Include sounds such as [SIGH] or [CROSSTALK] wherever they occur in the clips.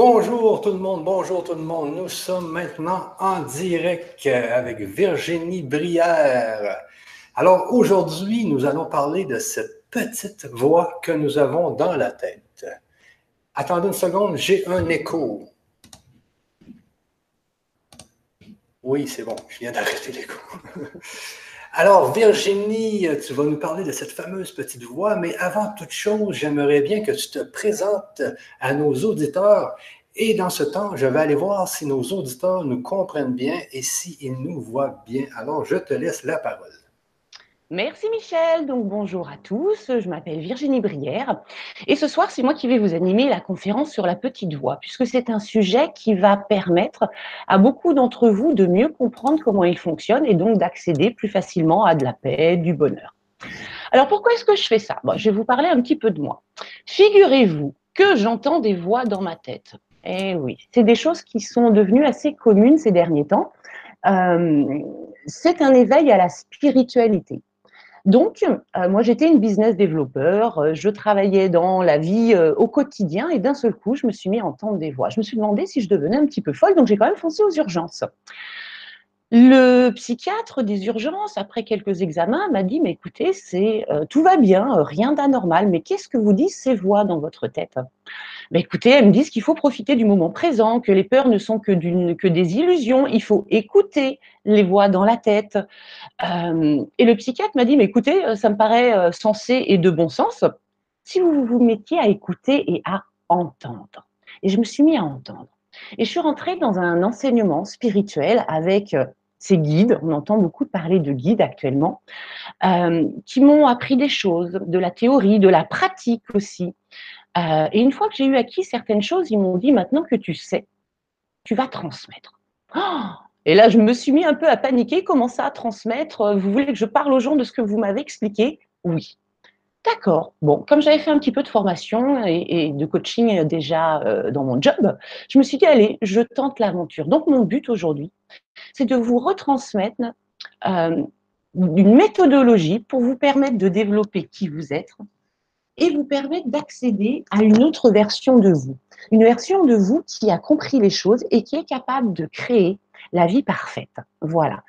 Bonjour tout le monde, bonjour tout le monde. Nous sommes maintenant en direct avec Virginie Brière. Alors aujourd'hui, nous allons parler de cette petite voix que nous avons dans la tête. Attendez une seconde, j'ai un écho. Oui, c'est bon, je viens d'arrêter l'écho. [LAUGHS] Alors, Virginie, tu vas nous parler de cette fameuse petite voix, mais avant toute chose, j'aimerais bien que tu te présentes à nos auditeurs. Et dans ce temps, je vais aller voir si nos auditeurs nous comprennent bien et s'ils nous voient bien. Alors, je te laisse la parole. Merci Michel, donc bonjour à tous, je m'appelle Virginie Brière et ce soir c'est moi qui vais vous animer la conférence sur la petite voix puisque c'est un sujet qui va permettre à beaucoup d'entre vous de mieux comprendre comment il fonctionne et donc d'accéder plus facilement à de la paix, du bonheur. Alors pourquoi est-ce que je fais ça? Je vais vous parler un petit peu de moi. Figurez-vous que j'entends des voix dans ma tête. Eh oui, c'est des choses qui sont devenues assez communes ces derniers temps. Euh, c'est un éveil à la spiritualité. Donc, euh, moi, j'étais une business développeur, euh, je travaillais dans la vie euh, au quotidien et d'un seul coup, je me suis mis à entendre des voix. Je me suis demandé si je devenais un petit peu folle, donc j'ai quand même foncé aux urgences. Le psychiatre des urgences, après quelques examens, m'a dit, mais écoutez, c'est tout va bien, rien d'anormal, mais qu'est-ce que vous disent ces voix dans votre tête? Mais écoutez, elles me disent qu'il faut profiter du moment présent, que les peurs ne sont que, des illusions, il faut écouter les voix dans la tête. Euh, et le psychiatre m'a dit, mais écoutez, euh, ça me paraît euh, sensé et de bon sens si vous vous mettiez à écouter et à entendre. Et je me suis mis à entendre. Et je suis rentrée dans un enseignement spirituel avec ces guides, on entend beaucoup parler de guides actuellement, qui m'ont appris des choses, de la théorie, de la pratique aussi. Euh, et une fois que j'ai eu acquis certaines choses, ils m'ont dit maintenant que tu sais, tu vas transmettre. Oh et là, je me suis mis un peu à paniquer. Comment ça, transmettre? Vous voulez que je parle aux gens de ce que vous m'avez expliqué? Oui. D'accord. Bon, comme j'avais fait un petit peu de formation et, de coaching déjà euh, dans mon job, je me suis dit, allez, je tente l'aventure. Donc, mon but aujourd'hui, c'est de vous retransmettre euh, une méthodologie pour vous permettre de développer qui vous êtes, et vous permettre d'accéder à une autre version de vous. Une version de vous qui a compris les choses et qui est capable de créer la vie parfaite. Voilà.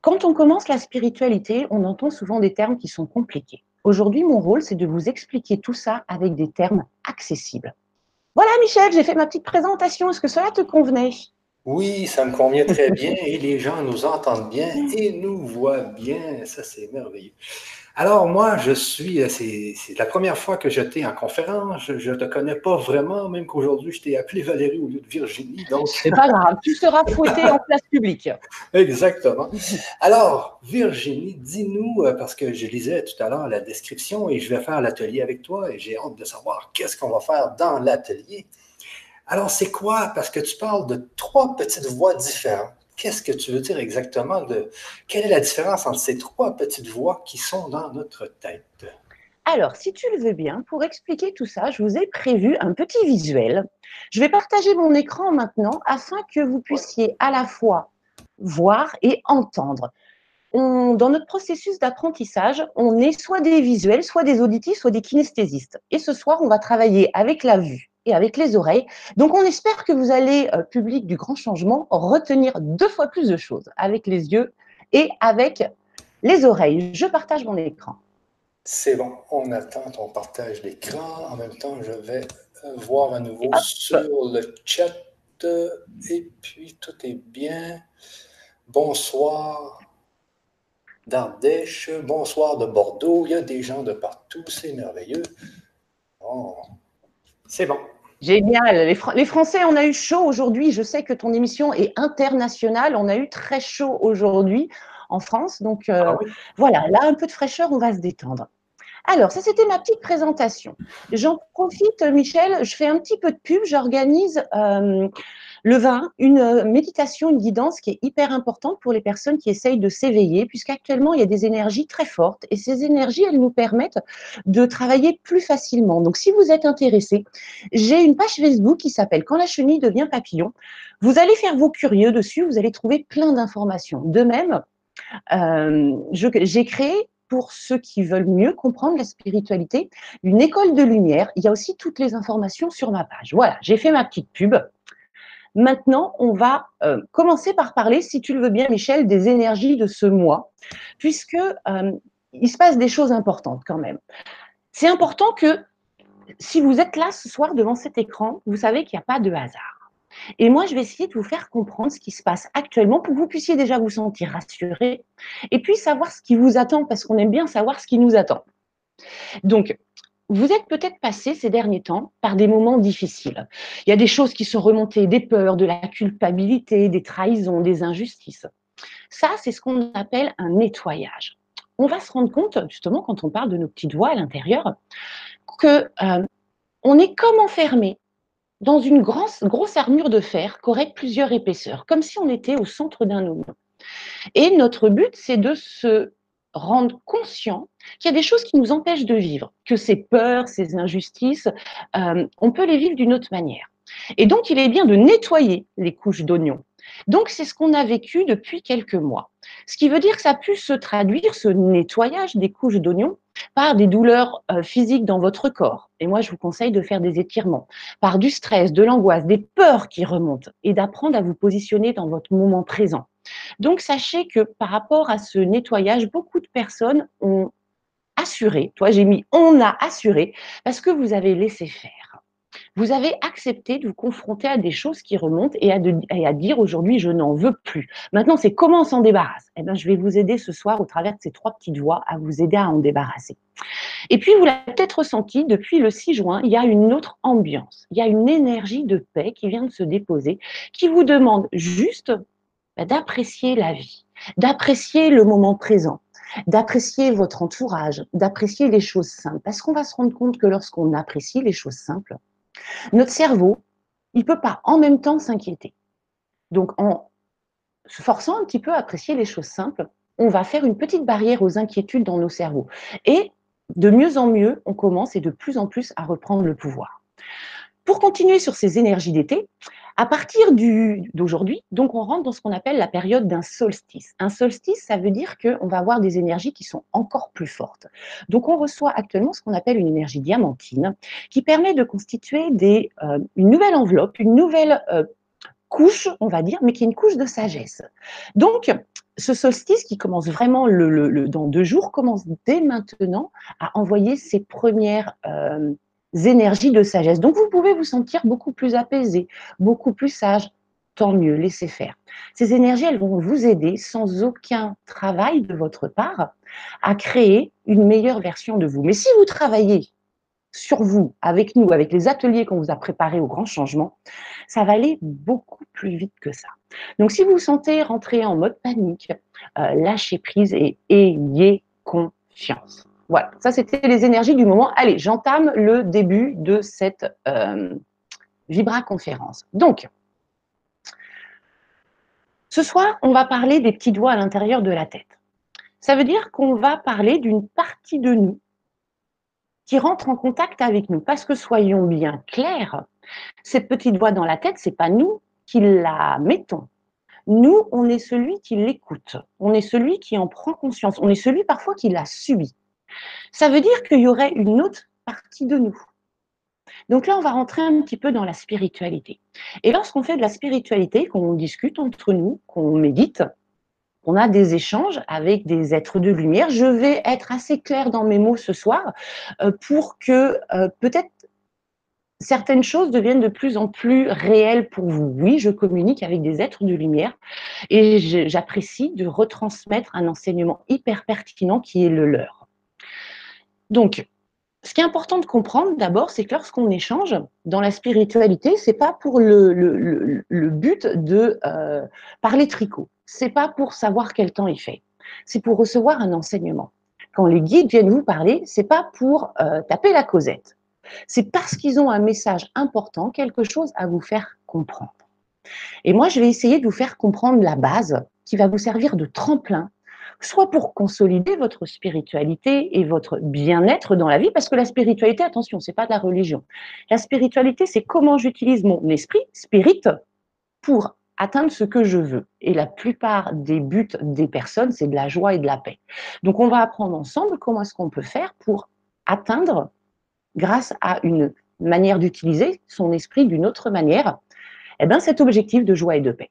Quand on commence la spiritualité, on entend souvent des termes qui sont compliqués. Aujourd'hui, mon rôle, c'est de vous expliquer tout ça avec des termes accessibles. Voilà, Michel, j'ai fait ma petite présentation. Est-ce que cela te convenait? Oui, ça me convient très bien et les gens nous entendent bien et nous voient bien. Ça, c'est merveilleux. Alors, moi, je suis, euh, c'est la première fois que j'étais en conférence. Je ne te connais pas vraiment, même qu'aujourd'hui, je t'ai appelé Valérie au lieu de Virginie. Donc... [LAUGHS] C'est pas grave, tu seras fouetté en place publique. [LAUGHS] Exactement. Alors, Virginie, dis-nous, euh, parce que je lisais tout à l'heure la description et je vais faire l'atelier avec toi et j'ai hâte de savoir qu'est-ce qu'on va faire dans l'atelier. Alors, c'est quoi? Parce que tu parles de trois petites voix différentes. Qu'est-ce que tu veux dire exactement de quelle est la différence entre ces trois petites voix qui sont dans notre tête? Alors, si tu le veux bien, pour expliquer tout ça, je vous ai prévu un petit visuel. Je vais partager mon écran maintenant afin que vous puissiez à la fois voir et entendre. dans notre processus d'apprentissage, on est soit des visuels, soit des auditifs, soit des kinesthésistes. Et ce soir, on va travailler avec la vue avec les oreilles. Donc, on espère que vous allez, euh, public du grand changement, retenir deux fois plus de choses avec les yeux et avec les oreilles. Je partage mon écran. C'est bon, on attend ton partage d'écran. En même temps, je vais euh, voir à nouveau sur le chat. Et puis, tout est bien. Bonsoir d'Ardèche, bonsoir de Bordeaux. Il y a des gens de partout, c'est merveilleux. C'est bon. Génial. Les, les, Français, on a eu chaud aujourd'hui. Je sais que ton émission est internationale. On a eu très chaud aujourd'hui en France. Donc euh, ah voilà, là, un peu de fraîcheur, on va se détendre. Alors, ça, c'était ma petite présentation. J'en profite, Michel, je fais un petit peu de pub. J'organise euh, le vin, une euh, méditation, une guidance qui est hyper importante pour les personnes qui essayent de s'éveiller, puisqu'actuellement, il y a des énergies très fortes et ces énergies, elles nous permettent de travailler plus facilement. Donc, si vous êtes intéressé, j'ai une page Facebook qui s'appelle Quand la chenille devient papillon. Vous allez faire vos curieux dessus, vous allez trouver plein d'informations. De même, euh, j'ai créé pour ceux qui veulent mieux comprendre la spiritualité, une école de lumière. Il y a aussi toutes les informations sur ma page. Voilà, j'ai fait ma petite pub. Maintenant, on va euh, commencer par parler, si tu le veux bien, Michel, des énergies de ce mois, puisque euh, il se passe des choses importantes quand même. C'est important que si vous êtes là ce soir devant cet écran, vous savez qu'il n'y a pas de hasard. Et moi, je vais essayer de vous faire comprendre ce qui se passe actuellement pour que vous puissiez déjà vous sentir rassuré et puis savoir ce qui vous attend, parce qu'on aime bien savoir ce qui nous attend. Donc, vous êtes peut-être passé ces derniers temps par des moments difficiles. Il y a des choses qui sont remontées, des peurs, de la culpabilité, des trahisons, des injustices. Ça, c'est ce qu'on appelle un nettoyage. On va se rendre compte, justement, quand on parle de nos petites voix à l'intérieur, que euh, on est comme enfermé dans une grosse, grosse armure de fer qui aurait plusieurs épaisseurs, comme si on était au centre d'un oignon. Et notre but, c'est de se rendre conscient qu'il y a des choses qui nous empêchent de vivre, que ces peurs, ces injustices, euh, on peut les vivre d'une autre manière. Et donc, il est bien de nettoyer les couches d'oignon. Donc, c'est ce qu'on a vécu depuis quelques mois. Ce qui veut dire que ça a pu se traduire, ce nettoyage des couches d'oignon, par des douleurs euh, physiques dans votre corps. Et moi, je vous conseille de faire des étirements, par du stress, de l'angoisse, des peurs qui remontent et d'apprendre à vous positionner dans votre moment présent. Donc, sachez que par rapport à ce nettoyage, beaucoup de personnes ont assuré, toi j'ai mis on a assuré, parce que vous avez laissé faire vous avez accepté de vous confronter à des choses qui remontent et à, dire aujourd'hui je n'en veux plus. Maintenant, c'est comment on s'en débarrasse? Eh bien, je vais vous aider ce soir au travers de ces trois petites voix à vous aider à en débarrasser. Et puis, vous l'avez peut-être ressenti, depuis le 6 juin, il y a une autre ambiance, il y a une énergie de paix qui vient de se déposer, qui vous demande juste d'apprécier la vie, d'apprécier le moment présent, d'apprécier votre entourage, d'apprécier les choses simples. Parce qu'on va se rendre compte que lorsqu'on apprécie les choses simples, notre cerveau, il ne peut pas en même temps s'inquiéter. Donc, en se forçant un petit peu à apprécier les choses simples, on va faire une petite barrière aux inquiétudes dans nos cerveaux. Et de mieux en mieux, on commence et de plus en plus à reprendre le pouvoir. Pour continuer sur ces énergies d'été, à partir d'aujourd'hui, donc on rentre dans ce qu'on appelle la période d'un solstice. Un solstice, ça veut dire qu'on va avoir des énergies qui sont encore plus fortes. Donc on reçoit actuellement ce qu'on appelle une énergie diamantine qui permet de constituer euh, une nouvelle enveloppe, une nouvelle euh, couche, on va dire, mais qui est une couche de sagesse. Donc, ce solstice qui commence vraiment dans deux jours commence dès maintenant à envoyer ses premières euh, énergies de sagesse. Donc, vous pouvez vous sentir beaucoup plus apaisé, beaucoup plus sage. Tant mieux, laissez faire. Ces énergies, elles vont vous aider sans aucun travail de votre part à créer une meilleure version de vous. Mais si vous travaillez sur vous, avec nous, avec les ateliers qu'on vous a préparés au grand changement, ça va aller beaucoup plus vite que ça. Donc, si vous vous sentez rentrer en mode panique, euh, lâchez prise et ayez confiance. Voilà, ça c'était les énergies du moment. Allez, j'entame le début de cette euh, Vibra conférence. Donc, ce soir, on va parler des petits doigts à l'intérieur de la tête. Ça veut dire qu'on va parler d'une partie de nous qui rentre en contact avec nous. Parce que soyons bien clairs, cette petite voix dans la tête, c'est pas nous qui la mettons. Nous, on est celui qui l'écoute. On est celui qui en prend conscience. On est celui parfois qui l'a subi. Ça veut dire qu'il y aurait une autre partie de nous. Donc là, on va rentrer un petit peu dans la spiritualité. Et lorsqu'on fait de la spiritualité, qu'on discute entre nous, qu'on médite, on a des échanges avec des êtres de lumière. Je vais être assez claire dans mes mots ce soir euh, pour que euh, peut-être certaines choses deviennent de plus en plus réelles pour vous. Oui, je communique avec des êtres de lumière et j'apprécie de retransmettre un enseignement hyper pertinent qui est le leur. Donc, ce qui est important de comprendre d'abord, c'est que lorsqu'on échange dans la spiritualité, c'est pas pour le, but de euh, parler tricot. C'est pas pour savoir quel temps il fait. C'est pour recevoir un enseignement. Quand les guides viennent vous parler, c'est pas pour euh, taper la causette. C'est parce qu'ils ont un message important, quelque chose à vous faire comprendre. Et moi, je vais essayer de vous faire comprendre la base qui va vous servir de tremplin soit pour consolider votre spiritualité et votre bien-être dans la vie, parce que la spiritualité, attention, c'est pas de la religion. La spiritualité, c'est comment j'utilise mon esprit, spirit, pour atteindre ce que je veux. Et la plupart des buts des personnes, c'est de la joie et de la paix. Donc, on va apprendre ensemble comment est-ce qu'on peut faire pour atteindre, grâce à une manière d'utiliser son esprit d'une autre manière, eh bien, cet objectif de joie et de paix.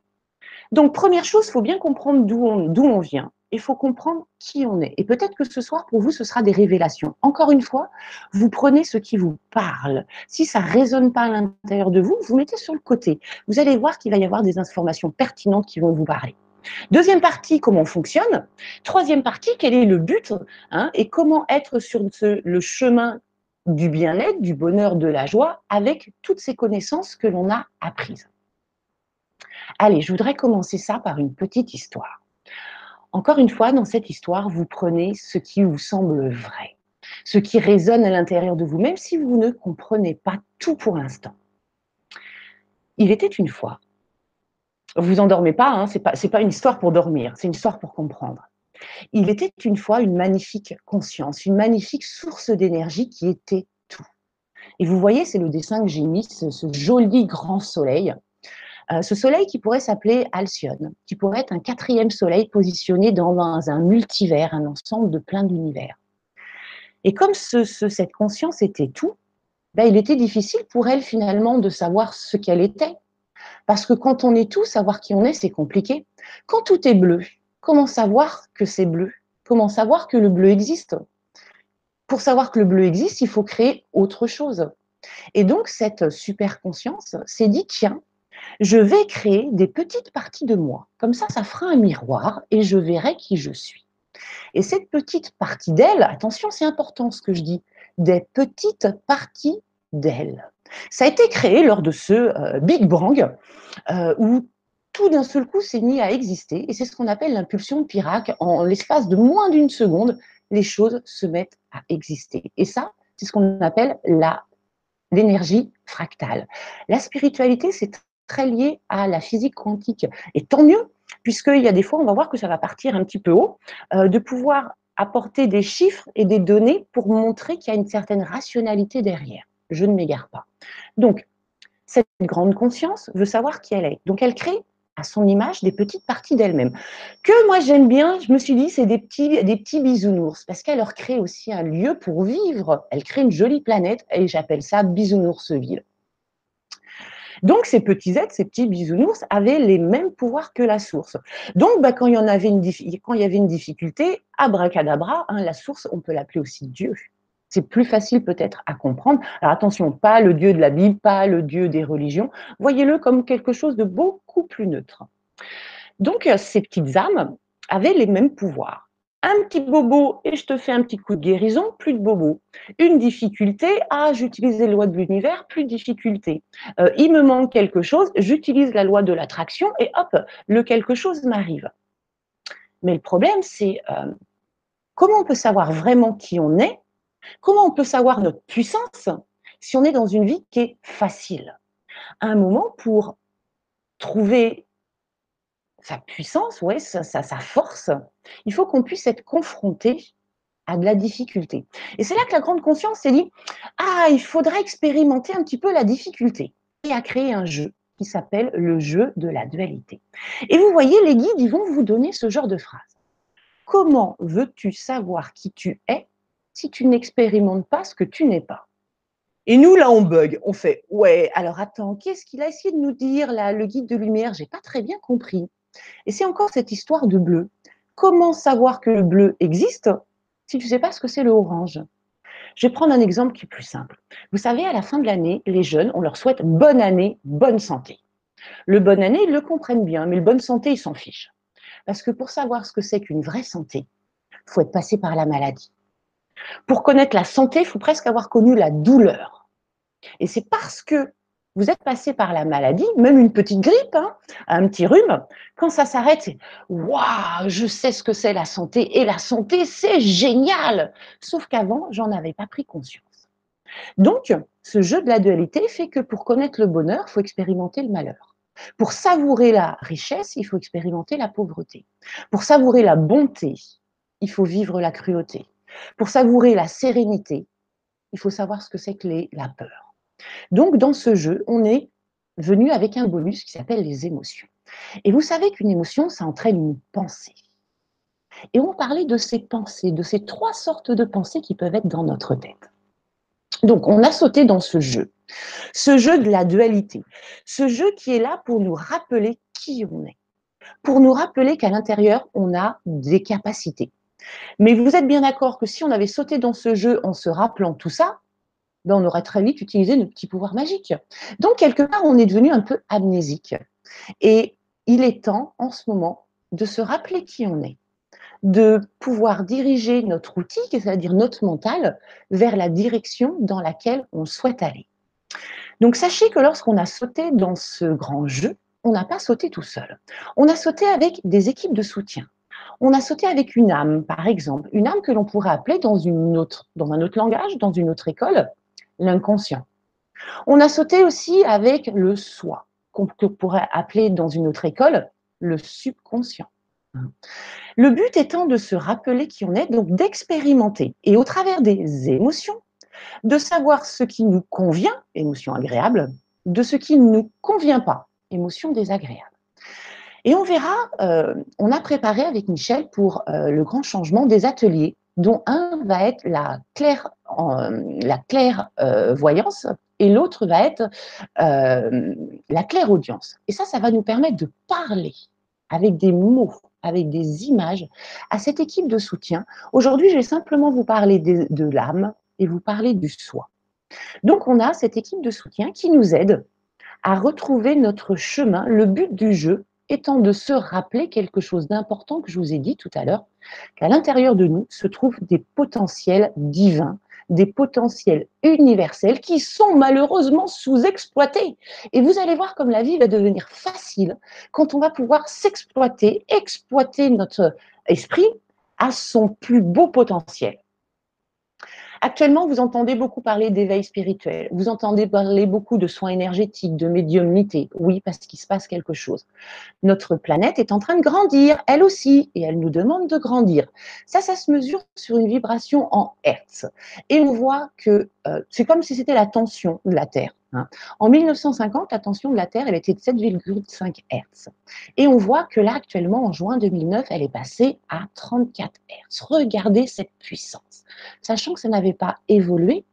Donc, première chose, il faut bien comprendre d'où on, on vient il faut comprendre qui on est. Et peut-être que ce soir, pour vous, ce sera des révélations. Encore une fois, vous prenez ce qui vous parle. Si ça ne résonne pas à l'intérieur de vous, vous mettez sur le côté. Vous allez voir qu'il va y avoir des informations pertinentes qui vont vous parler. Deuxième partie, comment on fonctionne. Troisième partie, quel est le but hein, et comment être sur le chemin du bien-être, du bonheur, de la joie avec toutes ces connaissances que l'on a apprises. Allez, je voudrais commencer ça par une petite histoire. Encore une fois, dans cette histoire, vous prenez ce qui vous semble vrai, ce qui résonne à l'intérieur de vous, même si vous ne comprenez pas tout pour l'instant. Il était une fois. Vous endormez pas, hein, c'est pas pas une histoire pour dormir, c'est une histoire pour comprendre. Il était une fois une magnifique conscience, une magnifique source d'énergie qui était tout. Et vous voyez, c'est le dessin que j'ai mis, ce joli grand soleil euh, ce soleil qui pourrait s'appeler Alcyone, qui pourrait être un quatrième soleil positionné dans un, multivers, un ensemble de plein d'univers. Et comme cette conscience était tout, ben, il était difficile pour elle finalement de savoir ce qu'elle était. Parce que quand on est tout, savoir qui on est, c'est compliqué. Quand tout est bleu, comment savoir que c'est bleu? Comment savoir que le bleu existe? Pour savoir que le bleu existe, il faut créer autre chose. Et donc, cette super conscience s'est dit, tiens, je vais créer des petites parties de moi. Comme ça, ça fera un miroir et je verrai qui je suis. Et cette petite partie d'elle, attention, c'est important ce que je dis, des petites parties d'elle. Ça a été créé lors de ce euh, Big Bang euh, où tout d'un seul coup s'est mis à exister et c'est ce qu'on appelle l'impulsion de Pirac. En l'espace de moins d'une seconde, les choses se mettent à exister. Et ça, c'est ce qu'on appelle la l'énergie fractale. La spiritualité, c'est très lié à la physique quantique. Et tant mieux, puisqu'il y a des fois, on va voir que ça va partir un petit peu haut, euh, de pouvoir apporter des chiffres et des données pour montrer qu'il y a une certaine rationalité derrière. Je ne m'égare pas. Donc, cette grande conscience veut savoir qui elle est. Donc, elle crée à son image des petites parties d'elle-même. Que moi j'aime bien, je me suis dit, c'est des petits, des petits bisounours, parce qu'elle leur crée aussi un lieu pour vivre. Elle crée une jolie planète et j'appelle ça Bisounoursville. Donc, ces petits êtres, ces petits bisounours, avaient les mêmes pouvoirs que la source. Donc, bah, quand, il y en avait une quand il y avait difficulté, abracadabra, hein, la source, on peut l'appeler aussi Dieu. C'est plus facile peut-être à comprendre. Alors attention, pas le Dieu de la Bible, pas le Dieu des religions. Voyez-le comme quelque chose de beaucoup plus neutre. Donc, euh, ces petites âmes avaient les mêmes pouvoirs un petit bobo et je te fais un petit coup de guérison, plus de bobo. Une difficulté, ah, j'utilise les lois de l'univers, plus de difficulté. Euh, il me manque quelque chose, j'utilise la loi de l'attraction et hop, le quelque chose m'arrive. Mais le problème, c'est euh, comment on peut savoir vraiment qui on est, comment on peut savoir notre puissance si on est dans une vie qui est facile? À un moment, pour trouver sa puissance, ouais, sa, sa, force, il faut qu'on puisse être confronté à de la difficulté. Et c'est là que la grande conscience s'est dit, ah, il faudrait expérimenter un petit peu la difficulté. Et a créé un jeu qui s'appelle le jeu de la dualité. Et vous voyez, les guides, ils vont vous donner ce genre de phrase. Comment veux-tu savoir qui tu es si tu n'expérimentes pas ce que tu n'es pas? Et nous, là, on bug. On fait, ouais, alors attends, qu'est-ce qu'il a essayé de nous dire, là, le guide de lumière? J'ai pas très bien compris. Et c'est encore cette histoire de bleu. Comment savoir que le bleu existe si tu ne sais pas ce que c'est le orange? Je vais prendre un exemple qui est plus simple. Vous savez, à la fin de l'année, les jeunes, on leur souhaite bonne année, bonne santé. Le bonne année, ils le comprennent bien, mais le bonne santé, ils s'en fichent. Parce que pour savoir ce que c'est qu'une vraie santé, il faut être passé par la maladie. Pour connaître la santé, il faut presque avoir connu la douleur. Et c'est parce que vous êtes passé par la maladie, même une petite grippe, hein, un petit rhume, quand ça s'arrête, c'est waouh, je sais ce que c'est la santé et la santé, c'est génial. Sauf qu'avant, j'en avais pas pris conscience. Donc, ce jeu de la dualité fait que pour connaître le bonheur, il faut expérimenter le malheur. Pour savourer la richesse, il faut expérimenter la pauvreté. Pour savourer la bonté, il faut vivre la cruauté. Pour savourer la sérénité, il faut savoir ce que c'est que la peur. Donc, dans ce jeu, on est venu avec un bonus qui s'appelle les émotions. Et vous savez qu'une émotion, ça entraîne une pensée. Et on parlait de ces pensées, de ces trois sortes de pensées qui peuvent être dans notre tête. Donc, on a sauté dans ce jeu, ce jeu de la dualité, ce jeu qui est là pour nous rappeler qui on est, pour nous rappeler qu'à l'intérieur, on a des capacités. Mais vous êtes bien d'accord que si on avait sauté dans ce jeu en se rappelant tout ça, ben on aurait très vite utilisé nos petits pouvoirs magiques. Donc, quelque part, on est devenu un peu amnésique. Et il est temps, en ce moment, de se rappeler qui on est, de pouvoir diriger notre outil, c'est-à-dire notre mental, vers la direction dans laquelle on souhaite aller. Donc sachez que lorsqu'on a sauté dans ce grand jeu, on n'a pas sauté tout seul. On a sauté avec des équipes de soutien. On a sauté avec une âme, par exemple, une âme que l'on pourrait appeler dans un autre langage, dans une autre école, l'inconscient. On a sauté aussi avec le soi, qu'on pourrait appeler dans une autre école le subconscient. Le but étant de se rappeler qui on est, donc d'expérimenter et au travers des émotions, de savoir ce qui nous convient, émotion agréable, de ce qui ne nous convient pas, émotion désagréable. Et on verra, euh, on a préparé avec Michel pour euh, le grand changement des ateliers, dont un va être la claire, la claire euh, et l'autre va être la claire audience. Et ça, ça va nous permettre de parler avec des mots avec des images à cette équipe de soutien. Aujourd'hui, je vais simplement vous parler de, l'âme et vous parler du soi. Donc, on a cette équipe de soutien qui nous aide à retrouver notre chemin. Le but du jeu étant de se rappeler quelque chose d'important que je vous ai dit tout à l'heure, qu'à l'intérieur de nous se trouvent des potentiels divins des potentiels universels qui sont malheureusement sous-exploités. Et vous allez voir comme la vie va devenir facile quand on va pouvoir s'exploiter, exploiter notre esprit à son plus beau potentiel. Actuellement, vous entendez beaucoup parler d'éveil spirituel, vous entendez parler beaucoup de soins énergétiques, de médiumnité. Oui, parce qu'il se passe quelque chose. Notre planète est en train de grandir, elle aussi, et elle nous demande de grandir. Ça, ça se mesure sur une vibration en Hertz. Et on voit que euh, c'est comme si c'était la tension de la Terre. Hein. En 1950, la tension de la Terre, elle était de 7,5 Hertz. Et on voit que là, actuellement, en juin 2009, elle est passée à 34 Hertz. Regardez cette puissance. Sachant que ça n'avait pas évolué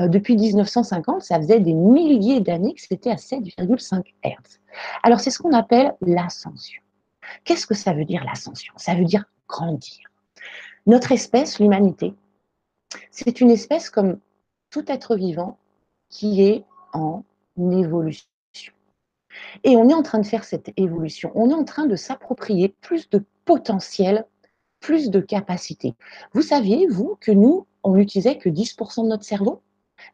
euh, depuis 1950, ça faisait des milliers d'années que c'était à 7,5 Hertz. Alors, c'est ce qu'on appelle l'ascension. Qu'est-ce que ça veut dire l'ascension? Ça veut dire grandir. Notre espèce, l'humanité, c'est une espèce comme tout être vivant qui est en évolution. Et on est en train de faire cette évolution. On est en train de s'approprier plus de potentiel, plus de capacité. Vous saviez, vous, que nous, on n'utilisait que 10% de notre cerveau?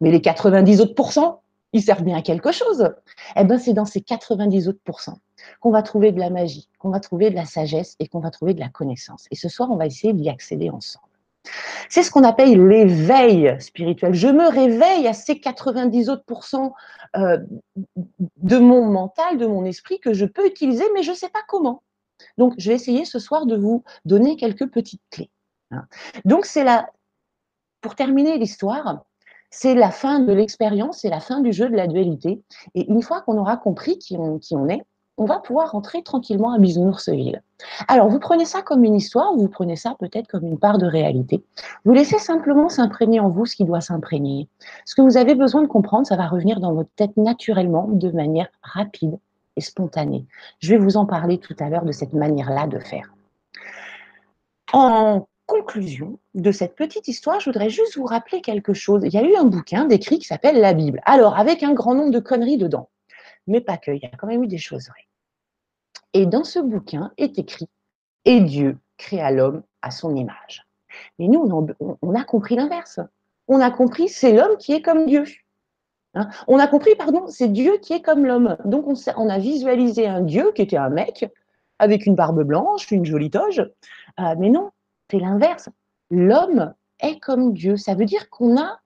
Mais les 90 autres pourcents, ils servent bien à quelque chose. Eh bien, c'est dans ces 90 autres pourcents qu'on va trouver de la magie, qu'on va trouver de la sagesse et qu'on va trouver de la connaissance. Et ce soir, on va essayer d'y accéder ensemble. C'est ce qu'on appelle l'éveil spirituel. Je me réveille à ces 90 autres pourcents euh, de mon mental, de mon esprit que je peux utiliser, mais je ne sais pas comment. Donc, je vais essayer ce soir de vous donner quelques petites clés. Hein. Donc, c'est la, pour terminer l'histoire, c'est la fin de l'expérience, c'est la fin du jeu de la dualité. Et une fois qu'on aura compris qui on est, on va pouvoir rentrer tranquillement à Bisounoursville. Alors, vous prenez ça comme une histoire, ou vous prenez ça peut-être comme une part de réalité. Vous laissez simplement s'imprégner en vous ce qui doit s'imprégner. Ce que vous avez besoin de comprendre, ça va revenir dans votre tête naturellement, de manière rapide et spontanée. Je vais vous en parler tout à l'heure de cette manière-là de faire. En conclusion de cette petite histoire, je voudrais juste vous rappeler quelque chose. Il y a eu un bouquin d'écrit qui s'appelle La Bible. Alors, avec un grand nombre de conneries dedans mais pas que, il y a quand même eu des choses vraies. Et dans ce bouquin est écrit Et Dieu créa l'homme à son image. Mais nous, on a, compris l'inverse. On a compris c'est l'homme qui est comme Dieu. Hein. on a compris, pardon, c'est Dieu qui est comme l'homme. Donc on, a visualisé un Dieu qui était un mec avec une barbe blanche, une jolie toge. Euh, mais non, c'est l'inverse. L'homme est comme Dieu. Ça veut dire qu'on a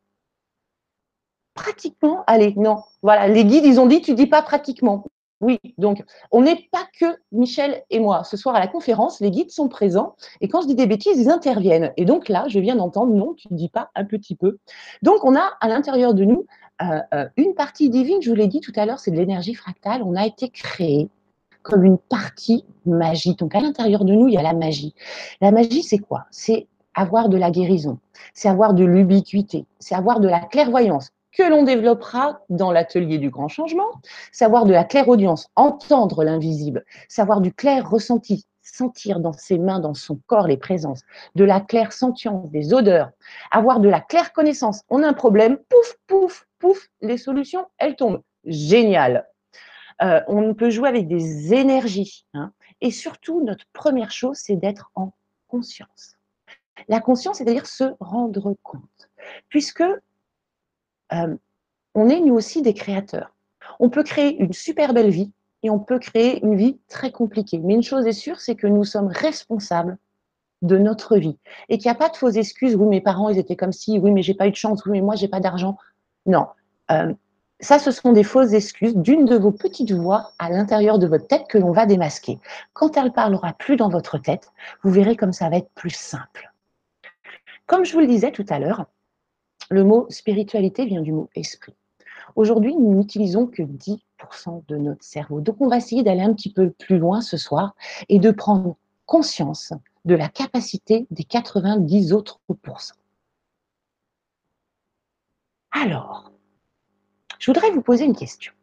pratiquement, allez, non, voilà, les guides, ils ont dit, tu dis pas pratiquement. Oui, donc on n'est pas que Michel et moi. Ce soir à la conférence, les guides sont présents et quand je dis des bêtises, ils interviennent. Et donc là, je viens d'entendre, non, tu ne dis pas un petit peu. Donc on a à l'intérieur de nous une partie divine, je vous l'ai dit tout à l'heure, c'est de l'énergie fractale. On a été créé comme une partie magie. Donc à l'intérieur de nous, il y a la magie. La magie, c'est quoi? C'est avoir de la guérison, c'est avoir de l'ubiquité, c'est avoir de la clairvoyance que l'on développera dans l'atelier du grand changement, c'est avoir de la clairaudience, entendre l'invisible, savoir du clair ressenti, sentir dans ses mains, dans son corps les présences, de la claire sentience, des odeurs, avoir de la claire connaissance. On a un problème, pouf, pouf, pouf, les solutions, elles tombent. Génial. Euh, on peut jouer avec des énergies. Hein. Et surtout, notre première chose, c'est d'être en conscience. La conscience, c'est-à-dire se rendre compte, puisque euh, on est nous aussi des créateurs. On peut créer une super belle vie et on peut créer une vie très compliquée. Mais une chose est sûre, c'est que nous sommes responsables de notre vie et qu'il n'y a pas de fausses excuses. Oui, mes parents, ils étaient comme si. Oui, mais j'ai pas eu de chance. Oui, mais moi, j'ai pas d'argent. Non. Euh, ça, ce sont des fausses excuses d'une de vos petites voix à l'intérieur de votre tête que l'on va démasquer. Quand elle parlera plus dans votre tête, vous verrez comme ça va être plus simple. Comme je vous le disais tout à l'heure, le mot spiritualité vient du mot esprit. Aujourd'hui, nous n'utilisons que 10% de notre cerveau. Donc, on va essayer d'aller un petit peu plus loin ce soir et de prendre conscience de la capacité des 90 autres pourcents. Alors, je voudrais vous poser une question.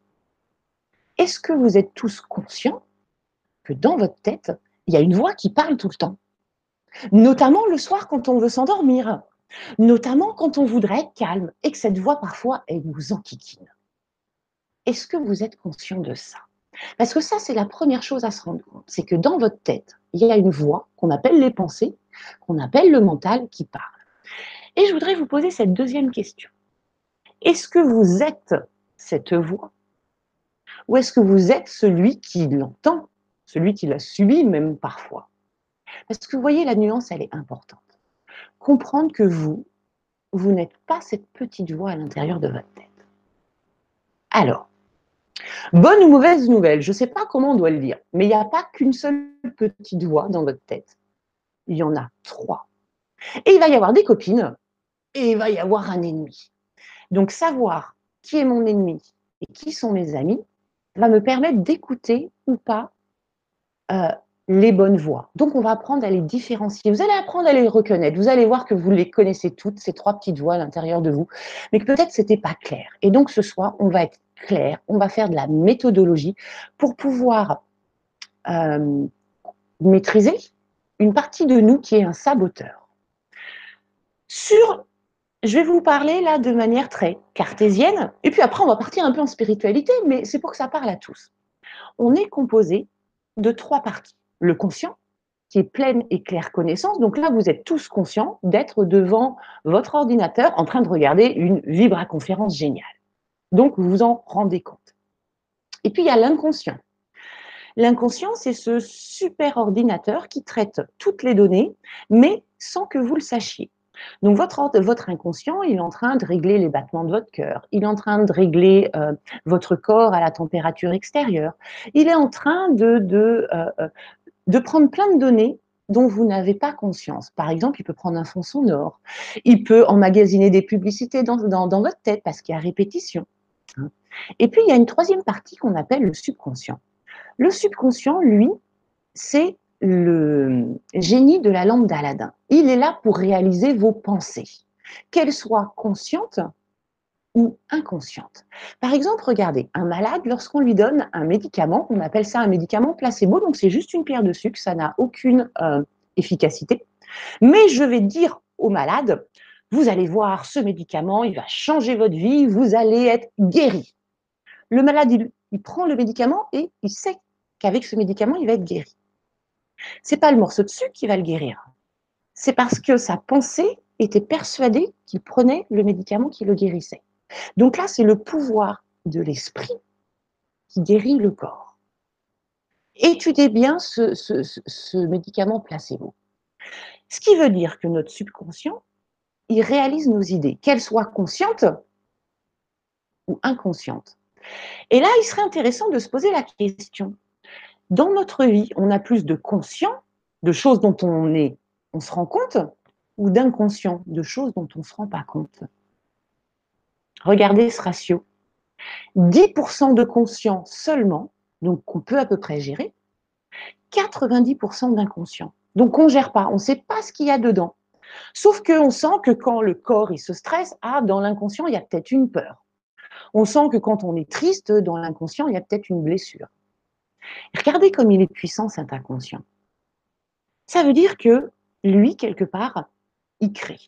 Est-ce que vous êtes tous conscients que dans votre tête, il y a une voix qui parle tout le temps? Notamment le soir quand on veut s'endormir, notamment quand on voudrait être calme et que cette voix parfois, elle nous enquiquine. Est-ce que vous êtes conscient de ça? Parce que ça, c'est la première chose à se rendre compte. C'est que dans votre tête, il y a une voix qu'on appelle les pensées, qu'on appelle le mental qui parle. Et je voudrais vous poser cette deuxième question. Est-ce que vous êtes cette voix? Ou est-ce que vous êtes celui qui l'entend, celui qui l'a subi même parfois? Parce que vous voyez, la nuance, elle est importante. Comprendre que vous, vous n'êtes pas cette petite voix à l'intérieur de votre tête. Alors, bonne ou mauvaise nouvelle, je ne sais pas comment on doit le dire, mais il n'y a pas qu'une seule petite voix dans votre tête. Il y en a trois. Et il va y avoir des copines et il va y avoir un ennemi. Donc, savoir qui est mon ennemi et qui sont mes amis va me permettre d'écouter ou pas euh, les bonnes voix. Donc, on va apprendre à les différencier. Vous allez apprendre à les reconnaître. Vous allez voir que vous les connaissez toutes, ces trois petites voix à l'intérieur de vous, mais que peut-être ce n'était pas clair. Et donc, ce soir, on va être clair, on va faire de la méthodologie pour pouvoir euh, maîtriser une partie de nous qui est un saboteur. Sur je vais vous parler là de manière très cartésienne, et puis après on va partir un peu en spiritualité, mais c'est pour que ça parle à tous. On est composé de trois parties. Le conscient, qui est pleine et claire connaissance. Donc là, vous êtes tous conscients d'être devant votre ordinateur en train de regarder une vibra-conférence géniale. Donc vous vous en rendez compte. Et puis il y a l'inconscient. L'inconscient, c'est ce super ordinateur qui traite toutes les données, mais sans que vous le sachiez. Donc votre, votre inconscient, il est en train de régler les battements de votre cœur, il est en train de régler euh, votre corps à la température extérieure, il est en train de, de, euh, euh, de prendre plein de données dont vous n'avez pas conscience. Par exemple, il peut prendre un fond sonore, il peut emmagasiner des publicités dans, dans, votre tête parce qu'il y a répétition. Et puis, il y a une troisième partie qu'on appelle le subconscient. Le subconscient, lui, c'est le génie de la lampe d'Aladin. Il est là pour réaliser vos pensées, qu'elles soient conscientes ou inconscientes. Par exemple, regardez, un malade, lorsqu'on lui donne un médicament, on appelle ça un médicament placebo, donc c'est juste une pierre de sucre, ça n'a aucune euh, efficacité. Mais je vais dire au malade, vous allez voir ce médicament, il va changer votre vie, vous allez être guéri. Le malade, il prend le médicament et il sait qu'avec ce médicament, il va être guéri. C'est pas le morceau de sucre qui va le guérir. C'est parce que sa pensée était persuadée qu'il prenait le médicament qui le guérissait. Donc là, c'est le pouvoir de l'esprit qui guérit le corps. Étudiez bien ce, ce, médicament placebo. Ce qui veut dire que notre subconscient, il réalise nos idées, qu'elles soient conscientes ou inconscientes. Et là, il serait intéressant de se poser la question, dans notre vie, on a plus de conscient, de choses dont on, est, on se rend compte, ou d'inconscient, de choses dont on ne se rend pas compte. Regardez ce ratio. 10% de conscient seulement, donc qu'on peut à peu près gérer, 90% d'inconscient. Donc on ne gère pas, on ne sait pas ce qu'il y a dedans. Sauf qu'on sent que quand le corps il se stresse, ah, dans l'inconscient, il y a peut-être une peur. On sent que quand on est triste, dans l'inconscient, il y a peut-être une blessure. Regardez comme il est puissant cet inconscient. Ça veut dire que lui, quelque part, il crée.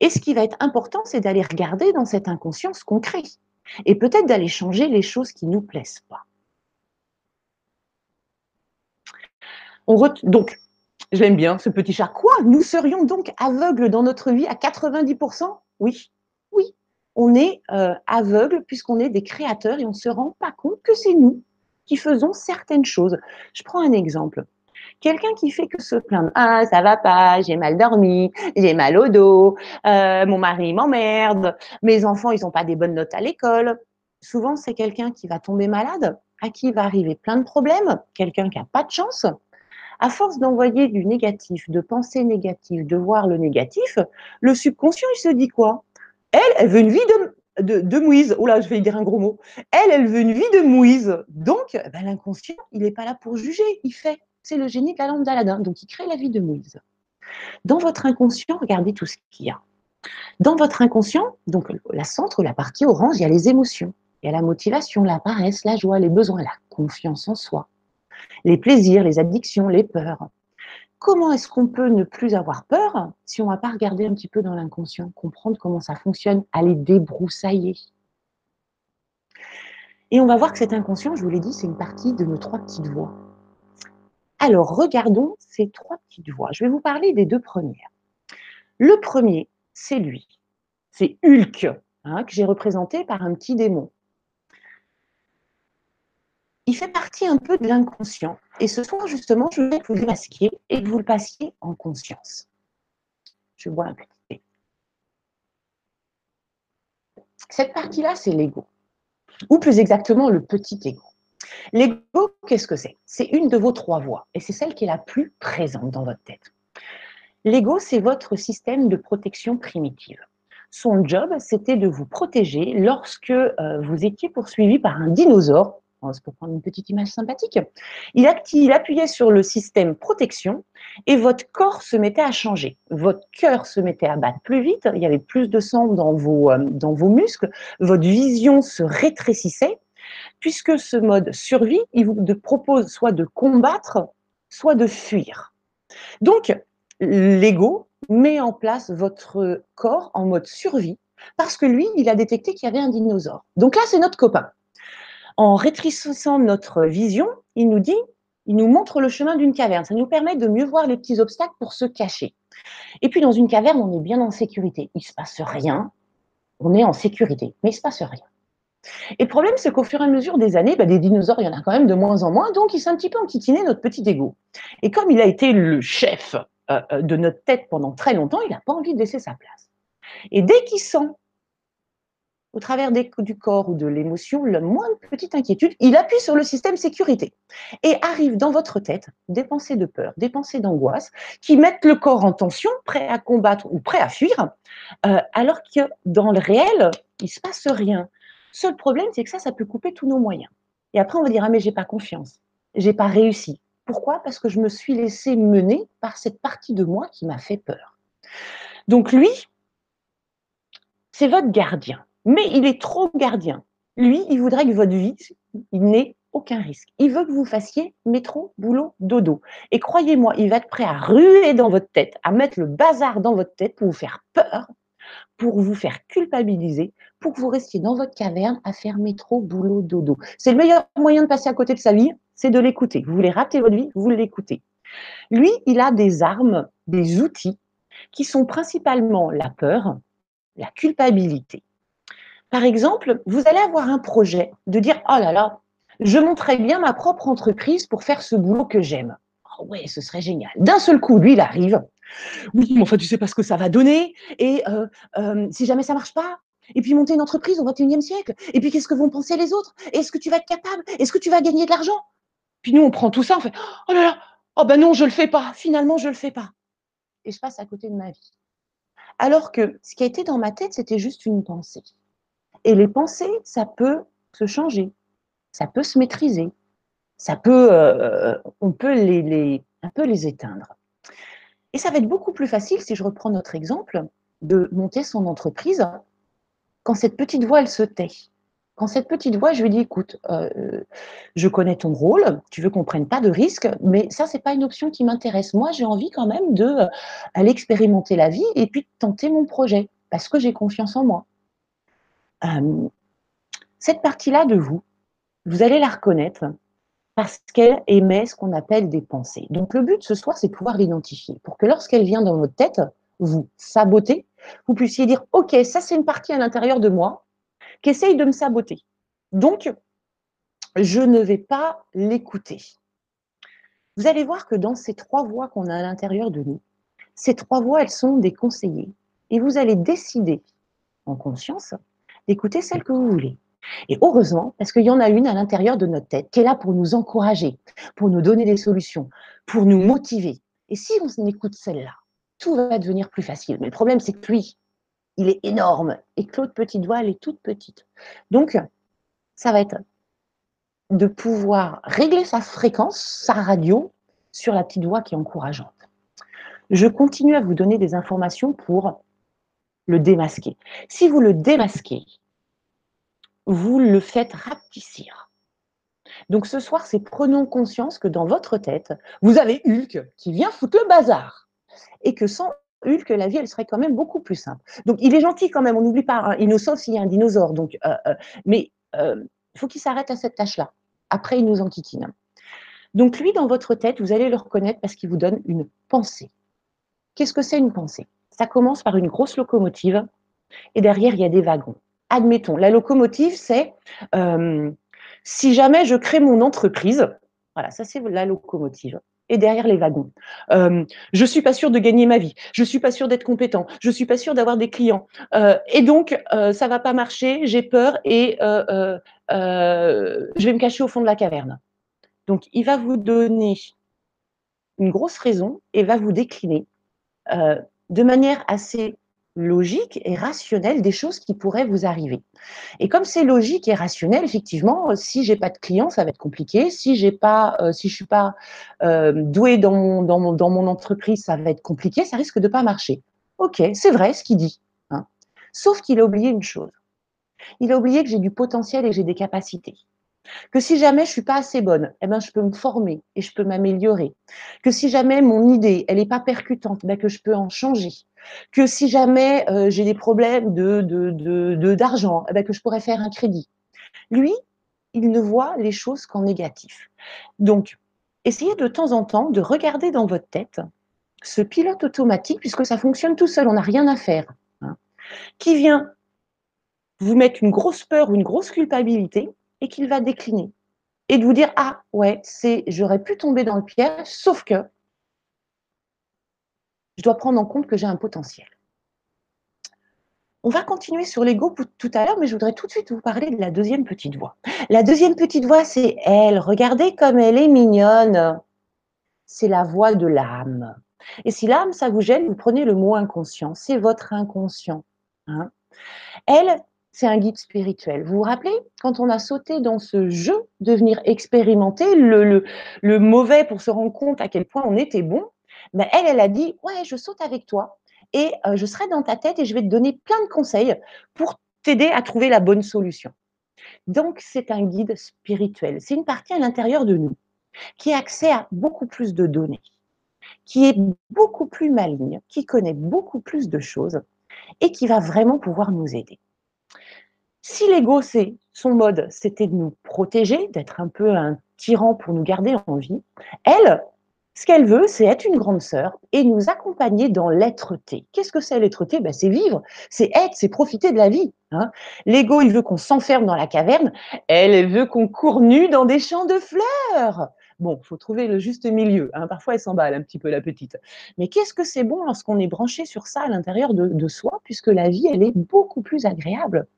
Et ce qui va être important, c'est d'aller regarder dans cet inconscient ce qu'on crée. Et peut-être d'aller changer les choses qui ne nous plaisent pas. Donc, je l'aime bien, ce petit chat. Quoi? Nous serions donc aveugles dans notre vie à 90% Oui, oui. On est euh, aveugles puisqu'on est des créateurs et on ne se rend pas compte que c'est nous faisons certaines choses. Je prends un exemple. Quelqu'un qui fait que se plaindre. Ah, ça va pas, j'ai mal dormi, j'ai mal au dos, euh, mon mari m'emmerde, mes enfants, ils n'ont pas des bonnes notes à l'école. Souvent, c'est quelqu'un qui va tomber malade, à qui va arriver plein de problèmes, quelqu'un qui n'a pas de chance. À force d'envoyer du négatif, de penser négatif, de voir le négatif, le subconscient, il se dit quoi? Elle, elle veut une vie de, de, de mouise. Oh là, je vais dire un gros mot. Elle, elle veut une vie de mouise. Donc, ben, l'inconscient, il n'est pas là pour juger, il fait c'est le génie de la lampe d'Aladin. Donc, il crée la vie de Moïse. Dans votre inconscient, regardez tout ce qu'il y a. Dans votre inconscient, donc la centre, la partie orange, il y a les émotions. Il y a la motivation, la paresse, la joie, les besoins, la confiance en soi, les plaisirs, les addictions, les peurs. Comment est-ce qu'on peut ne plus avoir peur si on ne va pas regarder un petit peu dans l'inconscient, comprendre comment ça fonctionne, aller débroussailler? Et on va voir que cet inconscient, je vous l'ai dit, c'est une partie de nos trois petites voix. Alors, regardons ces trois petites voix. Je vais vous parler des deux premières. Le premier, c'est lui. C'est Hulk, hein, que j'ai représenté par un petit démon. Il fait partie un peu de l'inconscient. Et ce soir, justement, je voulais que vous le masquiez et que vous le passiez en conscience. Je vois un petit Cette partie-là, c'est l'ego. Ou plus exactement, le petit ego. L'ego, qu'est-ce que c'est? C'est une de vos trois voix et c'est celle qui est la plus présente dans votre tête. L'ego, c'est votre système de protection primitive. Son job, c'était de vous protéger lorsque euh, vous étiez poursuivi par un dinosaure. C'est pour prendre une petite image sympathique. Il, il appuyait sur le système protection et votre corps se mettait à changer. Votre cœur se mettait à battre plus vite, il y avait plus de sang dans vos, euh, dans vos muscles, votre vision se rétrécissait puisque ce mode survie, il vous propose soit de combattre, soit de fuir. Donc, l'ego met en place votre corps en mode survie, parce que lui, il a détecté qu'il y avait un dinosaure. Donc là, c'est notre copain. En rétrécissant notre vision, il nous dit, il nous montre le chemin d'une caverne. Ça nous permet de mieux voir les petits obstacles pour se cacher. Et puis dans une caverne, on est bien en sécurité. Il ne se passe rien. On est en sécurité, mais il ne se passe rien. Et le problème, c'est qu'au fur et à mesure des années, bah, des dinosaures, il y en a quand même de moins en moins, donc il s'est un petit peu enquiquiné notre petit ego. Et comme il a été le chef euh, euh, de notre tête pendant très longtemps, il n'a pas envie de laisser sa place. Et dès qu'il sent, au travers du corps ou de l'émotion, la moindre petite inquiétude, il appuie sur le système sécurité et arrive dans votre tête des pensées de peur, des pensées d'angoisse qui mettent le corps en tension, prêt à combattre ou prêt à fuir, euh, alors que dans le réel, il ne se passe rien. Seul problème, c'est que ça, ça peut couper tous nos moyens. Et après, on va dire ah mais j'ai pas confiance, j'ai pas réussi. Pourquoi? Parce que je me suis laissé mener par cette partie de moi qui m'a fait peur. Donc lui, c'est votre gardien, mais il est trop gardien. Lui, il voudrait que votre vie, n'ait aucun risque. Il veut que vous fassiez métro, boulot, dodo. Et croyez-moi, il va être prêt à ruer dans votre tête, à mettre le bazar dans votre tête pour vous faire peur, pour vous faire culpabiliser, pour que vous restiez dans votre caverne à faire métro, boulot, dodo. C'est le meilleur moyen de passer à côté de sa vie, c'est de l'écouter. Vous voulez rater votre vie, vous l'écoutez. Lui, il a des armes, des outils qui sont principalement la peur, la culpabilité. Par exemple, vous allez avoir un projet de dire Oh là là, je monterais bien ma propre entreprise pour faire ce boulot que j'aime. Oh ouais, ce serait génial. D'un seul coup, lui, il arrive. Oui, mais enfin, tu sais pas ce que ça va donner. Et euh, euh, si jamais ça marche pas, et puis monter une entreprise au 21e siècle. Et puis qu'est-ce que vont penser les autres? Est-ce que tu vas être capable? Est-ce que tu vas gagner de l'argent? Puis nous, on prend tout ça, on fait Oh là là, oh ben non, je le fais pas. Finalement, je le fais pas. Et je passe à côté de ma vie. Alors que ce qui a été dans ma tête, c'était juste une pensée. Et les pensées, ça peut se changer, ça peut se maîtriser. ça peut, euh, on peut les, un peu les éteindre. Et ça va être beaucoup plus facile, si je reprends notre exemple, de monter son entreprise quand cette petite voix, elle se tait. Quand cette petite voix, je lui dis, écoute, euh, je connais ton rôle, tu veux qu'on prenne pas de risques, mais ça, c'est pas une option qui m'intéresse. Moi, j'ai envie quand même de euh, aller expérimenter la vie et puis de tenter mon projet parce que j'ai confiance en moi. Euh, cette partie-là de vous, vous allez la reconnaître parce qu'elle émet ce qu'on appelle des pensées. Donc le but ce soir, c'est de pouvoir l'identifier pour que lorsqu'elle vient dans votre tête, vous sabotez, vous puissiez dire, OK, ça c'est une partie à l'intérieur de moi qui essaye de me saboter. Donc, je ne vais pas l'écouter. Vous allez voir que dans ces trois voix qu'on a à l'intérieur de nous, ces trois voix, elles sont des conseillers. Et vous allez décider, en conscience, d'écouter celle que vous voulez. Et heureusement, parce qu'il y en a une à l'intérieur de notre tête qui est là pour nous encourager, pour nous donner des solutions, pour nous motiver. Et si on écoute celle-là, tout va devenir plus facile. Mais le problème, c'est que lui, il est énorme et que l'autre petite voix, elle est toute petite. Donc, ça va être de pouvoir régler sa fréquence, sa radio, sur la petite voix qui est encourageante. Je continue à vous donner des informations pour le démasquer. Si vous le démasquez, vous le faites rapetissir. Donc ce soir, c'est prenons conscience que dans votre tête, vous avez Hulk qui vient foutre le bazar. Et que sans Hulk, la vie, elle serait quand même beaucoup plus simple. Donc il est gentil quand même, on n'oublie pas, hein, innocent s'il y a un dinosaure. Donc, euh, euh, mais euh, il faut qu'il s'arrête à cette tâche-là. Après, il nous enquiquine. Donc lui, dans votre tête, vous allez le reconnaître parce qu'il vous donne une pensée. Qu'est-ce que c'est une pensée? Ça commence par une grosse locomotive et derrière, il y a des wagons admettons, la locomotive, c'est euh, si jamais je crée mon entreprise, voilà, ça c'est la locomotive. Et derrière les wagons. Euh, je suis pas sûre de gagner ma vie. Je suis pas sûre d'être compétent. Je suis pas sûre d'avoir des clients. Euh, et donc, euh, ça va pas marcher. J'ai peur et je vais me cacher au fond de la caverne. Donc, il va vous donner une grosse raison et va vous décliner de manière assez logique et rationnelle des choses qui pourraient vous arriver. Et comme c'est logique et rationnel, effectivement, si j'ai pas de clients, ça va être compliqué. Si j'ai pas, euh, si je suis pas euh, doué dans mon entreprise, ça va être compliqué. Ça risque de pas marcher. Ok, c'est vrai ce qu'il dit. Hein. Sauf qu'il a oublié une chose. Il a oublié que j'ai du potentiel et j'ai des capacités que si jamais je suis pas assez bonne, eh ben, je peux me former et je peux m'améliorer. Que si jamais mon idée, elle n'est pas percutante, ben, que je peux en changer. Que si jamais euh, j'ai des problèmes de, d'argent, eh ben, que je pourrais faire un crédit. Lui, il ne voit les choses qu'en négatif. Donc, essayez de temps en temps de regarder dans votre tête ce pilote automatique, puisque ça fonctionne tout seul, on n'a rien à faire, hein, qui vient vous mettre une grosse peur ou une grosse culpabilité et qu'il va décliner. Et de vous dire, ah ouais, c'est, j'aurais pu tomber dans le piège, sauf que je dois prendre en compte que j'ai un potentiel. On va continuer sur l'ego tout à l'heure, mais je voudrais tout de suite vous parler de la deuxième petite voix. La deuxième petite voix, c'est elle. Regardez comme elle est mignonne. C'est la voix de l'âme. Et si l'âme, ça vous gêne, vous prenez le mot inconscient. C'est votre inconscient. Hein. elle, c'est un guide spirituel. Vous vous rappelez, quand on a sauté dans ce jeu de venir expérimenter le, mauvais pour se rendre compte à quel point on était bon, ben elle, elle a dit, ouais, je saute avec toi et euh, je serai dans ta tête et je vais te donner plein de conseils pour t'aider à trouver la bonne solution. Donc, c'est un guide spirituel. C'est une partie à l'intérieur de nous qui a accès à beaucoup plus de données, qui est beaucoup plus maligne, qui connaît beaucoup plus de choses et qui va vraiment pouvoir nous aider. Si l'ego, c'est son mode, c'était de nous protéger, d'être un peu un tyran pour nous garder en vie, elle, ce qu'elle veut, c'est être une grande sœur et nous accompagner dans l'être-té. Qu'est-ce que c'est l'être-té? Ben, C'est vivre, c'est être, c'est profiter de la vie. Hein. L'ego, il veut qu'on s'enferme dans la caverne, elle, elle veut qu'on court nu dans des champs de fleurs. Bon, il faut trouver le juste milieu. Hein. Parfois, elle s'emballe un petit peu, la petite. Mais qu'est-ce que c'est bon lorsqu'on est branché sur ça à l'intérieur de, soi, puisque la vie, elle est beaucoup plus agréable.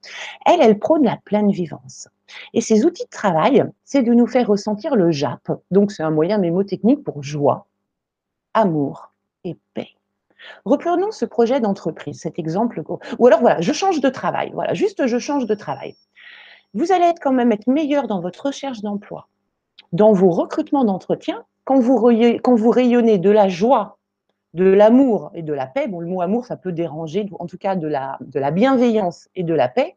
Elle, elle prône la pleine vivance. Et ses outils de travail, c'est de nous faire ressentir le JAP. Donc, c'est un moyen mémotechnique pour joie, amour et paix. Reprenons ce projet d'entreprise, cet exemple. Ou alors, voilà, je change de travail. Voilà, juste je change de travail. Vous allez être quand même être meilleur dans votre recherche d'emploi dans vos recrutements d'entretien, quand vous, rayonnez de la joie, de l'amour et de la paix, bon, le mot amour, ça peut déranger, en tout cas de la, de la bienveillance et de la paix,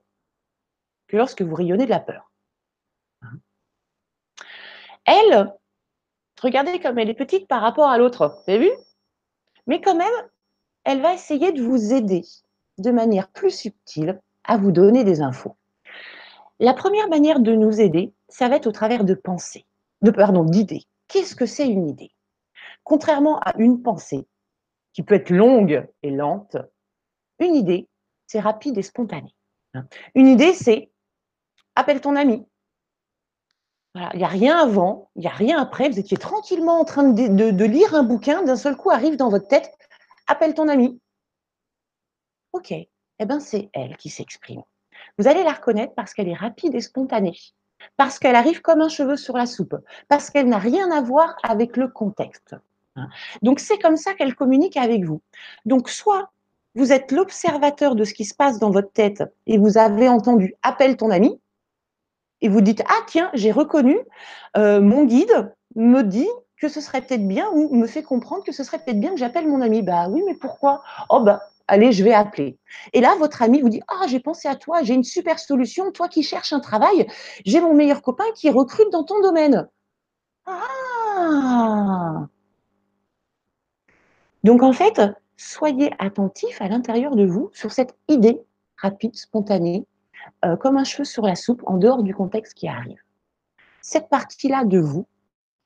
que lorsque vous rayonnez de la peur. Elle, regardez comme elle est petite par rapport à l'autre, vous avez vu? Mais quand même, elle va essayer de vous aider de manière plus subtile à vous donner des infos. La première manière de nous aider, ça va être au travers de pensées, de pardon, d'idées. Qu'est-ce que c'est une idée? Contrairement à une pensée, qui peut être longue et lente, une idée, c'est rapide et spontané. Une idée, c'est appelle ton ami. il n'y a rien avant, il n'y a rien après. Vous étiez tranquillement en train de lire un bouquin, d'un seul coup arrive dans votre tête, appelle ton ami. Ok, eh bien c'est elle qui s'exprime. Vous allez la reconnaître parce qu'elle est rapide et spontanée, parce qu'elle arrive comme un cheveu sur la soupe, parce qu'elle n'a rien à voir avec le contexte. Donc c'est comme ça qu'elle communique avec vous. Donc soit vous êtes l'observateur de ce qui se passe dans votre tête et vous avez entendu appelle ton ami et vous dites ah tiens j'ai reconnu euh, mon guide me dit que ce serait peut-être bien ou me fait comprendre que ce serait peut-être bien que j'appelle mon ami. Bah oui mais pourquoi? Oh bah allez, je vais appeler. Et là, votre ami vous dit, ah, j'ai pensé à toi, j'ai une super solution, toi qui cherches un travail, j'ai mon meilleur copain qui recrute dans ton domaine. Ah Donc en fait, soyez attentif à l'intérieur de vous sur cette idée rapide, spontanée, euh, comme un cheveu sur la soupe, en dehors du contexte qui arrive. Cette partie-là de vous,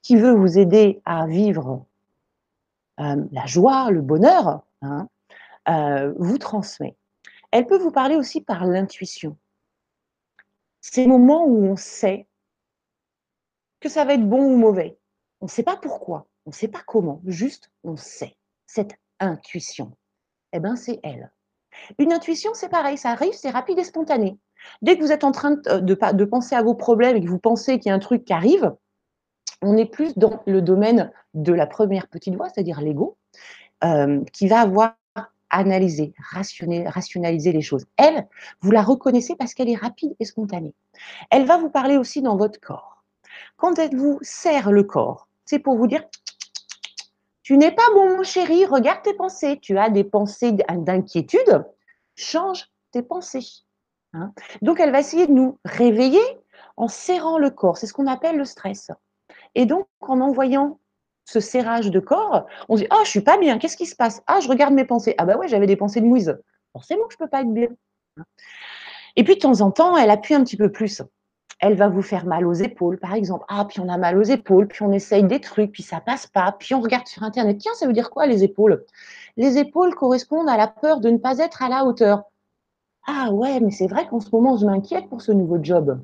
qui veut vous aider à vivre euh, la joie, le bonheur, hein, euh, vous transmet. Elle peut vous parler aussi par l'intuition. Ces moments où on sait que ça va être bon ou mauvais. On ne sait pas pourquoi, on ne sait pas comment, juste on sait. Cette intuition, eh ben, c'est elle. Une intuition, c'est pareil, ça arrive, c'est rapide et spontané. Dès que vous êtes en train de, de, penser à vos problèmes et que vous pensez qu'il y a un truc qui arrive, on est plus dans le domaine de la première petite voix, c'est-à-dire l'ego, euh, qui va avoir analyser, rationaliser les choses. Elle, vous la reconnaissez parce qu'elle est rapide et spontanée. Elle va vous parler aussi dans votre corps. Quand elle vous serre le corps, c'est pour vous dire tu n'es pas bon, mon chéri, regarde tes pensées. Tu as des pensées d'inquiétude, change tes pensées. Hein. donc, elle va essayer de nous réveiller en serrant le corps. C'est ce qu'on appelle le stress. Et donc, en envoyant ce serrage de corps, on se dit Ah, je suis pas bien, qu'est-ce qui se passe? Ah, je regarde mes pensées. Ah, bah ouais, j'avais des pensées de mouise. Forcément que je peux pas être bien. Et puis, de temps en temps, elle appuie un petit peu plus. Elle va vous faire mal aux épaules, par exemple. Ah, puis on a mal aux épaules, puis on essaye des trucs, puis ça passe pas, puis on regarde sur Internet. Tiens, ça veut dire quoi les épaules? Les épaules correspondent à la peur de ne pas être à la hauteur. Ah ouais, mais c'est vrai qu'en ce moment, je m'inquiète pour ce nouveau job.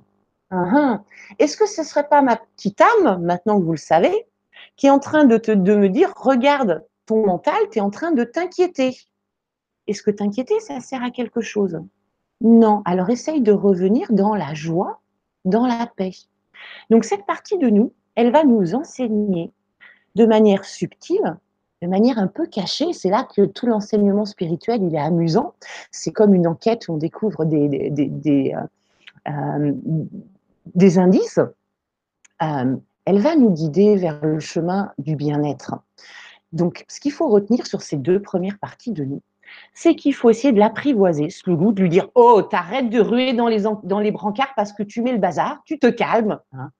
Uh-huh. Est-ce que ce ne serait pas ma petite âme, maintenant que vous le savez, qui est en train de, te, de me dire, regarde ton mental, tu es en train de t'inquiéter. Est-ce que t'inquiéter, ça sert à quelque chose? Non. Alors essaye de revenir dans la joie, dans la paix. Donc cette partie de nous, elle va nous enseigner de manière subtile, de manière un peu cachée. C'est là que tout l'enseignement spirituel, il est amusant. C'est comme une enquête où on découvre des, des, des, euh, euh, des indices. Euh, elle va nous guider vers le chemin du bien-être. Donc, ce qu'il faut retenir sur ces deux premières parties de nous, c'est qu'il faut essayer de l'apprivoiser, ce goût, de lui dire Oh, t'arrêtes de ruer dans les, dans les brancards parce que tu mets le bazar, tu te calmes. Hein.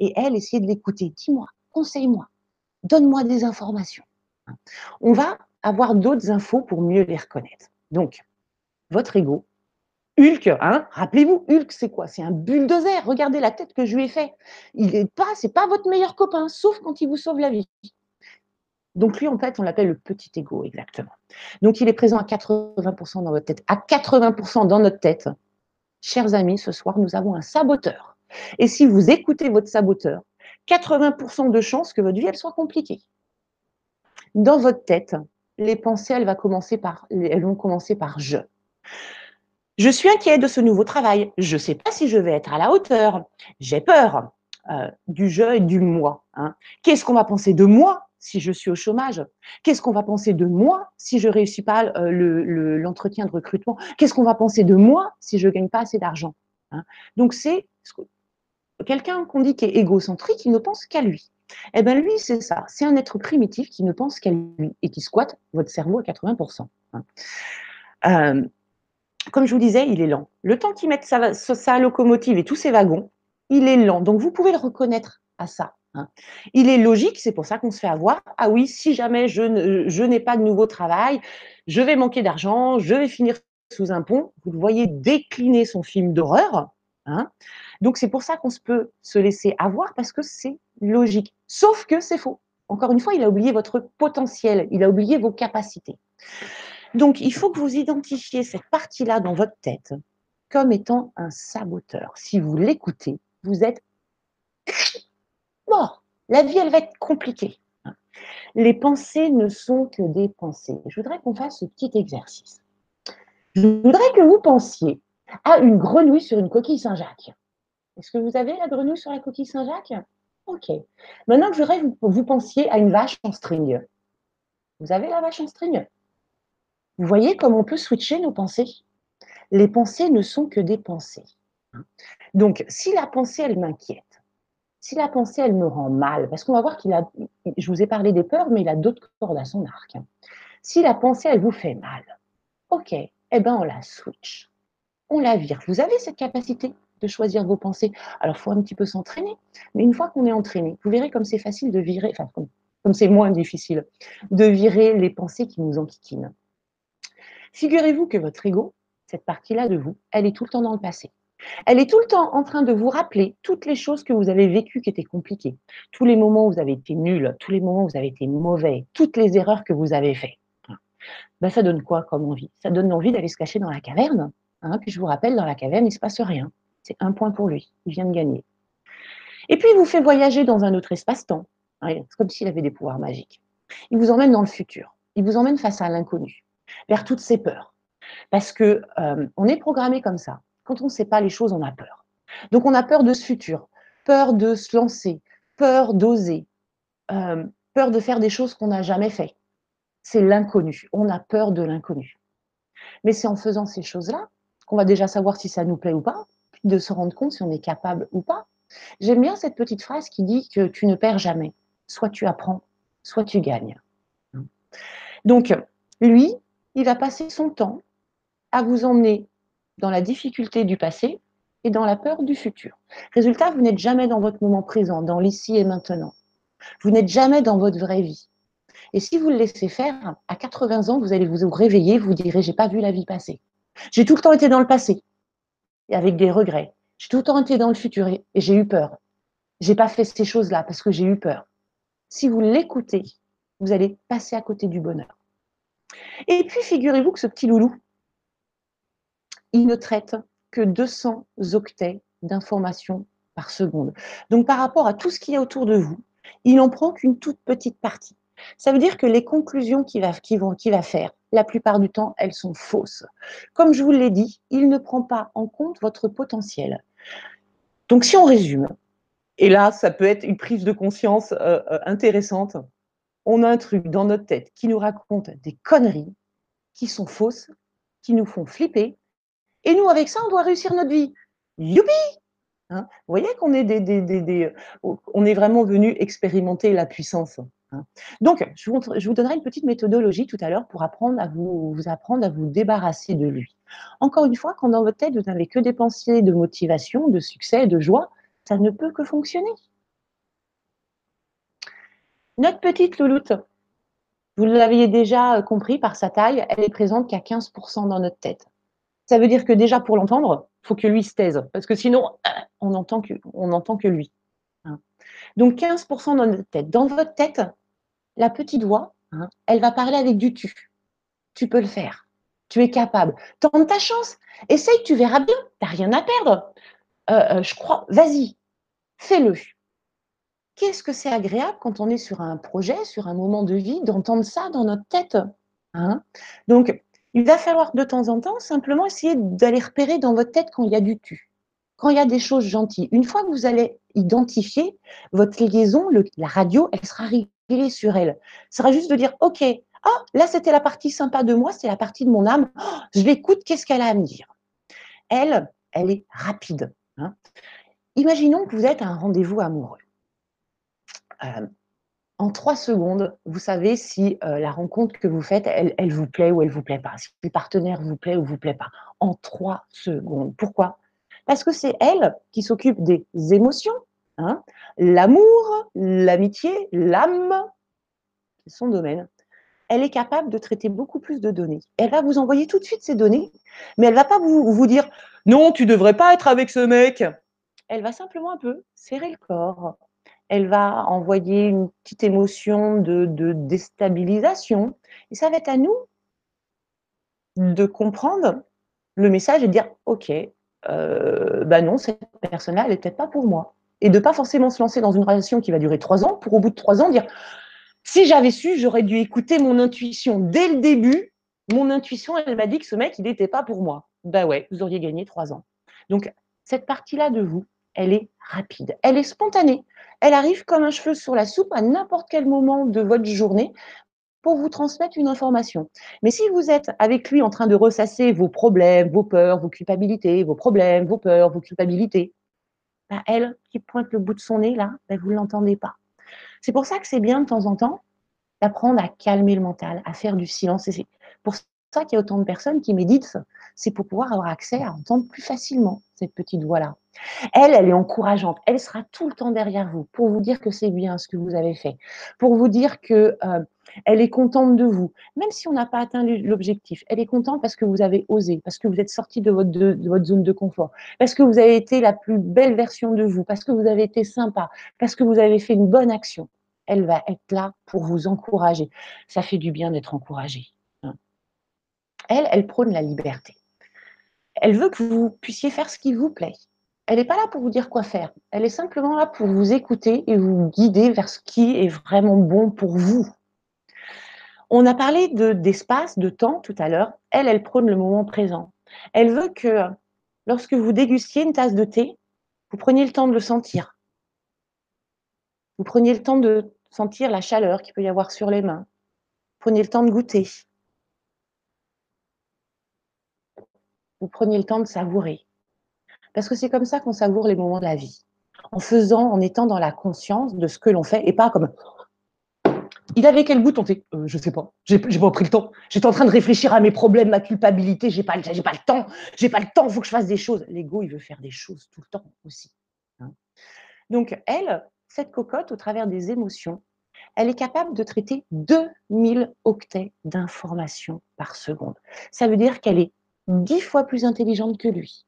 Et elle, essayer de l'écouter. Dis-moi, conseille-moi, donne-moi des informations. Hein. On va avoir d'autres infos pour mieux les reconnaître. Donc, votre ego, Hulk, hein, rappelez-vous, Hulk, c'est quoi? C'est un bulldozer. Regardez la tête que je lui ai fait. Il n'est pas, c'est pas votre meilleur copain, sauf quand il vous sauve la vie. Donc lui, en fait, on l'appelle le petit ego, exactement. Donc il est présent à 80% dans votre tête. À 80% dans notre tête, chers amis, ce soir, nous avons un saboteur. Et si vous écoutez votre saboteur, 80% de chances que votre vie, soit compliquée. Dans votre tête, les pensées, elles vont commencer par je. Je suis inquiet de ce nouveau travail. Je ne sais pas si je vais être à la hauteur. J'ai peur euh, du je et du moi. Hein. Qu'est-ce qu'on va penser de moi si je suis au chômage? Qu'est-ce qu'on va penser de moi si je ne réussis pas euh, l'entretien de recrutement? Qu'est-ce qu'on va penser de moi si je ne gagne pas assez d'argent hein? Donc, c'est quelqu'un qu'on dit qui est égocentrique, il ne pense qu'à lui. Eh bien, lui, c'est ça. C'est un être primitif qui ne pense qu'à lui et qui squatte votre cerveau à 80%. Hein. Euh, comme je vous disais, il est lent. Le temps qu'il mette sa, locomotive et tous ses wagons, il est lent. Donc, vous pouvez le reconnaître à ça. Hein. Il est logique, c'est pour ça qu'on se fait avoir. Ah oui, si jamais je, n'ai pas de nouveau travail, je vais manquer d'argent, je vais finir sous un pont. Vous le voyez décliner son film d'horreur. Hein. Donc c'est pour ça qu'on se peut se laisser avoir parce que c'est logique. Sauf que c'est faux. Encore une fois, il a oublié votre potentiel, il a oublié vos capacités. Donc il faut que vous identifiez cette partie-là dans votre tête comme étant un saboteur. Si vous l'écoutez, vous êtes [CLEARS THROAT] mort. La vie, elle va être compliquée. Les pensées ne sont que des pensées. Je voudrais qu'on fasse ce petit exercice. Je voudrais que vous pensiez à une grenouille sur une coquille Saint-Jacques. Est-ce que vous avez la grenouille sur la coquille Saint-Jacques? Ok. Maintenant, je voudrais que vous pensiez à une vache en string. Vous avez la vache en string? Vous voyez comment on peut switcher nos pensées? Les pensées ne sont que des pensées. Donc, si la pensée, elle m'inquiète, si la pensée, elle me rend mal, parce qu'on va voir qu'il a, je vous ai parlé des peurs, mais il a d'autres cordes à son arc. Si la pensée, elle vous fait mal, ok, eh bien, on la switch. On la vire. Vous avez cette capacité de choisir vos pensées. Alors, il faut un petit peu s'entraîner. Mais une fois qu'on est entraîné, vous verrez comme c'est facile de virer, enfin, comme c'est moins difficile, de virer les pensées qui nous enquiquinent. Figurez-vous que votre ego, cette partie-là de vous, elle est tout le temps dans le passé. Elle est tout le temps en train de vous rappeler toutes les choses que vous avez vécues qui étaient compliquées, tous les moments où vous avez été nul, tous les moments où vous avez été mauvais, toutes les erreurs que vous avez faites. Ben, ça donne quoi comme envie? Ça donne l'envie d'aller se cacher dans la caverne. Hein, puis je vous rappelle, dans la caverne, il ne se passe rien. C'est un point pour lui. Il vient de gagner. Et puis, il vous fait voyager dans un autre espace-temps. C'est comme s'il avait des pouvoirs magiques. Il vous emmène dans le futur. Il vous emmène face à l'inconnu, vers toutes ses peurs. Parce que euh, on est programmé comme ça. Quand on ne sait pas les choses, on a peur. Donc, on a peur de ce futur, peur de se lancer, peur d'oser, euh, peur de faire des choses qu'on n'a jamais fait. C'est l'inconnu. On a peur de l'inconnu. Mais c'est en faisant ces choses-là qu'on va déjà savoir si ça nous plaît ou pas, puis de se rendre compte si on est capable ou pas. J'aime bien cette petite phrase qui dit que tu ne perds jamais. Soit tu apprends, soit tu gagnes. Donc, lui, il va passer son temps à vous emmener dans la difficulté du passé et dans la peur du futur. Résultat, vous n'êtes jamais dans votre moment présent, dans l'ici et maintenant. Vous n'êtes jamais dans votre vraie vie. Et si vous le laissez faire, à 80 ans, vous allez vous réveiller, vous direz, j'ai pas vu la vie passer. J'ai tout le temps été dans le passé, et avec des regrets. J'ai tout le temps été dans le futur, et j'ai eu peur. J'ai pas fait ces choses-là parce que j'ai eu peur. Si vous l'écoutez, vous allez passer à côté du bonheur. Et puis, figurez-vous que ce petit loulou, il ne traite que 200 octets d'informations par seconde. Donc, par rapport à tout ce qu'il y a autour de vous, il n'en prend qu'une toute petite partie. Ça veut dire que les conclusions qu'il va, faire, la plupart du temps, elles sont fausses. Comme je vous l'ai dit, il ne prend pas en compte votre potentiel. Donc si on résume, et là, ça peut être une prise de conscience euh, euh, intéressante, on a un truc dans notre tête qui nous raconte des conneries qui sont fausses, qui nous font flipper, et nous, avec ça, on doit réussir notre vie. Youpi hein Vous voyez qu'on est, on est vraiment venu expérimenter la puissance. Hein. Donc, je vous, donnerai une petite méthodologie tout à l'heure pour apprendre à vous, apprendre à vous débarrasser de lui. Encore une fois, quand dans votre tête, vous n'avez que des pensées de motivation, de succès, de joie, ça ne peut que fonctionner. Notre petite louloute, vous l'aviez déjà compris par sa taille, elle est présente qu'à 15% dans notre tête. Ça veut dire que déjà pour l'entendre, il faut que lui se taise, parce que sinon, [CLEARS THROAT] on n'entend que, que lui. Hein. Donc 15% dans notre tête. Dans votre tête, la petite voix, hein, elle va parler avec du tu. Tu peux le faire. Tu es capable. Tente ta chance. Essaye, tu verras bien. Tu n'as rien à perdre. Euh, euh, je crois, vas-y, fais-le. Qu'est-ce que c'est agréable quand on est sur un projet, sur un moment de vie, d'entendre ça dans notre tête. Hein? Donc, il va falloir de temps en temps simplement essayer d'aller repérer dans votre tête quand il y a du tu, quand il y a des choses gentilles. Une fois que vous allez identifier votre liaison, la radio, elle sera réglée sur elle. Ce sera juste de dire, OK, ah, là c'était la partie sympa de moi, c'est la partie de mon âme. je l'écoute, qu'est-ce qu'elle a à me dire? Elle, elle est rapide. Hein? Imaginons que vous êtes à un rendez-vous amoureux. Euh, en trois secondes, vous savez si euh, la rencontre que vous faites, elle, vous plaît ou elle vous plaît pas, si le partenaire vous plaît ou vous plaît pas. En trois secondes. Pourquoi? Parce que c'est elle qui s'occupe des émotions, hein, l'amour, l'amitié, l'âme, son domaine. Elle est capable de traiter beaucoup plus de données. Elle va vous envoyer tout de suite ces données, mais elle va pas vous, vous dire non, tu devrais pas être avec ce mec. Elle va simplement un peu serrer le corps, elle va envoyer une petite émotion de, déstabilisation. Et ça va être à nous de comprendre le message et de dire, OK, euh, bah non, cette personne-là, elle n'est peut-être pas pour moi. Et de ne pas forcément se lancer dans une relation qui va durer trois ans, pour au bout de trois ans dire, si j'avais su, j'aurais dû écouter mon intuition. Dès le début, mon intuition, elle m'a dit que ce mec, il n'était pas pour moi. Bah ouais, vous auriez gagné trois ans. Donc, cette partie-là de vous, elle est rapide, elle est spontanée. Elle arrive comme un cheveu sur la soupe à n'importe quel moment de votre journée pour vous transmettre une information. Mais si vous êtes avec lui en train de ressasser vos problèmes, vos peurs, vos culpabilités, vos problèmes, vos peurs, vos culpabilités, bah, elle qui pointe le bout de son nez, là, bah, vous ne l'entendez pas. C'est pour ça que c'est bien de temps en temps d'apprendre à calmer le mental, à faire du silence. Ça qu'il y a autant de personnes qui méditent, c'est pour pouvoir avoir accès à entendre plus facilement cette petite voix-là. Elle, elle est encourageante. Elle sera tout le temps derrière vous pour vous dire que c'est bien ce que vous avez fait, pour vous dire que euh, elle est contente de vous, même si on n'a pas atteint l'objectif. Elle est contente parce que vous avez osé, parce que vous êtes sorti de votre, de, votre zone de confort, parce que vous avez été la plus belle version de vous, parce que vous avez été sympa, parce que vous avez fait une bonne action. Elle va être là pour vous encourager. Ça fait du bien d'être encouragé. Elle, elle prône la liberté. Elle veut que vous puissiez faire ce qui vous plaît elle n'est pas là pour vous dire quoi faire. Elle est simplement là pour vous écouter et vous guider vers ce qui est vraiment bon pour vous. On a parlé d'espace, de, temps tout à l'heure. Elle, elle prône le moment présent. Elle veut que lorsque vous dégustiez une tasse de thé, vous preniez le temps de le sentir. Vous preniez le temps de sentir la chaleur qu'il peut y avoir sur les mains. Prenez le temps de goûter. Vous preniez le temps de savourer. Parce que c'est comme ça qu'on savoure les moments de la vie. En faisant, en étant dans la conscience de ce que l'on fait et pas comme il avait quel goût ton thé euh, Je sais pas. J'ai pas pris le temps. J'étais en train de réfléchir à mes problèmes, ma culpabilité. J'ai pas, pas le temps. J'ai pas le temps. Il faut que je fasse des choses. L'ego, il veut faire des choses tout le temps aussi. Hein. Donc elle, cette cocotte, au travers des émotions, elle est capable de traiter 2000 octets d'informations par seconde. Ça veut dire qu'elle est dix fois plus intelligente que lui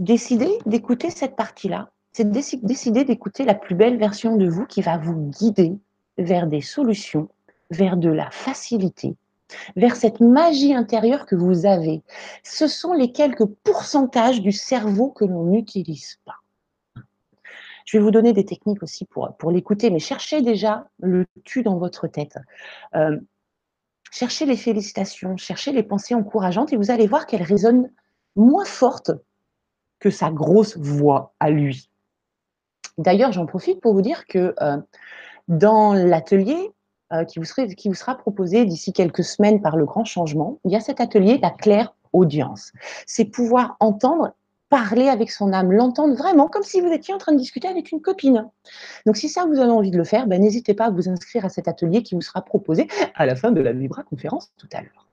décider d'écouter cette partie-là, c'est décider d'écouter la plus belle version de vous qui va vous guider vers des solutions, vers de la facilité, vers cette magie intérieure que vous avez. Ce sont les quelques pourcentages du cerveau que l'on n'utilise pas. Je vais vous donner des techniques aussi pour, pour l'écouter, mais cherchez déjà le tu dans votre tête. Euh, cherchez les félicitations, cherchez les pensées encourageantes et vous allez voir qu'elles résonnent moins fortes que sa grosse voix à lui. D'ailleurs, j'en profite pour vous dire que euh, dans l'atelier euh, qui, vous qui vous sera proposé d'ici quelques semaines par le grand changement, il y a cet atelier, la claire audience. C'est pouvoir entendre parler avec son âme, l'entendre vraiment comme si vous étiez en train de discuter avec une copine. Donc si ça vous avez envie de le faire, ben, n'hésitez pas à vous inscrire à cet atelier qui vous sera proposé à la fin de la Vibra conférence tout à l'heure.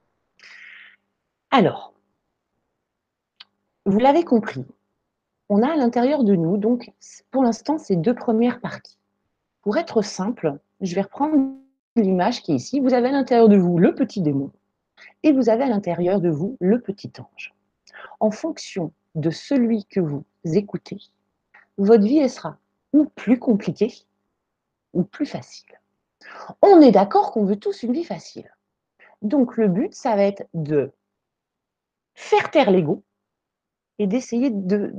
Alors, vous l'avez compris, on a à l'intérieur de nous, donc pour l'instant, ces deux premières parties. Pour être simple, je vais reprendre l'image qui est ici. Vous avez à l'intérieur de vous le petit démon et vous avez à l'intérieur de vous le petit ange. En fonction de celui que vous écoutez, votre vie sera ou plus compliquée ou plus facile. On est d'accord qu'on veut tous une vie facile. Donc le but, ça va être de faire taire l'ego et d'essayer de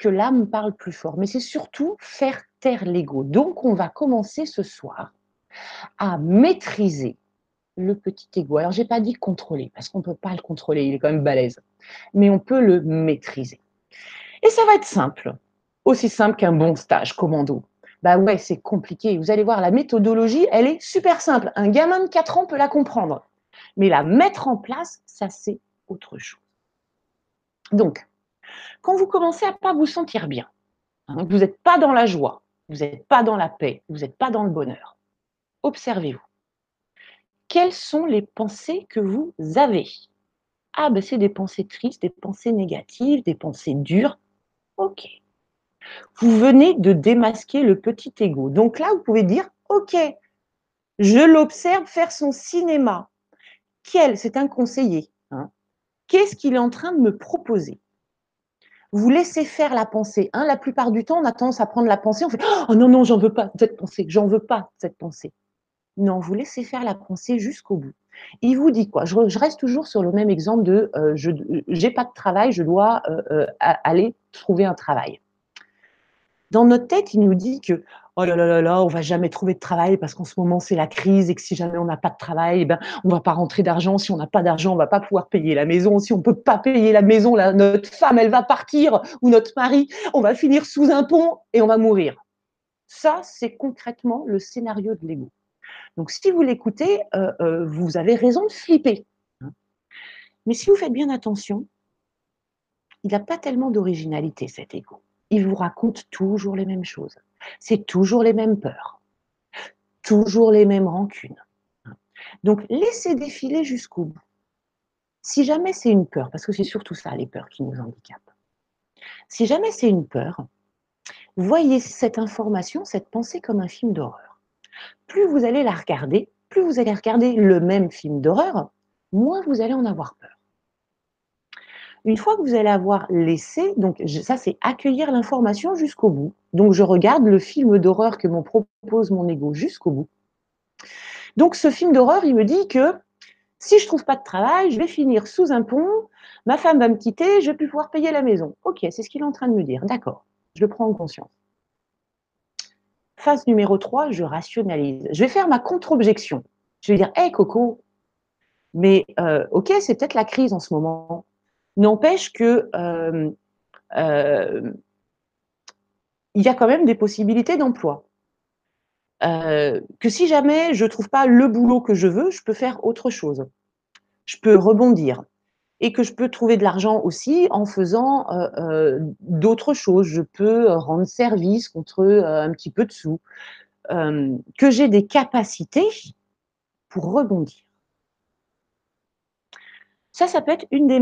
que l'âme parle plus fort, mais c'est surtout faire taire l'ego. Donc, on va commencer ce soir à maîtriser le petit ego. Alors, j'ai pas dit contrôler, parce qu'on ne peut pas le contrôler, il est quand même balèze, mais on peut le maîtriser. Et ça va être simple, aussi simple qu'un bon stage commando. Bah ouais, c'est compliqué. Vous allez voir, la méthodologie, elle est super simple. Un gamin de 4 ans peut la comprendre. Mais la mettre en place, ça, c'est autre chose. Donc, Quand vous commencez à ne pas vous sentir bien, hein, vous n'êtes pas dans la joie, vous n'êtes pas dans la paix, vous n'êtes pas dans le bonheur, observez-vous. Quelles sont les pensées que vous avez? Ah, ben c'est des pensées tristes, des pensées négatives, des pensées dures. Ok. Vous venez de démasquer le petit ego. Donc là, vous pouvez dire, ok, je l'observe faire son cinéma. Quel C'est un conseiller. Hein. Qu'est-ce qu'il est en train de me proposer? Vous laissez faire la pensée. Hein, la plupart du temps, on a tendance à prendre la pensée, on fait Oh non, non, j'en veux pas cette pensée, j'en veux pas cette pensée. Non, vous laissez faire la pensée jusqu'au bout. Il vous dit quoi? Je, reste toujours sur le même exemple de euh, je n'ai pas de travail, je dois euh, euh, aller trouver un travail. Dans notre tête, il nous dit que oh là là là là, on va jamais trouver de travail parce qu'en ce moment c'est la crise et que si jamais on n'a pas de travail, eh ben on va pas rentrer d'argent. Si on n'a pas d'argent, on va pas pouvoir payer la maison. Si on peut pas payer la maison, notre femme elle va partir ou notre mari, on va finir sous un pont et on va mourir. Ça c'est concrètement le scénario de l'ego. Donc si vous l'écoutez, euh, euh, vous avez raison de flipper. Mais si vous faites bien attention, il n'a pas tellement d'originalité cet ego. Il vous raconte toujours les mêmes choses. C'est toujours les mêmes peurs, toujours les mêmes rancunes. Donc, laissez défiler jusqu'au bout. Si jamais c'est une peur, parce que c'est surtout ça, les peurs qui nous handicapent. Si jamais c'est une peur, voyez cette information, cette pensée comme un film d'horreur. Plus vous allez la regarder, plus vous allez regarder le même film d'horreur, moins vous allez en avoir peur. Une fois que vous allez avoir laissé, donc ça c'est accueillir l'information jusqu'au bout. Donc je regarde le film d'horreur que me propose mon ego jusqu'au bout. Donc ce film d'horreur, il me dit que si je trouve pas de travail, je vais finir sous un pont, ma femme va me quitter, je vais plus pouvoir payer la maison. Ok, c'est ce qu'il est en train de me dire. D'accord, je le prends en conscience. Phase numéro 3, je rationalise. Je vais faire ma contre-objection. Je vais dire, hé Coco, mais euh, ok, c'est peut-être la crise en ce moment. N'empêche que euh, euh, il y a quand même des possibilités d'emploi. Que si jamais je ne trouve pas le boulot que je veux, je peux faire autre chose. Je peux rebondir. Et que je peux trouver de l'argent aussi en faisant d'autres choses. Je peux rendre service contre un petit peu de sous. que j'ai des capacités pour rebondir. Ça, ça peut être une des,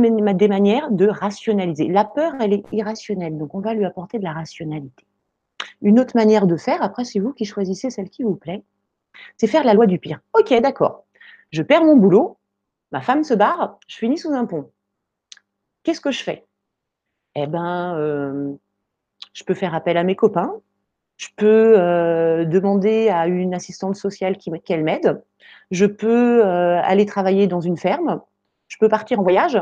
manières de rationaliser. La peur, elle est irrationnelle, donc on va lui apporter de la rationalité. Une autre manière de faire, après, c'est vous qui choisissez celle qui vous plaît, c'est faire la loi du pire. Ok, d'accord. Je perds mon boulot, ma femme se barre, je finis sous un pont. Qu'est-ce que je fais? Eh ben, euh, je peux faire appel à mes copains, je peux euh, demander à une assistante sociale qu'elle m'aide, je peux euh, aller travailler dans une ferme, je peux partir en voyage,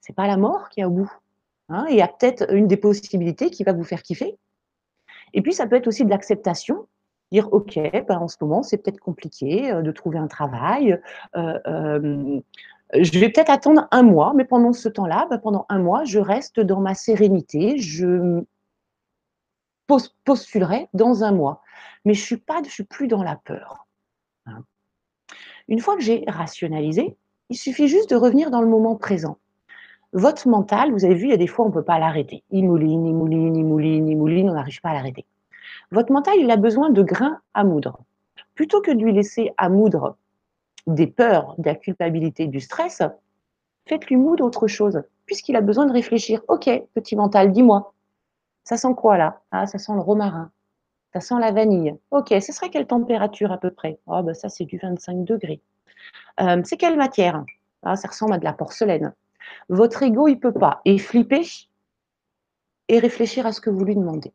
c'est pas la mort qui est au bout. Hein? il y a peut-être une des possibilités qui va vous faire kiffer. Et puis, ça peut être aussi de l'acceptation. Dire, OK, ben, en ce moment, c'est peut-être compliqué euh, de trouver un travail. Euh, euh, je vais peut-être attendre un mois, mais pendant ce temps-là, ben, pendant un mois, je reste dans ma sérénité. Je postulerai dans un mois. Mais je ne suis, suis plus dans la peur. Hein. Une fois que j'ai rationalisé, il suffit juste de revenir dans le moment présent. Votre mental, vous avez vu, il y a des fois, on ne peut pas l'arrêter. Il mouline, il mouline, il mouline, il mouline, on n'arrive pas à l'arrêter. Votre mental, il a besoin de grains à moudre. Plutôt que de lui laisser à moudre des peurs, de la culpabilité, du stress, faites-lui moudre autre chose, puisqu'il a besoin de réfléchir. Ok, petit mental, dis-moi, ça sent quoi là? Ah, ça sent le romarin. Ça sent la vanille. Ok, ce serait quelle température à peu près? Oh, bah ça, c'est du 25 degrés. Euh, c'est quelle matière? Ah, Ça ressemble à de la porcelaine. Votre ego, il ne peut pas. Et flipper et réfléchir à ce que vous lui demandez.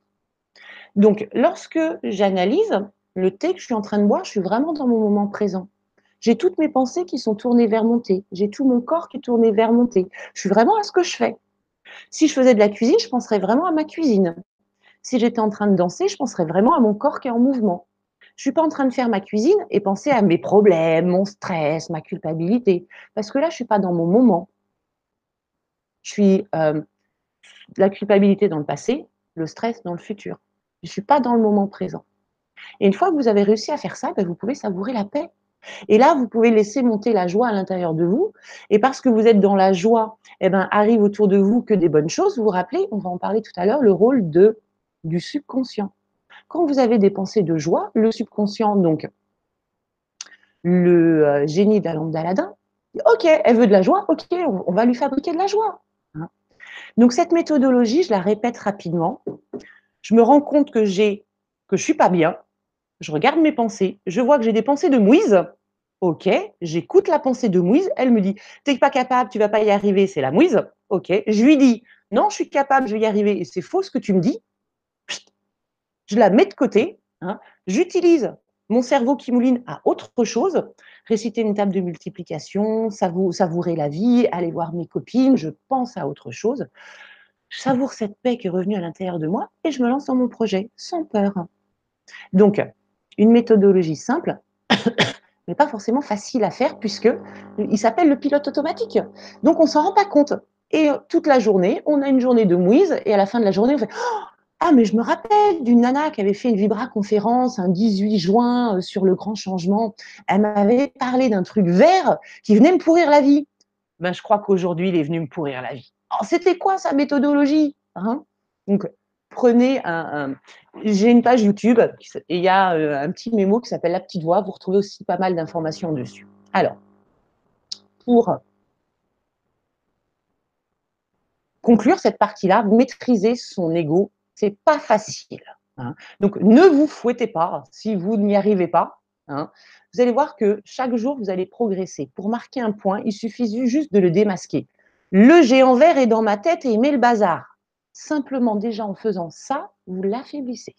Donc, lorsque j'analyse le thé que je suis en train de boire, je suis vraiment dans mon moment présent. J'ai toutes mes pensées qui sont tournées vers mon thé. J'ai tout mon corps qui est tourné vers mon thé. Je suis vraiment à ce que je fais. Si je faisais de la cuisine, je penserais vraiment à ma cuisine. Si j'étais en train de danser, je penserais vraiment à mon corps qui est en mouvement. Je suis pas en train de faire ma cuisine et penser à mes problèmes, mon stress, ma culpabilité, parce que là, je suis pas dans mon moment. Je suis euh, la culpabilité dans le passé, le stress dans le futur. Je suis pas dans le moment présent. Et une fois que vous avez réussi à faire ça, ben, vous pouvez savourer la paix. Et là, vous pouvez laisser monter la joie à l'intérieur de vous. Et parce que vous êtes dans la joie, eh ben, arrive autour de vous que des bonnes choses. Vous vous rappelez, on va en parler tout à l'heure, le rôle de, du subconscient. Quand vous avez des pensées de joie, le subconscient, donc le euh, génie de la lampe ok, elle veut de la joie, ok, on, va lui fabriquer de la joie. Hein. Donc cette méthodologie, je la répète rapidement. Je me rends compte que j'ai que je suis pas bien, je regarde mes pensées, je vois que j'ai des pensées de mouise. Ok, j'écoute la pensée de mouise, elle me dit T'es pas capable, tu vas pas y arriver, c'est la mouise. Ok, je lui dis Non, je suis capable, je vais y arriver, et c'est faux ce que tu me dis. Je la mets de côté, hein. j'utilise mon cerveau qui mouline à autre chose, réciter une table de multiplication, savourer la vie, aller voir mes copines, je pense à autre chose. Je savoure cette paix qui est revenue à l'intérieur de moi et je me lance dans mon projet sans peur. Donc, une méthodologie simple, [COUGHS] mais pas forcément facile à faire puisque il s'appelle le pilote automatique. Donc, on s'en rend pas compte. Et toute la journée, on a une journée de mouise et à la fin de la journée, on fait oh, ah, mais je me rappelle d'une nana qui avait fait une Vibra-conférence un 18 juin euh, sur le grand changement. Elle m'avait parlé d'un truc vert qui venait me pourrir la vie. Ben, je crois qu'aujourd'hui, il est venu me pourrir la vie. C'était quoi sa méthodologie hein? Donc, prenez un, j'ai une page YouTube et il y a euh, un petit mémo qui s'appelle La Petite Voix. Vous retrouvez aussi pas mal d'informations dessus. Alors, pour conclure cette partie-là, maîtriser son ego, c'est pas facile. Hein. Donc, ne vous fouettez pas si vous n'y arrivez pas. Hein. Vous allez voir que chaque jour, vous allez progresser. Pour marquer un point, il suffit juste de le démasquer. Le géant vert est dans ma tête et il le bazar. Simplement, déjà en faisant ça, vous l'affaiblissez.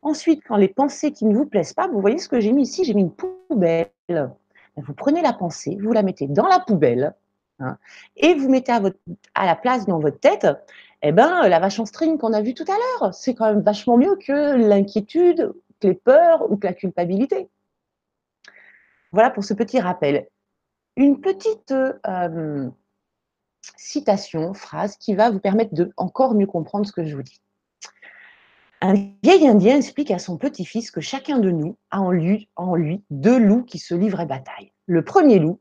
Ensuite, quand les pensées qui ne vous plaisent pas, vous voyez ce que j'ai mis ici, j'ai mis une poubelle. Vous prenez la pensée, vous la mettez dans la poubelle hein, et vous mettez à, la place dans votre tête eh ben, la vache en string qu'on a vue tout à l'heure. C'est quand même vachement mieux que l'inquiétude, que les peurs ou que la culpabilité. Voilà pour ce petit rappel. Une petite euh, citation, phrase qui va vous permettre de encore mieux comprendre ce que je vous dis. Un vieil Indien explique à son petit-fils que chacun de nous a en lui, deux loups qui se livrent bataille. Le premier loup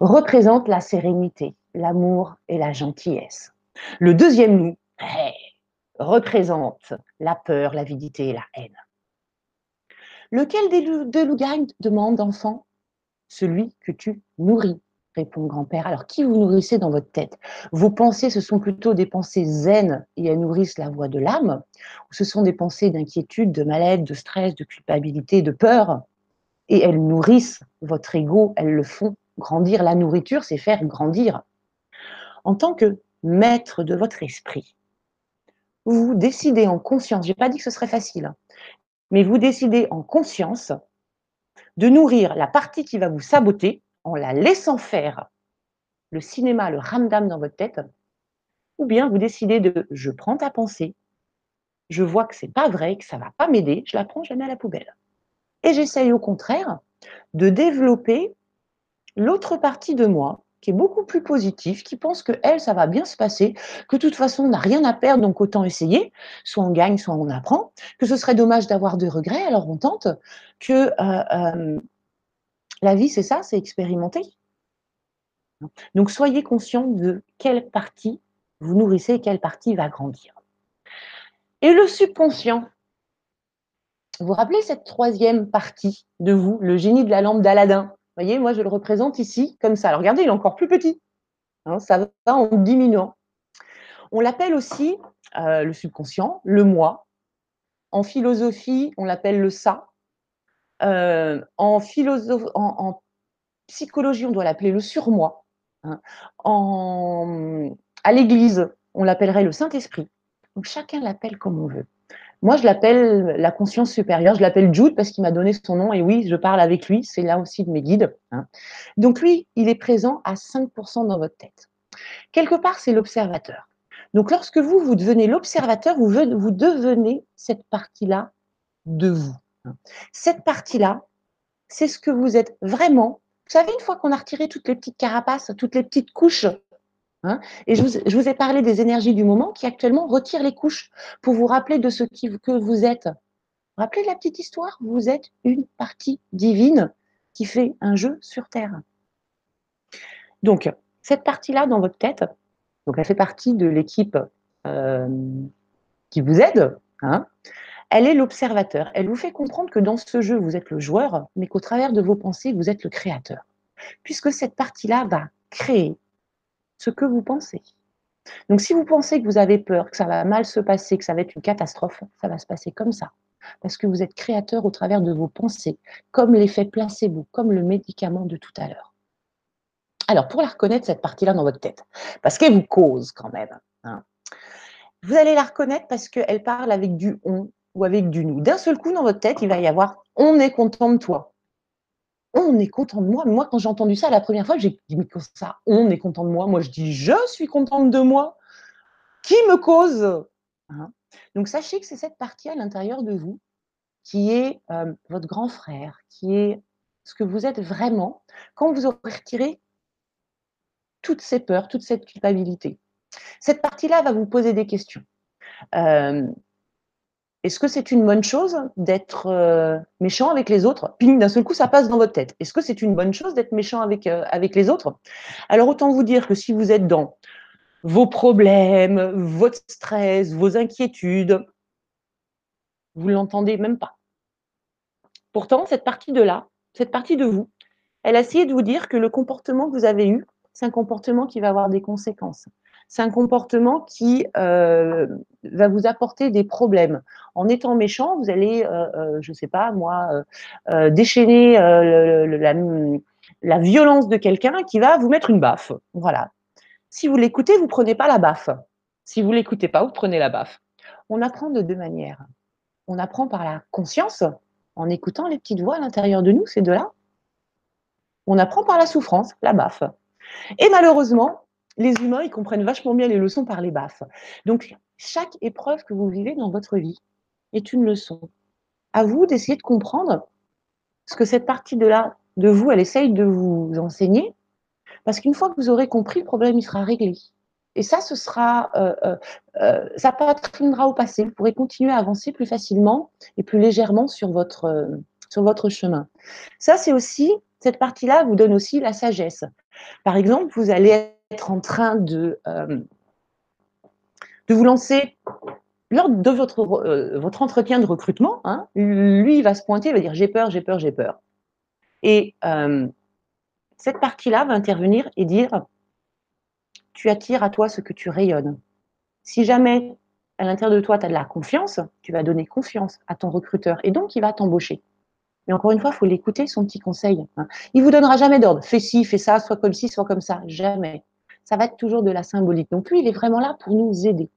représente la sérénité, l'amour et la gentillesse. Le deuxième loup représente la peur, l'avidité et la haine. Lequel des deux loups gagne demande d'enfant Celui que tu nourris répond grand-père. Alors, qui vous nourrissez dans votre tête? Vos pensées, ce sont plutôt des pensées zen et elles nourrissent la voix de l'âme Ou ce sont des pensées d'inquiétude, de mal-être, de stress, de culpabilité, de peur Et elles nourrissent votre ego, elles le font grandir. La nourriture, c'est faire grandir. En tant que maître de votre esprit, vous décidez en conscience, je n'ai pas dit que ce serait facile, hein, mais vous décidez en conscience de nourrir la partie qui va vous saboter en la laissant faire le cinéma, le ramdam dans votre tête, ou bien vous décidez de je prends ta pensée, je vois que c'est pas vrai, que ça va pas m'aider, je la prends, je à la poubelle. Et j'essaye au contraire de développer l'autre partie de moi qui est beaucoup plus positive, qui pense que elle, ça va bien se passer, que de toute façon, on n'a rien à perdre, donc autant essayer. Soit on gagne, soit on apprend. Que ce serait dommage d'avoir de regrets, alors on tente. Que euh, euh, la vie, c'est ça, c'est expérimenter. Donc soyez conscient de quelle partie vous nourrissez et quelle partie va grandir. Et le subconscient, vous vous rappelez cette troisième partie de vous, le génie de la lampe d'Aladin? Vous voyez, moi je le représente ici comme ça. Alors regardez, il est encore plus petit. Hein, ça va en diminuant. On l'appelle aussi euh, le subconscient, le moi. En philosophie, on l'appelle le ça. Euh, en, en, psychologie, on doit l'appeler le surmoi. Hein. à l'Église, on l'appellerait le Saint-Esprit. Donc chacun l'appelle comme on veut. Moi, je l'appelle la conscience supérieure. Je l'appelle Jude parce qu'il m'a donné son nom. Et oui, je parle avec lui. C'est là aussi de mes guides. Hein. Donc lui, il est présent à 5% dans votre tête. Quelque part, c'est l'observateur. Donc lorsque vous, vous devenez l'observateur, vous, vous devenez cette partie-là de vous. Cette partie-là, c'est ce que vous êtes vraiment. Vous savez, une fois qu'on a retiré toutes les petites carapaces, toutes les petites couches, hein, et je vous, ai parlé des énergies du moment qui actuellement retirent les couches pour vous rappeler de ce que vous êtes. Rappelez de la petite histoire? Vous êtes une partie divine qui fait un jeu sur Terre. Donc, cette partie-là dans votre tête, donc elle fait partie de l'équipe euh, qui vous aide, hein, elle est l'observateur. Elle vous fait comprendre que dans ce jeu, vous êtes le joueur, mais qu'au travers de vos pensées, vous êtes le créateur. Puisque cette partie-là va créer ce que vous pensez. Donc si vous pensez que vous avez peur, que ça va mal se passer, que ça va être une catastrophe, ça va se passer comme ça. Parce que vous êtes créateur au travers de vos pensées, comme l'effet placebo, comme le médicament de tout à l'heure. Alors, pour la reconnaître, cette partie-là dans votre tête, parce qu'elle vous cause quand même, hein, vous allez la reconnaître parce qu'elle parle avec du on ou avec du nous. D'un seul coup, dans votre tête, il va y avoir on est content de toi. On est content de moi. Moi, quand j'ai entendu ça la première fois, j'ai dit mais ça On est content de moi. Moi, je dis je suis contente de moi. Qui me cause? Hein? Donc, sachez que c'est cette partie à l'intérieur de vous qui est euh, votre grand frère, qui est ce que vous êtes vraiment quand vous aurez retiré toutes ces peurs, toute cette culpabilité. Cette partie-là va vous poser des questions. Euh, est-ce que c'est une bonne chose d'être euh, méchant avec les autres? Puis d'un seul coup, ça passe dans votre tête. Est-ce que c'est une bonne chose d'être méchant avec, euh, avec les autres? Alors autant vous dire que si vous êtes dans vos problèmes, votre stress, vos inquiétudes, vous ne l'entendez même pas. Pourtant, cette partie de là, cette partie de vous, elle a essayé de vous dire que le comportement que vous avez eu, c'est un comportement qui va avoir des conséquences c'est un comportement qui euh, va vous apporter des problèmes. En étant méchant, vous allez, euh, euh, je ne sais pas moi, déchaîner la, violence de quelqu'un qui va vous mettre une baffe. Voilà. Si vous l'écoutez, vous ne prenez pas la baffe. Si vous l'écoutez pas, vous prenez la baffe. On apprend de deux manières. On apprend par la conscience, en écoutant les petites voix à l'intérieur de nous, ces deux-là. On apprend par la souffrance, la baffe. Et malheureusement, les humains, ils comprennent vachement bien les leçons par les baffes. Donc, chaque épreuve que vous vivez dans votre vie est une leçon. À vous d'essayer de comprendre ce que cette partie de là, de vous, elle essaye de vous enseigner. Parce qu'une fois que vous aurez compris, le problème, il sera réglé. Et ça, ce sera, euh, euh, euh ça patrinera au passé. Vous pourrez continuer à avancer plus facilement et plus légèrement sur votre, euh, sur votre chemin. Ça, c'est aussi, cette partie-là vous donne aussi la sagesse. Par exemple, vous allez en train de, euh, de vous lancer lors de votre, euh, entretien de recrutement, hein, lui, va se pointer, il va dire j'ai peur, j'ai peur, j'ai peur. Et euh, cette partie-là va intervenir et dire tu attires à toi ce que tu rayonnes. Si jamais à l'intérieur de toi, tu as de la confiance, tu vas donner confiance à ton recruteur et donc il va t'embaucher. Mais encore une fois, il faut l'écouter, son petit conseil. Hein. Il vous donnera jamais d'ordre. Fais ci, fais ça, soit comme ci, soit comme ça. Jamais ça va être toujours de la symbolique. Donc lui, il est vraiment là pour nous aider.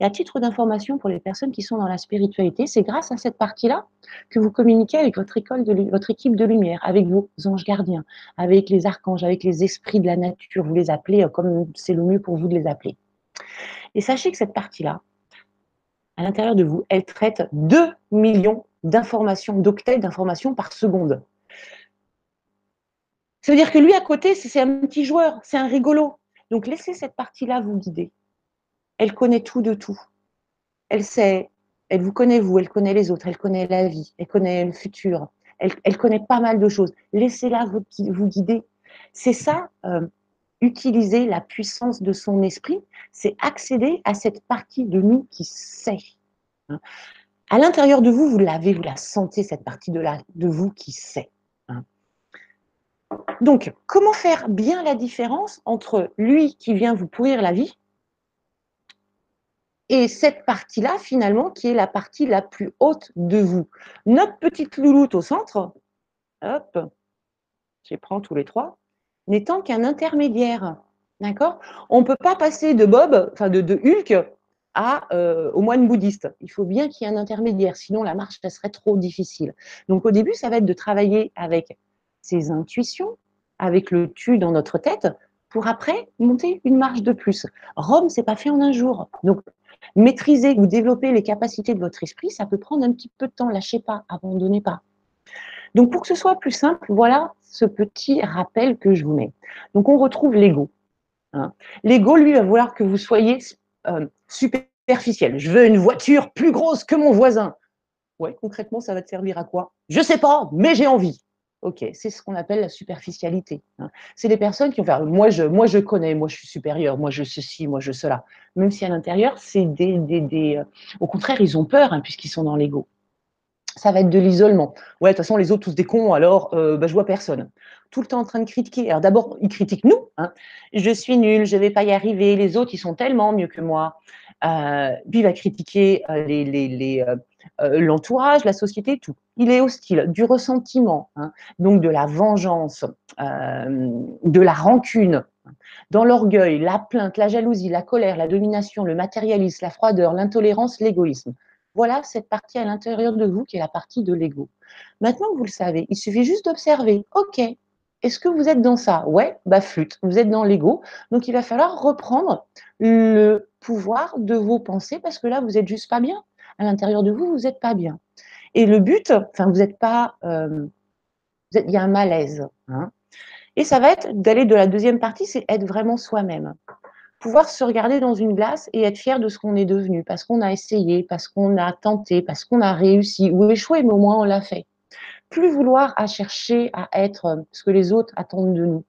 Et à titre d'information pour les personnes qui sont dans la spiritualité, c'est grâce à cette partie-là que vous communiquez avec votre, école de, votre équipe de lumière, avec vos anges gardiens, avec les archanges, avec les esprits de la nature. Vous les appelez euh, comme c'est le mieux pour vous de les appeler. Et sachez que cette partie-là, à l'intérieur de vous, elle traite 2 millions d'informations, d'octets d'informations par seconde. Ça veut dire que lui, à côté, c'est un petit joueur, c'est un rigolo. Donc laissez cette partie-là vous guider. Elle connaît tout de tout. Elle sait, elle vous connaît vous, elle connaît les autres, elle connaît la vie, elle connaît le futur, elle, connaît pas mal de choses. Laissez-la vous, guider. C'est ça, euh, utiliser la puissance de son esprit, c'est accéder à cette partie de nous qui sait. Hein. À l'intérieur de vous, vous l'avez, vous la sentez, cette partie de, vous qui sait. Donc, comment faire bien la différence entre lui qui vient vous pourrir la vie et cette partie-là, finalement, qui est la partie la plus haute de vous? Notre petite louloute au centre, hop, je prends tous les trois, n'étant qu'un intermédiaire. D'accord? On ne peut pas passer de Bob, enfin de, Hulk, à, euh, au moine bouddhiste. Il faut bien qu'il y ait un intermédiaire, sinon la marche, serait trop difficile. Donc au début, ça va être de travailler avec ses intuitions, avec le tu dans notre tête, pour après monter une marche de plus. Rome, c'est pas fait en un jour. Donc, maîtriser ou développer les capacités de votre esprit, ça peut prendre un petit peu de temps. Lâchez pas, abandonnez pas. Donc, pour que ce soit plus simple, voilà ce petit rappel que je vous mets. Donc, on retrouve l'ego. Hein. L'ego, lui, va vouloir que vous soyez euh, superficiel. Je veux une voiture plus grosse que mon voisin. Ouais, concrètement, ça va te servir à quoi? Je sais pas, mais j'ai envie. Ok, c'est ce qu'on appelle la superficialité. Hein. C'est les personnes qui vont faire moi je, moi je connais, moi je suis supérieur, moi je ceci, moi je cela. Même si à l'intérieur, c'est des, des, des, euh, Au contraire, ils ont peur hein, puisqu'ils sont dans l'ego. Ça va être de l'isolement. Ouais, de toute façon, les autres, tous des cons, alors euh, bah, je vois personne. Tout le temps en train de critiquer. Alors d'abord, ils critiquent nous. Hein. Je suis nul, je vais pas y arriver. Les autres, ils sont tellement mieux que moi. Euh, puis il va critiquer euh, les euh, l'entourage, la société, tout. Il est hostile, du ressentiment, hein, donc de la vengeance, euh, de la rancune, dans l'orgueil, la plainte, la jalousie, la colère, la domination, le matérialisme, la froideur, l'intolérance, l'égoïsme. Voilà cette partie à l'intérieur de vous qui est la partie de l'ego. Maintenant que vous le savez, il suffit juste d'observer. OK, est-ce que vous êtes dans ça? Ouais, bah flûte, vous êtes dans l'ego. Donc il va falloir reprendre le pouvoir de vos pensées parce que là, vous n'êtes juste pas bien à l'intérieur de vous, vous n'êtes pas bien. Et le but, enfin, vous n'êtes pas, euh, il y a un malaise. Hein. Et ça va être d'aller de la deuxième partie, c'est être vraiment soi-même. Pouvoir se regarder dans une glace et être fier de ce qu'on est devenu, parce qu'on a essayé, parce qu'on a tenté, parce qu'on a réussi ou échoué, mais au moins on l'a fait. Plus vouloir à chercher à être ce que les autres attendent de nous.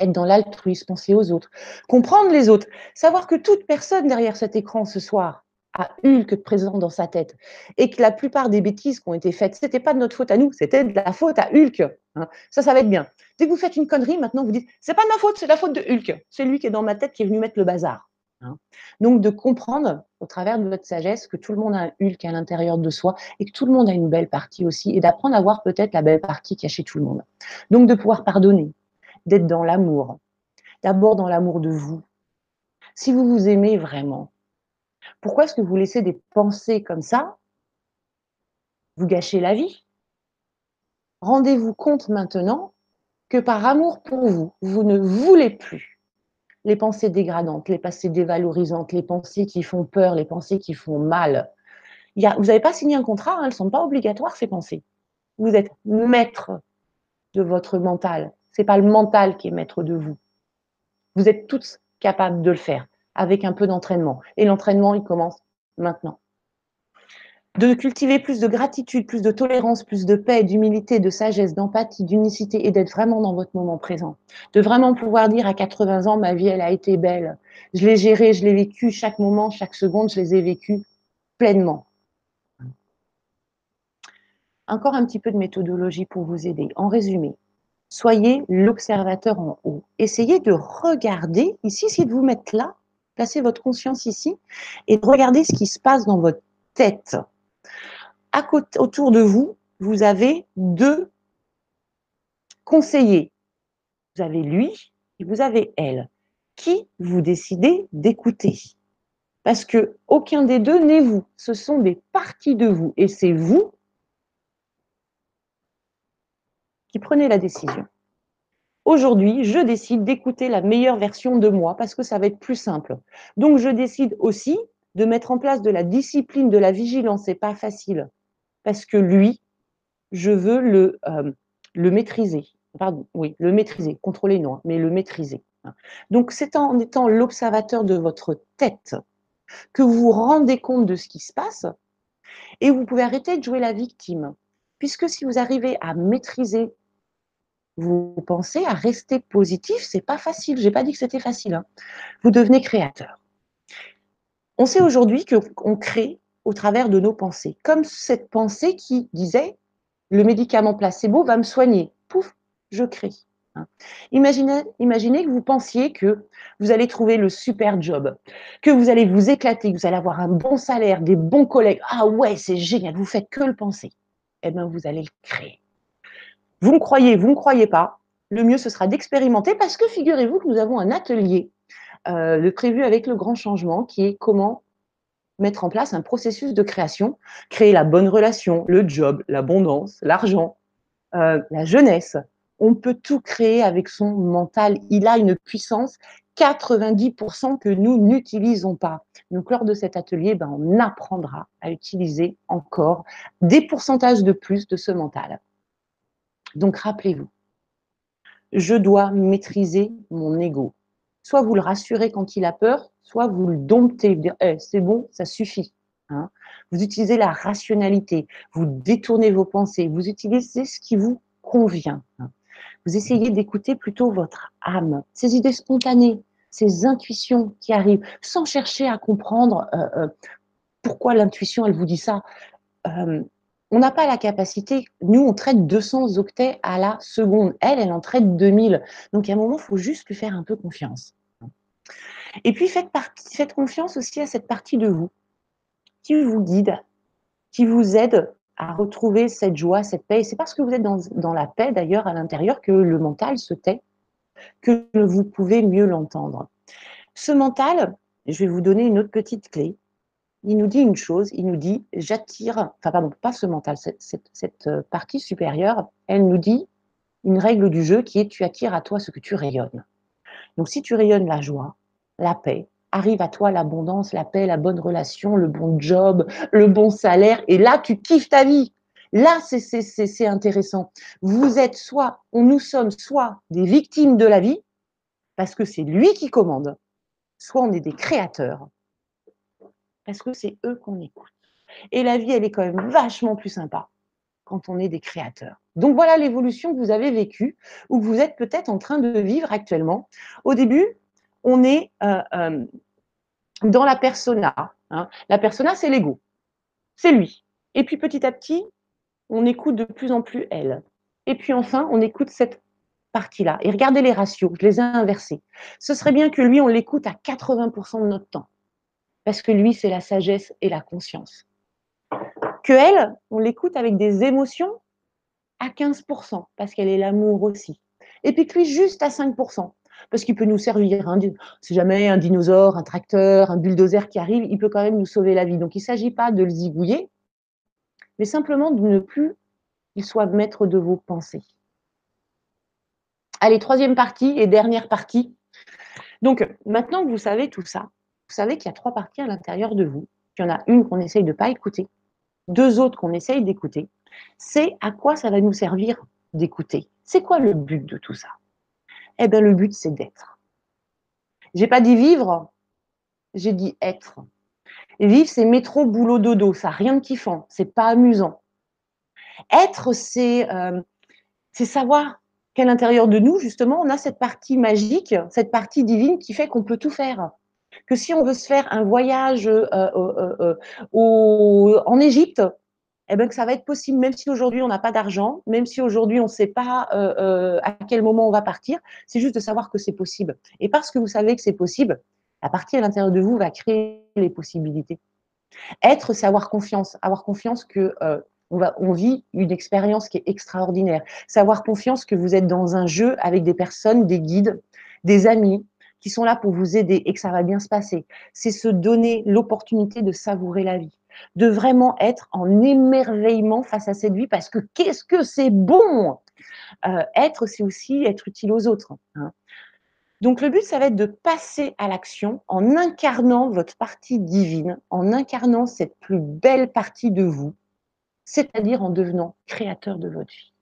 Être dans l'altruisme, penser aux autres, comprendre les autres, savoir que toute personne derrière cet écran ce soir à Hulk présent dans sa tête. Et que la plupart des bêtises qui ont été faites, ce n'était pas de notre faute à nous, c'était de la faute à Hulk. Hein. Ça, ça va être bien. Dès que vous faites une connerie, maintenant vous dites, c'est pas de ma faute, c'est la faute de Hulk. C'est lui qui est dans ma tête qui est venu mettre le bazar. Hein. Donc de comprendre au travers de votre sagesse que tout le monde a un Hulk à l'intérieur de soi et que tout le monde a une belle partie aussi et d'apprendre à voir peut-être la belle partie cachée tout le monde. Donc de pouvoir pardonner, d'être dans l'amour. D'abord dans l'amour de vous. Si vous vous aimez vraiment, pourquoi est-ce que vous laissez des pensées comme ça Vous gâchez la vie? Rendez-vous compte maintenant que par amour pour vous, vous ne voulez plus les pensées dégradantes, les pensées dévalorisantes, les pensées qui font peur, les pensées qui font mal. vous n'avez pas signé un contrat, hein, elles ne sont pas obligatoires, ces pensées. Vous êtes maître de votre mental. Ce n'est pas le mental qui est maître de vous. Vous êtes tous capables de le faire avec un peu d'entraînement. Et l'entraînement, il commence maintenant. De cultiver plus de gratitude, plus de tolérance, plus de paix, d'humilité, de sagesse, d'empathie, d'unicité et d'être vraiment dans votre moment présent. De vraiment pouvoir dire à 80 ans, ma vie, elle a été belle. Je l'ai gérée, je l'ai vécue, chaque moment, chaque seconde, je les ai vécues pleinement. Encore un petit peu de méthodologie pour vous aider. En résumé, soyez l'observateur en haut. Essayez de regarder, ici, si de vous mettre là, placez votre conscience ici et regardez ce qui se passe dans votre tête. Autour de vous, vous avez deux conseillers. Vous avez lui et vous avez elle. Qui vous décidez d'écouter? Parce que aucun des deux n'est vous. Ce sont des parties de vous et c'est vous qui prenez la décision. Aujourd'hui, je décide d'écouter la meilleure version de moi parce que ça va être plus simple. Donc, je décide aussi de mettre en place de la discipline, de la vigilance. C'est pas facile parce que lui, je veux le, euh, le maîtriser. Pardon, oui, le maîtriser, contrôler non, mais le maîtriser. Donc, c'est en étant l'observateur de votre tête que vous vous rendez compte de ce qui se passe et vous pouvez arrêter de jouer la victime. Puisque si vous arrivez à maîtriser vous pensez à rester positif, c'est pas facile. J'ai pas dit que c'était facile. Hein. Vous devenez créateur. On sait aujourd'hui qu'on crée au travers de nos pensées. Comme cette pensée qui disait le médicament placebo va me soigner. Pouf, je crée. Hein. Imaginez, que vous pensiez que vous allez trouver le super job, que vous allez vous éclater, que vous allez avoir un bon salaire, des bons collègues. Ah ouais, c'est génial, vous faites que le penser. Eh bien, vous allez le créer. Vous me croyez, vous ne croyez pas, le mieux ce sera d'expérimenter parce que figurez-vous que nous avons un atelier euh, prévu avec le grand changement qui est comment mettre en place un processus de création, créer la bonne relation, le job, l'abondance, l'argent, euh, la jeunesse. On peut tout créer avec son mental. Il a une puissance 90% que nous n'utilisons pas. Donc, lors de cet atelier, ben, on apprendra à utiliser encore des pourcentages de plus de ce mental. Donc rappelez-vous, je dois maîtriser mon ego. Soit vous le rassurez quand il a peur, soit vous le domptez, vous dire eh, c'est bon, ça suffit. Hein. Vous utilisez la rationalité, vous détournez vos pensées, vous utilisez ce qui vous convient. Hein. Vous essayez d'écouter plutôt votre âme, ces idées spontanées, ces intuitions qui arrivent, sans chercher à comprendre euh, euh, pourquoi l'intuition, elle vous dit ça. Euh, on n'a pas la capacité, nous, on traite 200 octets à la seconde. Elle, elle en traite 2000. Donc, à un moment, il faut juste lui faire un peu confiance. Et puis, faites, confiance aussi à cette partie de vous qui vous guide, qui vous aide à retrouver cette joie, cette paix. C'est parce que vous êtes dans, dans la paix, d'ailleurs, à l'intérieur, que le mental se tait, que vous pouvez mieux l'entendre. Ce mental, je vais vous donner une autre petite clé. Il nous dit une chose, il nous dit j'attire, enfin pardon, pas ce mental, cette, cette, euh, partie supérieure, elle nous dit une règle du jeu qui est tu attires à toi ce que tu rayonnes. Donc si tu rayonnes la joie, la paix, arrive à toi l'abondance, la paix, la bonne relation, le bon job, le bon salaire, et là, tu kiffes ta vie. Là, c'est intéressant. Vous êtes soit, nous sommes soit des victimes de la vie, parce que c'est lui qui commande, soit on est des créateurs, parce que c'est eux qu'on écoute. Et la vie, elle est quand même vachement plus sympa quand on est des créateurs. Donc voilà l'évolution que vous avez vécue, ou que vous êtes peut-être en train de vivre actuellement. Au début, on est euh, euh, dans la persona. Hein. La persona, c'est l'ego. C'est lui. Et puis petit à petit, on écoute de plus en plus elle. Et puis enfin, on écoute cette partie-là. Et regardez les ratios, je les ai inversés. Ce serait bien que lui, on l'écoute à 80% de notre temps. Parce que lui, c'est la sagesse et la conscience. Que elle, on l'écoute avec des émotions à 15%, parce qu'elle est l'amour aussi. Et puis que lui, juste à 5% parce qu'il peut nous servir. Hein, si jamais un dinosaure, un tracteur, un bulldozer qui arrive, il peut quand même nous sauver la vie. Donc il ne s'agit pas de le zigouiller, mais simplement de ne plus qu'il soit maître de vos pensées. Allez, troisième partie et dernière partie. Donc maintenant que vous savez tout ça, vous savez qu'il y a trois parties à l'intérieur de vous. Il y en a une qu'on essaye de ne pas écouter, deux autres qu'on essaye d'écouter. C'est à quoi ça va nous servir d'écouter C'est quoi le but de tout ça? Eh bien, le but, c'est d'être. J'ai pas dit vivre, j'ai dit être. Vivre, c'est métro, boulot, dodo. Ça n'a rien de kiffant. C'est pas amusant. Être, c'est euh, savoir qu'à l'intérieur de nous, justement, on a cette partie magique, cette partie divine qui fait qu'on peut tout faire. Que si on veut se faire un voyage euh, euh, euh en Égypte, eh ben, que ça va être possible, même si aujourd'hui on n'a pas d'argent, même si aujourd'hui on ne sait pas à quel moment on va partir, c'est juste de savoir que c'est possible. Et parce que vous savez que c'est possible, la partie à l'intérieur de vous va créer les possibilités. Être, c'est avoir confiance, avoir confiance que on vit une expérience qui est extraordinaire, savoir confiance que vous êtes dans un jeu avec des personnes, des guides, des amis, qui sont là pour vous aider et que ça va bien se passer. C'est se donner l'opportunité de savourer la vie de vraiment être en émerveillement face à cette vie parce que qu'est-ce que c'est bon euh, Être, c'est aussi être utile aux autres. Hein. Donc le but, ça va être de passer à l'action en incarnant votre partie divine, en incarnant cette plus belle partie de vous, c'est-à-dire en devenant créateur de votre vie.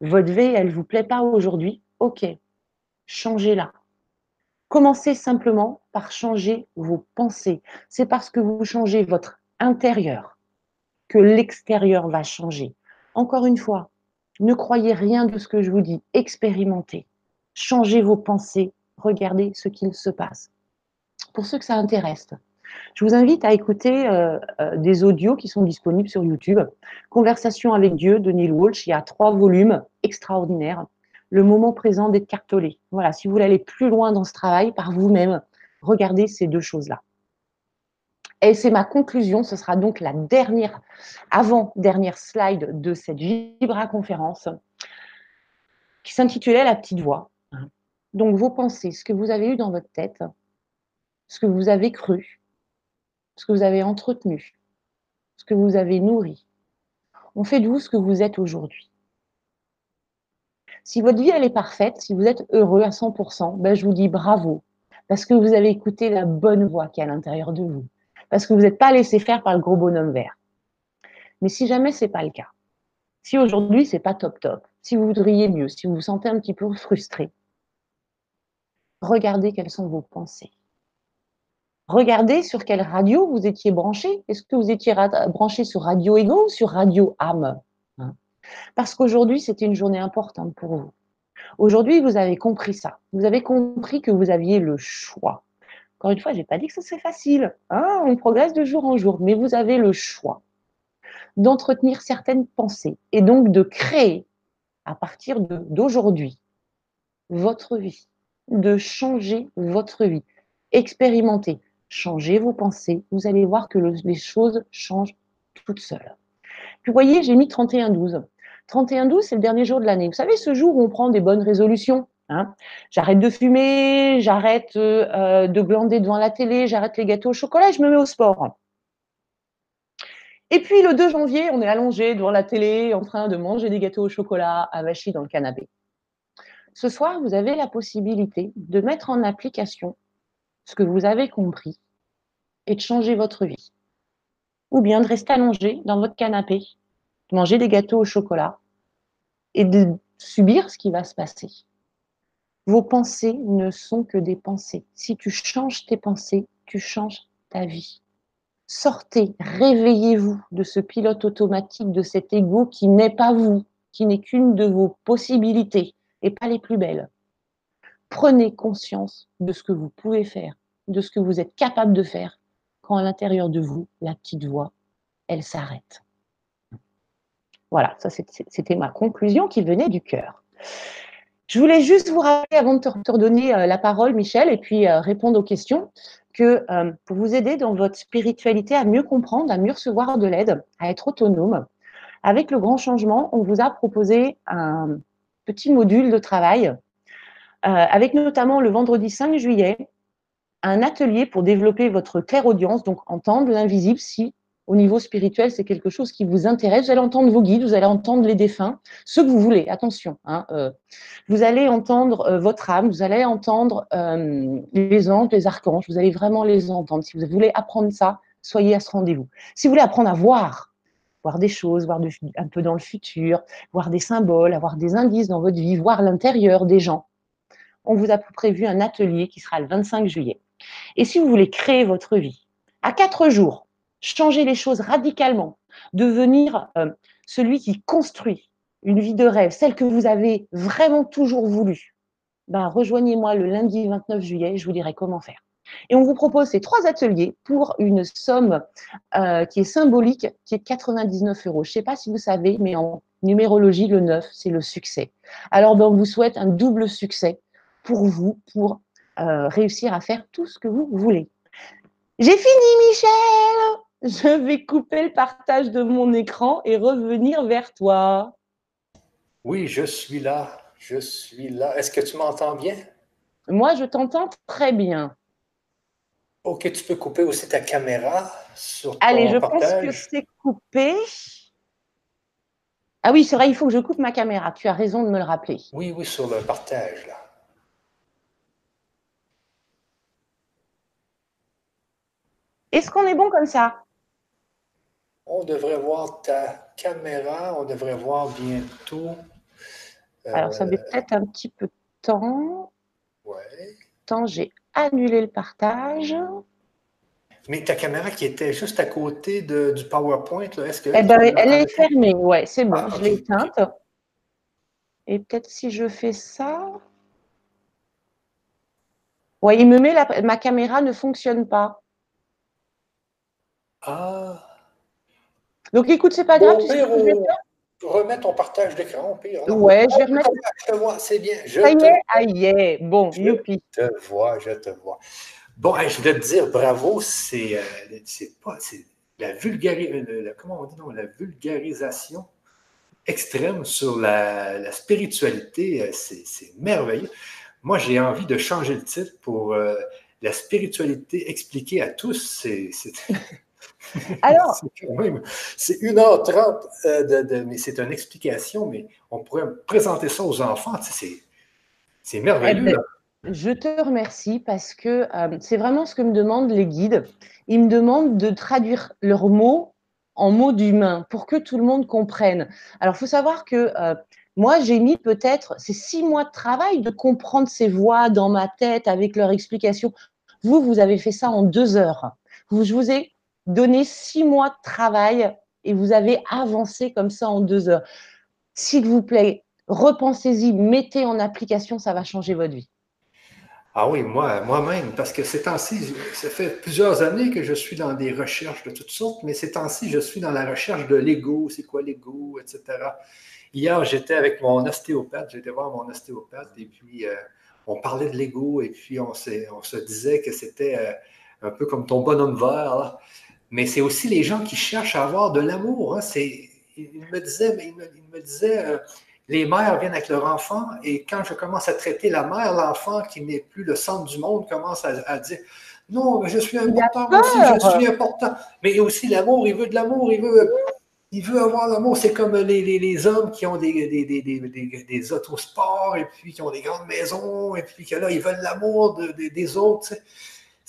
Votre vie, elle ne vous plaît pas aujourd'hui? Ok, changez-la. Commencez simplement par changer vos pensées. C'est parce que vous changez votre intérieur que l'extérieur va changer. Encore une fois, ne croyez rien de ce que je vous dis, expérimentez, changez vos pensées, regardez ce qu'il se passe. Pour ceux que ça intéresse, je vous invite à écouter euh, euh, des audios qui sont disponibles sur YouTube. Conversation avec Dieu de Neil Walsh, il y a trois volumes extraordinaires. Le moment présent d'être cartolé. Voilà, si vous voulez aller plus loin dans ce travail par vous-même, regardez ces deux choses-là. Et c'est ma conclusion, ce sera donc la dernière, avant-dernière slide de cette Vibra conférence qui s'intitulait La petite voix. Donc vos pensées, ce que vous avez eu dans votre tête, ce que vous avez cru, ce que vous avez entretenu, ce que vous avez nourri, on fait de vous ce que vous êtes aujourd'hui? Si votre vie elle est parfaite, si vous êtes heureux à 100%, ben je vous dis bravo, parce que vous avez écouté la bonne voix qui est à l'intérieur de vous parce que vous n'êtes pas laissé faire par le gros bonhomme vert. Mais si jamais ce n'est pas le cas, si aujourd'hui c'est pas top top, si vous voudriez mieux, si vous vous sentez un petit peu frustré, regardez quelles sont vos pensées. Regardez sur quelle radio vous étiez branché. Est-ce que vous étiez branché sur Radio Ego ou sur Radio âme? Parce qu'aujourd'hui, c'était une journée importante pour vous. Aujourd'hui, vous avez compris ça. Vous avez compris que vous aviez le choix. Encore une fois, je n'ai pas dit que ce serait facile. Hein On progresse de jour en jour, mais vous avez le choix d'entretenir certaines pensées et donc de créer à partir d'aujourd'hui votre vie, de changer votre vie, expérimenter, changer vos pensées. Vous allez voir que les choses changent toutes seules. Puis vous voyez, j'ai mis 31-12. 31-12, c'est le dernier jour de l'année. Vous savez, ce jour où on prend des bonnes résolutions. Hein j'arrête de fumer, j'arrête euh, de glander devant la télé, j'arrête les gâteaux au chocolat et je me mets au sport. Et puis le 2 janvier, on est allongé devant la télé en train de manger des gâteaux au chocolat avachis dans le canapé. Ce soir, vous avez la possibilité de mettre en application ce que vous avez compris et de changer votre vie. Ou bien de rester allongé dans votre canapé, de manger des gâteaux au chocolat et de subir ce qui va se passer. Vos pensées ne sont que des pensées. Si tu changes tes pensées, tu changes ta vie. Sortez, réveillez-vous de ce pilote automatique, de cet ego qui n'est pas vous, qui n'est qu'une de vos possibilités et pas les plus belles. Prenez conscience de ce que vous pouvez faire, de ce que vous êtes capable de faire quand à l'intérieur de vous, la petite voix, elle s'arrête. Voilà, ça c'était ma conclusion qui venait du cœur. Je voulais juste vous rappeler, avant de te redonner euh, la parole, Michel, et puis euh, répondre aux questions, que euh, pour vous aider dans votre spiritualité à mieux comprendre, à mieux recevoir de l'aide, à être autonome, avec le grand changement, on vous a proposé un petit module de travail, avec notamment le vendredi 5 juillet, un atelier pour développer votre claire-audience, donc entendre l'invisible si au niveau spirituel, c'est quelque chose qui vous intéresse. Vous allez entendre vos guides, vous allez entendre les défunts, ce que vous voulez, attention. Hein, euh, vous allez entendre euh, votre âme, vous allez entendre euh, les anges, les archanges, vous allez vraiment les entendre. Si vous voulez apprendre ça, soyez à ce rendez-vous. Si vous voulez apprendre à voir, voir des choses, voir un peu dans le futur, voir des symboles, avoir des indices dans votre vie, voir l'intérieur des gens, on vous a prévu un atelier qui sera le 25 juillet. Et si vous voulez créer votre vie, à quatre jours, changer les choses radicalement, devenir euh, celui qui construit une vie de rêve, celle que vous avez vraiment toujours voulu, ben, rejoignez-moi le lundi 29 juillet, je vous dirai comment faire. Et on vous propose ces trois ateliers pour une somme euh, qui est symbolique, qui est 99 euros. Je ne sais pas si vous savez, mais en numérologie, le 9, c'est le succès. Alors, ben, on vous souhaite un double succès pour vous, pour euh, réussir à faire tout ce que vous voulez. J'ai fini, Michel je vais couper le partage de mon écran et revenir vers toi. Oui, je suis là. Je suis là. Est-ce que tu m'entends bien? Moi, je t'entends très bien. Ok, tu peux couper aussi ta caméra sur ton Allez, je pense que c'est coupé. Ah oui, c'est vrai, il faut que je coupe ma caméra. Tu as raison de me le rappeler. Oui, oui, sur le partage, là. Est-ce qu'on est bon comme ça? On devrait voir ta caméra, on devrait voir bientôt. Alors, ça met euh, peut-être un petit peu de temps. Ouais. Tant j'ai annulé le partage. Mais ta caméra qui était juste à côté du PowerPoint, est-ce que. Eh ben, elle est fermée, ouais, c'est bon, ah, je l'ai éteinte. Et peut-être si je fais ça. Ouais, il me met la... ma caméra ne fonctionne pas. Ah. Donc écoute, c'est pas grave. tu remets ton partage d'écran, pire. Ouais, je vais remettre. Je te vois, c'est bien. Je Ça y est, ah. Bon, je te vois, je te vois. Bon, je voulais te dire bravo, c'est euh, pas la, euh, comment on dit, non, la vulgarisation extrême sur la, spiritualité, euh, c'est merveilleux. Moi, j'ai envie de changer le titre pour la spiritualité expliquée à tous. C'est [LAUGHS] Alors. [LAUGHS] c'est 1h30, euh, de, mais c'est une explication, mais on pourrait présenter ça aux enfants. c'est merveilleux. Eh ben, je te remercie parce que euh, c'est vraiment ce que me demandent les guides. Ils me demandent de traduire leurs mots en mots d'humain pour que tout le monde comprenne. Alors, il faut savoir que euh, moi, j'ai mis peut-être ces six mois de travail de comprendre ces voix dans ma tête avec leur explication Vous, vous avez fait ça en deux heures. je vous ai donné six mois de travail et vous avez avancé comme ça en deux heures. S'il vous plaît, repensez-y, mettez en application, ça va changer votre vie. Ah oui, moi, moi-même, parce que ces temps-ci, ça fait plusieurs années que je suis dans des recherches de toutes sortes, mais ces temps-ci, je suis dans la recherche de l'ego, c'est quoi l'ego, etc. Hier, j'étais avec mon ostéopathe, j'étais voir mon ostéopathe, et puis euh, on parlait de l'ego, et puis on, on, se disait que c'était euh, un peu comme ton bonhomme vert, mais c'est aussi les gens qui cherchent à avoir de l'amour. Hein. il me disait, il me, disait euh, les mères viennent avec leur enfant et quand je commence à traiter la mère, l'enfant qui n'est plus le centre du monde commence à, dire non, je suis important aussi, je suis important. Mais aussi l'amour, il veut de l'amour, il veut, il veut avoir l'amour. C'est comme les, les, hommes qui ont des, des, des, des, autosports et puis qui ont des grandes maisons et puis que là, ils veulent l'amour des autres.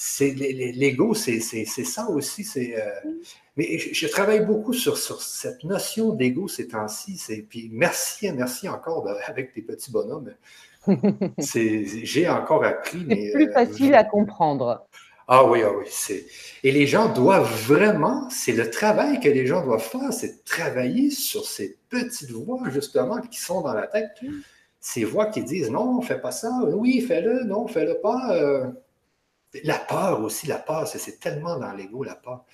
C'est l'ego, c'est ça aussi. C'est euh, mais je, travaille beaucoup sur, sur cette notion d'ego ces temps-ci. Puis merci, merci encore avec tes petits bonhommes. [LAUGHS] J'ai encore appris. C'est plus euh, facile à comprendre. Ah oui, ah oui. Et les gens doivent vraiment, c'est le travail que les gens doivent faire, c'est travailler sur ces petites voix, justement, qui sont dans la tête. Ces voix qui disent non, fais pas ça, oui, fais-le, non, fais-le pas. Euh. La peur aussi, la peur, c'est tellement dans l'ego, la peur.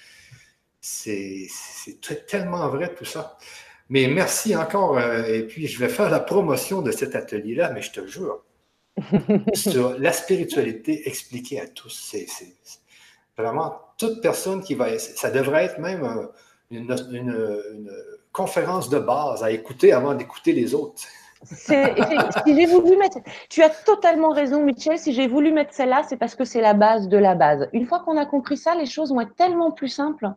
C'est tellement vrai tout ça. Mais merci encore. Euh, et puis, je vais faire la promotion de cet atelier-là, mais je te jure, [LAUGHS] sur la spiritualité expliquée à tous, c'est vraiment toute personne qui va. Ça devrait être même euh, une, conférence de base à écouter avant d'écouter les autres. Si j'ai voulu mettre, tu as totalement raison, Michel. Si j'ai voulu mettre celle-là, c'est parce que c'est la base de la base. Une fois qu'on a compris ça, les choses vont être tellement plus simples.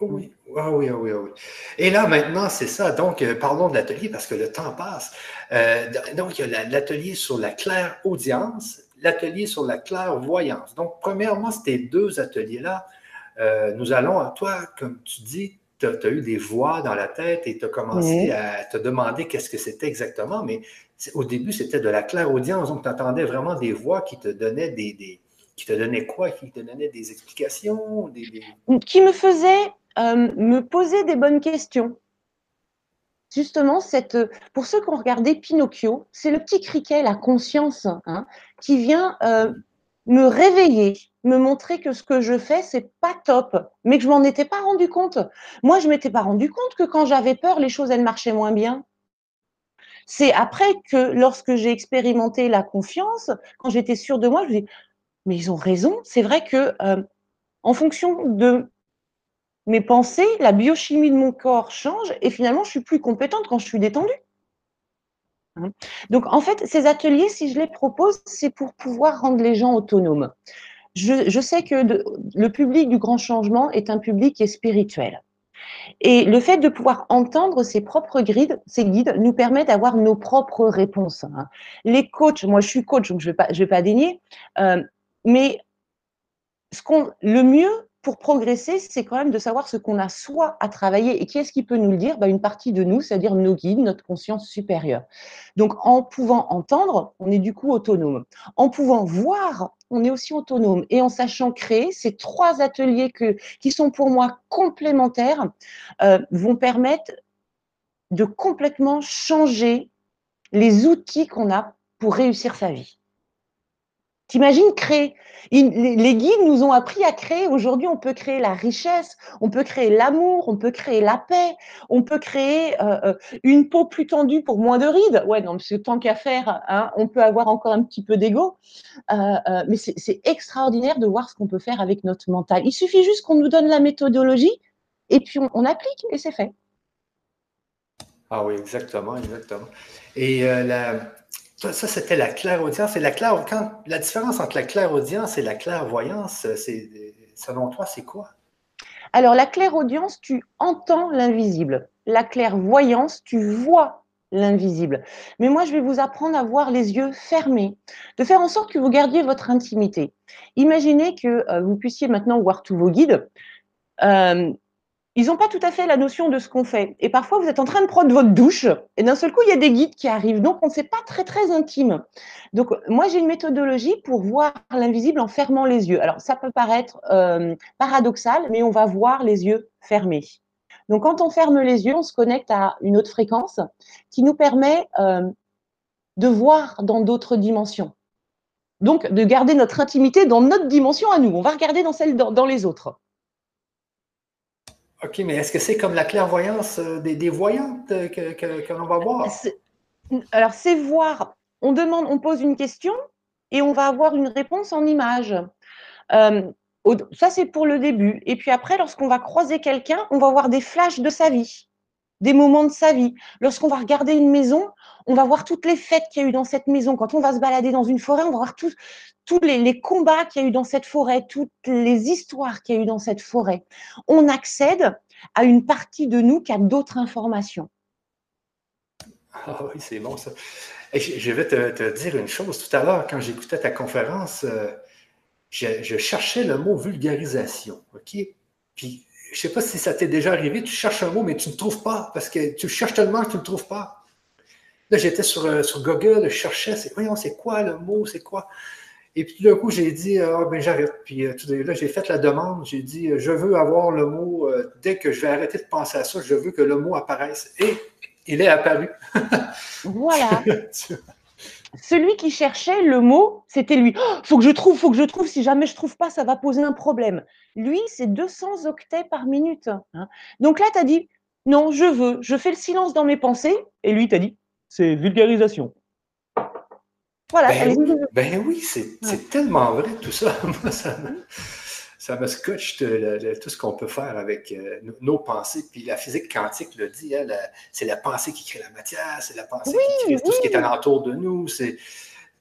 Oui, ah oui, ah oui, ah oui. Et là, maintenant, c'est ça. Donc, euh, parlons de l'atelier parce que le temps passe. Euh, donc, il y a l'atelier sur la claire audience, l'atelier sur la claire voyance. Donc, premièrement, ces deux ateliers-là, euh, nous allons, toi, comme tu dis, tu as, eu des voix dans la tête et tu as commencé à te demander qu'est-ce que c'était exactement, mais au début, c'était de la claire audience. Donc, tu entendais vraiment des voix qui te donnaient des, qui te donnaient quoi? Qui te donnaient des explications? Des, Qui me faisaient euh, me poser des bonnes questions. Justement, cette, pour ceux qui ont regardé Pinocchio, c'est le petit criquet, la conscience, hein, qui vient euh, me réveiller, me montrer que ce que je fais, c'est pas top, mais que je m'en étais pas rendu compte. Moi, je m'étais pas rendu compte que quand j'avais peur, les choses elles marchaient moins bien. C'est après que, lorsque j'ai expérimenté la confiance, quand j'étais sûre de moi, je me dis mais ils ont raison. C'est vrai que euh, en fonction de mes pensées, la biochimie de mon corps change et finalement, je suis plus compétente quand je suis détendue. Donc, en fait, ces ateliers, si je les propose, c'est pour pouvoir rendre les gens autonomes. Je, sais que le public du grand changement est un public qui est spirituel. Et le fait de pouvoir entendre ses propres guides, ces guides nous permet d'avoir nos propres réponses. Hein. Les coachs, moi je suis coach, donc je ne vais, pas, dénier, euh, mais le mieux, pour progresser, c'est quand même de savoir ce qu'on a soi à travailler. Et qui est-ce qui peut nous le dire? Bah, Une partie de nous, c'est-à-dire nos guides, notre conscience supérieure. Donc, en pouvant entendre, on est du coup autonome. En pouvant voir, on est aussi autonome. Et en sachant créer, ces trois ateliers que, qui sont pour moi complémentaires euh, vont permettre de complètement changer les outils qu'on a pour réussir sa vie. T'imagines créer Les guides nous ont appris à créer. Aujourd'hui, on peut créer la richesse, on peut créer l'amour, on peut créer la paix, on peut créer euh, euh, une peau plus tendue pour moins de rides. Ouais, non, parce que tant qu'à faire, hein, on peut avoir encore un petit peu d'ego. Euh, mais c'est extraordinaire de voir ce qu'on peut faire avec notre mental. Il suffit juste qu'on nous donne la méthodologie et puis on, on applique et c'est fait. Ah oui, exactement, exactement. Et la, ça, c'était la claire-audience. Et la, claire, quand, la différence entre la claire-audience et la clairvoyance, c'est, selon toi, c'est quoi? Alors, la claire-audience, tu entends l'invisible. La clairvoyance, tu vois l'invisible. Mais moi, je vais vous apprendre à voir les yeux fermés, de faire en sorte que vous gardiez votre intimité. Imaginez que euh, vous puissiez maintenant voir tous vos guides. Euh, ils n'ont pas tout à fait la notion de ce qu'on fait. Et parfois, vous êtes en train de prendre votre douche et d'un seul coup, il y a des guides qui arrivent. Donc, on ne sait pas très, très intime. Donc, moi, j'ai une méthodologie pour voir l'invisible en fermant les yeux. Alors, ça peut paraître euh, paradoxal, mais on va voir les yeux fermés. Donc, quand on ferme les yeux, on se connecte à une autre fréquence qui nous permet euh, de voir dans d'autres dimensions. Donc, de garder notre intimité dans notre dimension à nous. On va regarder dans celle dans les autres. OK, mais est-ce que c'est comme la clairvoyance euh, des, voyantes euh, que, l'on va voir? Alors, c'est voir. On demande, on pose une question et on va avoir une réponse en image. Euh, ça, c'est pour le début. Et puis après, lorsqu'on va croiser quelqu'un, on va voir des flashs de sa vie, des moments de sa vie. Lorsqu'on va regarder une maison, on va voir toutes les fêtes qu'il y a eu dans cette maison. Quand on va se balader dans une forêt, on va voir tous, tous les, combats qu'il y a eu dans cette forêt, toutes les histoires qu'il y a eu dans cette forêt. On accède à une partie de nous qui a d'autres informations. Ah oui, c'est bon ça. je, vais te, dire une chose. Tout à l'heure, quand j'écoutais ta conférence, euh, je, cherchais le mot vulgarisation. OK? Puis, je ne sais pas si ça t'est déjà arrivé, tu cherches un mot, mais tu ne le trouves pas parce que tu cherches tellement que tu ne le trouves pas. Là, j'étais sur, euh, sur Google, je cherchais, c'est, voyons, c'est quoi le mot, c'est quoi? Et puis d'un coup, j'ai dit, ah, ben j'arrête. Puis euh, là, j'ai fait la demande. J'ai dit, euh, je veux avoir le mot, euh, dès que je vais arrêter de penser à ça, je veux que le mot apparaisse. Et il est apparu. voilà. [LAUGHS] Celui qui cherchait le mot, c'était lui. Oh, faut que je trouve, faut que je trouve. Si jamais je trouve pas, ça va poser un problème. Lui, c'est 200 octets par minute. Hein. Donc là, tu as dit, non, je veux. Je fais le silence dans mes pensées. Et lui, tu as dit, c'est vulgarisation. Voilà. Ben, oui, ben c'est tellement vrai tout ça. [LAUGHS] ça me scotche tout ce qu'on peut faire avec euh, nos pensées. Puis la physique quantique le dit, hein, c'est la pensée qui crée la matière, c'est la pensée qui crée tout ce qui est alentour de nous. C'est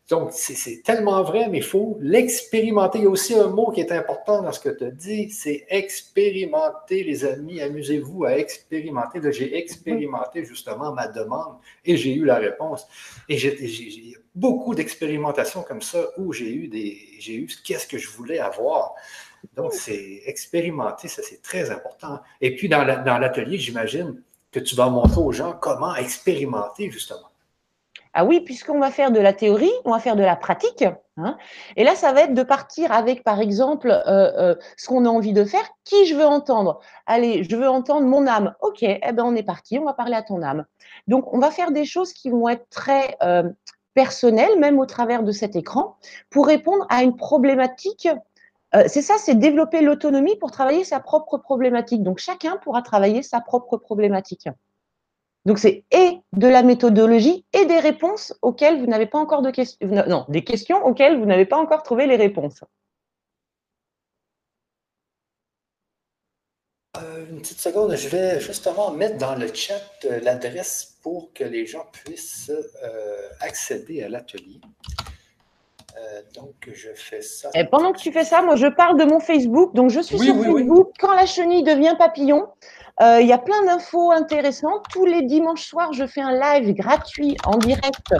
donc, c'est tellement vrai, mais il faut l'expérimenter. Il y a aussi un mot qui est important dans ce que tu as dit, c'est expérimenter, les amis. Amusez-vous à expérimenter. J'ai expérimenté justement ma demande et j'ai eu la réponse. Et j'ai beaucoup d'expérimentations comme ça où j'ai eu des, j'ai eu qu'est-ce que je voulais avoir. Donc, c'est expérimenter, ça c'est très important. Et puis, dans l'atelier, j'imagine que tu vas montrer aux gens comment expérimenter justement. Ah oui, puisqu'on va faire de la théorie, on va faire de la pratique. Hein. et là, ça va être de partir avec, par exemple, euh, euh, ce qu'on a envie de faire, qui je veux entendre. Allez, je veux entendre mon âme. Ok, eh ben on est parti, on va parler à ton âme. Donc, on va faire des choses qui vont être très euh, personnelles, même au travers de cet écran, pour répondre à une problématique. C'est ça, c'est développer l'autonomie pour travailler sa propre problématique. Donc, chacun pourra travailler sa propre problématique. Donc, c'est et de la méthodologie et des réponses auxquelles vous n'avez pas encore de questions. Non, des questions auxquelles vous n'avez pas encore trouvé les réponses. Euh, une petite seconde, je vais justement mettre dans le chat euh, l'adresse pour que les gens puissent euh, accéder à l'atelier. Donc, je fais ça. Et pendant que tu fais ça, moi, je parle de mon Facebook. Donc, je suis sur Facebook. Quand la chenille devient papillon, euh, il y a plein d'infos intéressantes. Tous les dimanches soirs, je fais un live gratuit en direct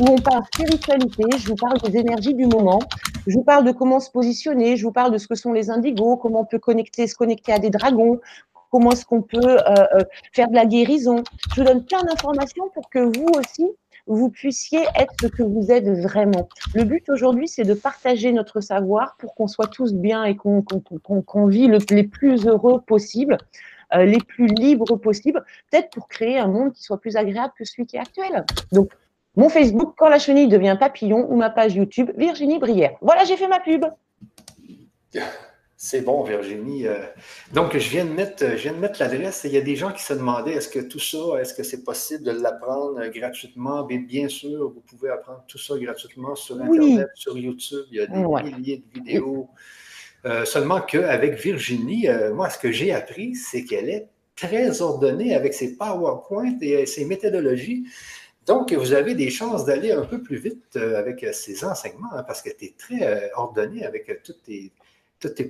où on parle spiritualité, je vous parle des énergies du moment, je vous parle de comment se positionner, je vous parle de ce que sont les indigos, comment on peut connecter, se connecter à des dragons, comment est-ce qu'on peut euh, euh, faire de la guérison. Je vous donne plein d'informations pour que vous aussi, vous puissiez être ce que vous êtes vraiment. Le but aujourd'hui, c'est de partager notre savoir pour qu'on soit tous bien et qu'on qu vit le, les plus heureux possible. Euh, les plus libres possibles, peut-être pour créer un monde qui soit plus agréable que celui qui est actuel. Donc, mon Facebook, quand la chenille devient papillon, ou ma page YouTube, Virginie Brière. Voilà, j'ai fait ma pub. C'est bon, Virginie. Euh, donc, je viens de mettre, je viens de mettre l'adresse. Il y a des gens qui se demandaient est-ce que tout ça, est-ce que c'est possible de l'apprendre gratuitement? Bien, bien sûr, vous pouvez apprendre tout ça gratuitement sur Internet, sur YouTube. Il y a des milliers de vidéos. Euh, seulement qu'avec Virginie, euh, moi, ce que j'ai appris, c'est qu'elle est très ordonnée avec ses PowerPoint et ses méthodologies. Donc, vous avez des chances d'aller un peu plus vite avec ces enseignements hein, parce que tu es très ordonné avec toutes tes,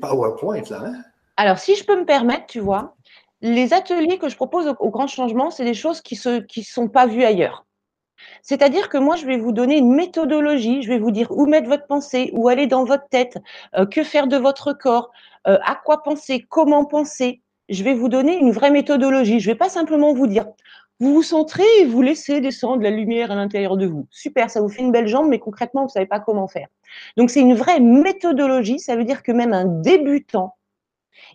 PowerPoint. Là, hein? Alors, si je peux me permettre, tu vois, les ateliers que je propose au, Grand Changement, c'est des choses qui ne qui sont pas vues ailleurs. C'est-à-dire que moi, je vais vous donner une méthodologie, je vais vous dire où mettre votre pensée, où aller dans votre tête, euh, que faire de votre corps, euh, à quoi penser, comment penser. je vais vous donner une vraie méthodologie. Je ne vais pas simplement vous dire, vous vous centrez et vous laissez descendre la lumière à l'intérieur de vous. Super, ça vous fait une belle jambe, mais concrètement, vous ne savez pas comment faire. Donc, c'est une vraie méthodologie. Ça veut dire que même un débutant,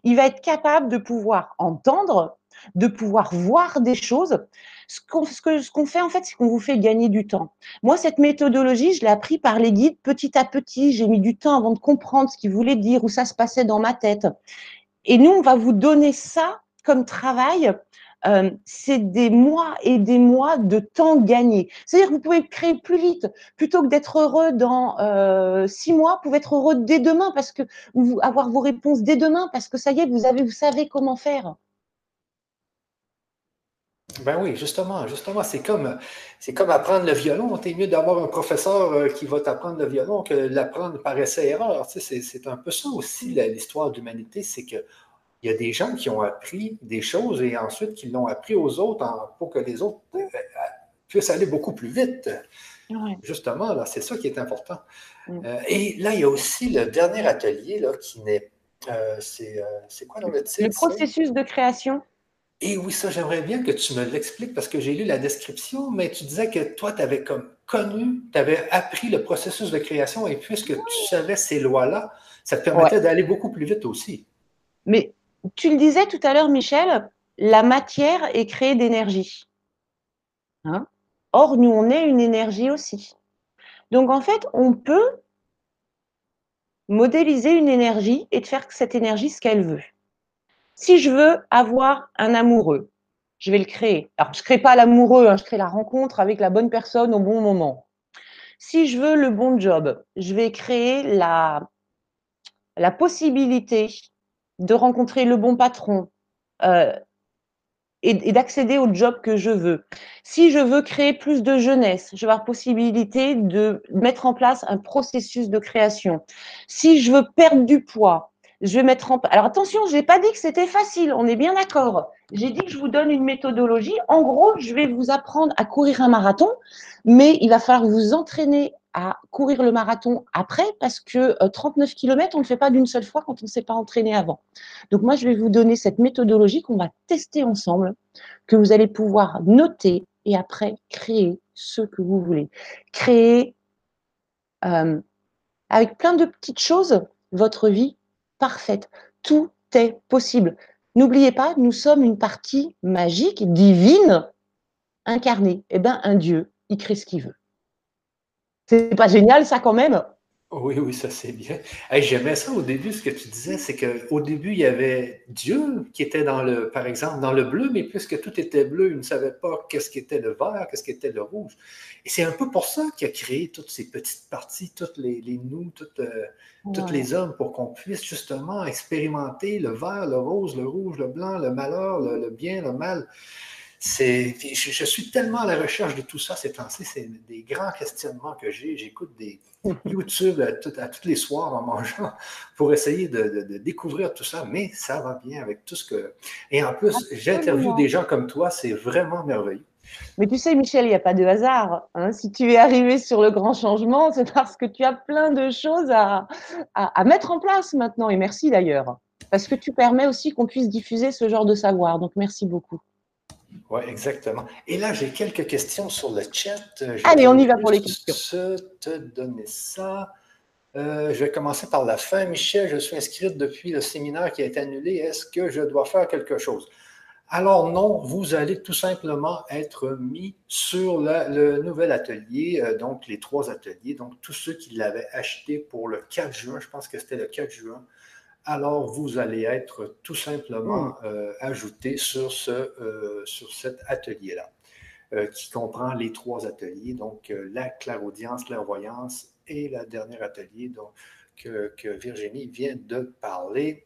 il va être capable de pouvoir entendre, de pouvoir voir des choses. Ce qu'on ce fait, en fait, c'est qu'on vous fait gagner du temps. Moi, cette méthodologie, je l'ai appris par les guides petit à petit. J'ai mis du temps avant de comprendre ce qu'ils voulaient dire, où ça se passait dans ma tête. Et nous, on va vous donner ça comme travail euh, c'est des mois et des mois de temps gagné. C'est-à-dire que vous pouvez créer plus vite. Plutôt que d'être heureux dans euh, six mois, vous pouvez être heureux dès demain parce que vous avoir vos réponses dès demain parce que ça y est, vous avez, savez comment faire. Ben oui, justement, justement, c'est comme, c'est comme apprendre le violon. C'est mieux d'avoir un professeur euh, qui va t'apprendre le violon que l'apprendre par essai-erreur. c'est un peu ça aussi l'histoire d'humanité, c'est que il y a des gens qui ont appris des choses et ensuite qui l'ont appris aux autres pour que les autres euh, euh, puissent aller beaucoup plus vite. Justement, là, c'est ça qui est important. Mm. Euh, et là, il y a aussi le dernier atelier là, qui n'est. c'est, quoi le titre? Le processus de création. Et oui, ça, j'aimerais bien que tu me l'expliques parce que j'ai lu la description, mais tu disais que toi, tu avais comme connu, tu avais appris le processus de création et puisque tu savais ces lois-là, ça te permettait d'aller beaucoup plus vite aussi. Mais tu le disais tout à l'heure, Michel, la matière est créée d'énergie. Hein? Or, nous, on est une énergie aussi. Donc, en fait, on peut modéliser une énergie et de faire cette énergie ce qu'elle veut. Si je veux avoir un amoureux, je vais le créer. Alors, je ne crée pas l'amoureux, hein, je crée la rencontre avec la bonne personne au bon moment. Si je veux le bon job, je vais créer la, la possibilité de rencontrer le bon patron euh, et, d'accéder au job que je veux. Si je veux créer plus de jeunesse, je vais avoir possibilité de mettre en place un processus de création. Si je veux perdre du poids, je vais mettre en Alors attention, je n'ai pas dit que c'était facile, on est bien d'accord. J'ai dit que je vous donne une méthodologie. En gros, je vais vous apprendre à courir un marathon, mais il va falloir vous entraîner à courir le marathon après parce que 39 euh, km, on ne le fait pas d'une seule fois quand on ne s'est pas entraîné avant. Donc moi, je vais vous donner cette méthodologie qu'on va tester ensemble, que vous allez pouvoir noter et après créer ce que vous voulez. Créer euh, avec plein de petites choses votre vie parfaite. Tout est possible. N'oubliez pas, nous sommes une partie magique, divine, incarnée. Eh bien, un Dieu, il crée ce qu'il veut. C'est pas génial, ça, quand même? Oui, oui, ça c'est bien. J'aimais ça au début, ce que tu disais, c'est qu'au début, il y avait Dieu qui était dans le, par exemple, dans le bleu, mais puisque tout était bleu, il ne savait pas qu'est-ce qu'était le vert, qu'est-ce qu'était le rouge. Et c'est un peu pour ça qu'il a créé toutes ces petites parties, toutes les, nous, toutes, euh, toutes les hommes, pour qu'on puisse justement expérimenter le vert, le rose, le rouge, le blanc, le malheur, le bien, le mal c'est, je, suis tellement à la recherche de tout ça ces temps-ci. C'est des grands questionnements que j'ai. J'écoute des YouTube à, tous les soirs en mangeant [LAUGHS] pour essayer de, découvrir tout ça, mais ça va bien avec tout ce que. Et en plus, j'interviewe des gens comme toi, c'est vraiment merveilleux. Mais tu sais, Michel, il n'y a pas de hasard. Hein. Si tu es arrivé sur le grand changement, [LAUGHS] c'est parce que tu as plein de choses à, à mettre en place maintenant. Et merci d'ailleurs. Parce que tu permets aussi qu'on puisse diffuser ce genre de savoir. Donc, merci beaucoup. Oui, exactement. Et là, j'ai quelques questions sur le chat. Allez, on y va pour les questions. Je te donner ça. Euh, je vais commencer par la fin. Michel, je suis inscrite depuis le séminaire qui a été annulé. Est-ce que je dois faire quelque chose? Alors non, vous allez tout simplement être mis sur le nouvel atelier, euh, donc les trois ateliers, donc tous ceux qui l'avaient acheté pour le 4 juin, je pense que c'était le 4 juin, alors vous allez être tout simplement hmm. euh, ajouté sur, ce, euh, sur cet atelier-là, euh, qui comprend les trois ateliers, donc la clairaudience, clairvoyance et le dernier atelier donc, que, que, Virginie vient de parler.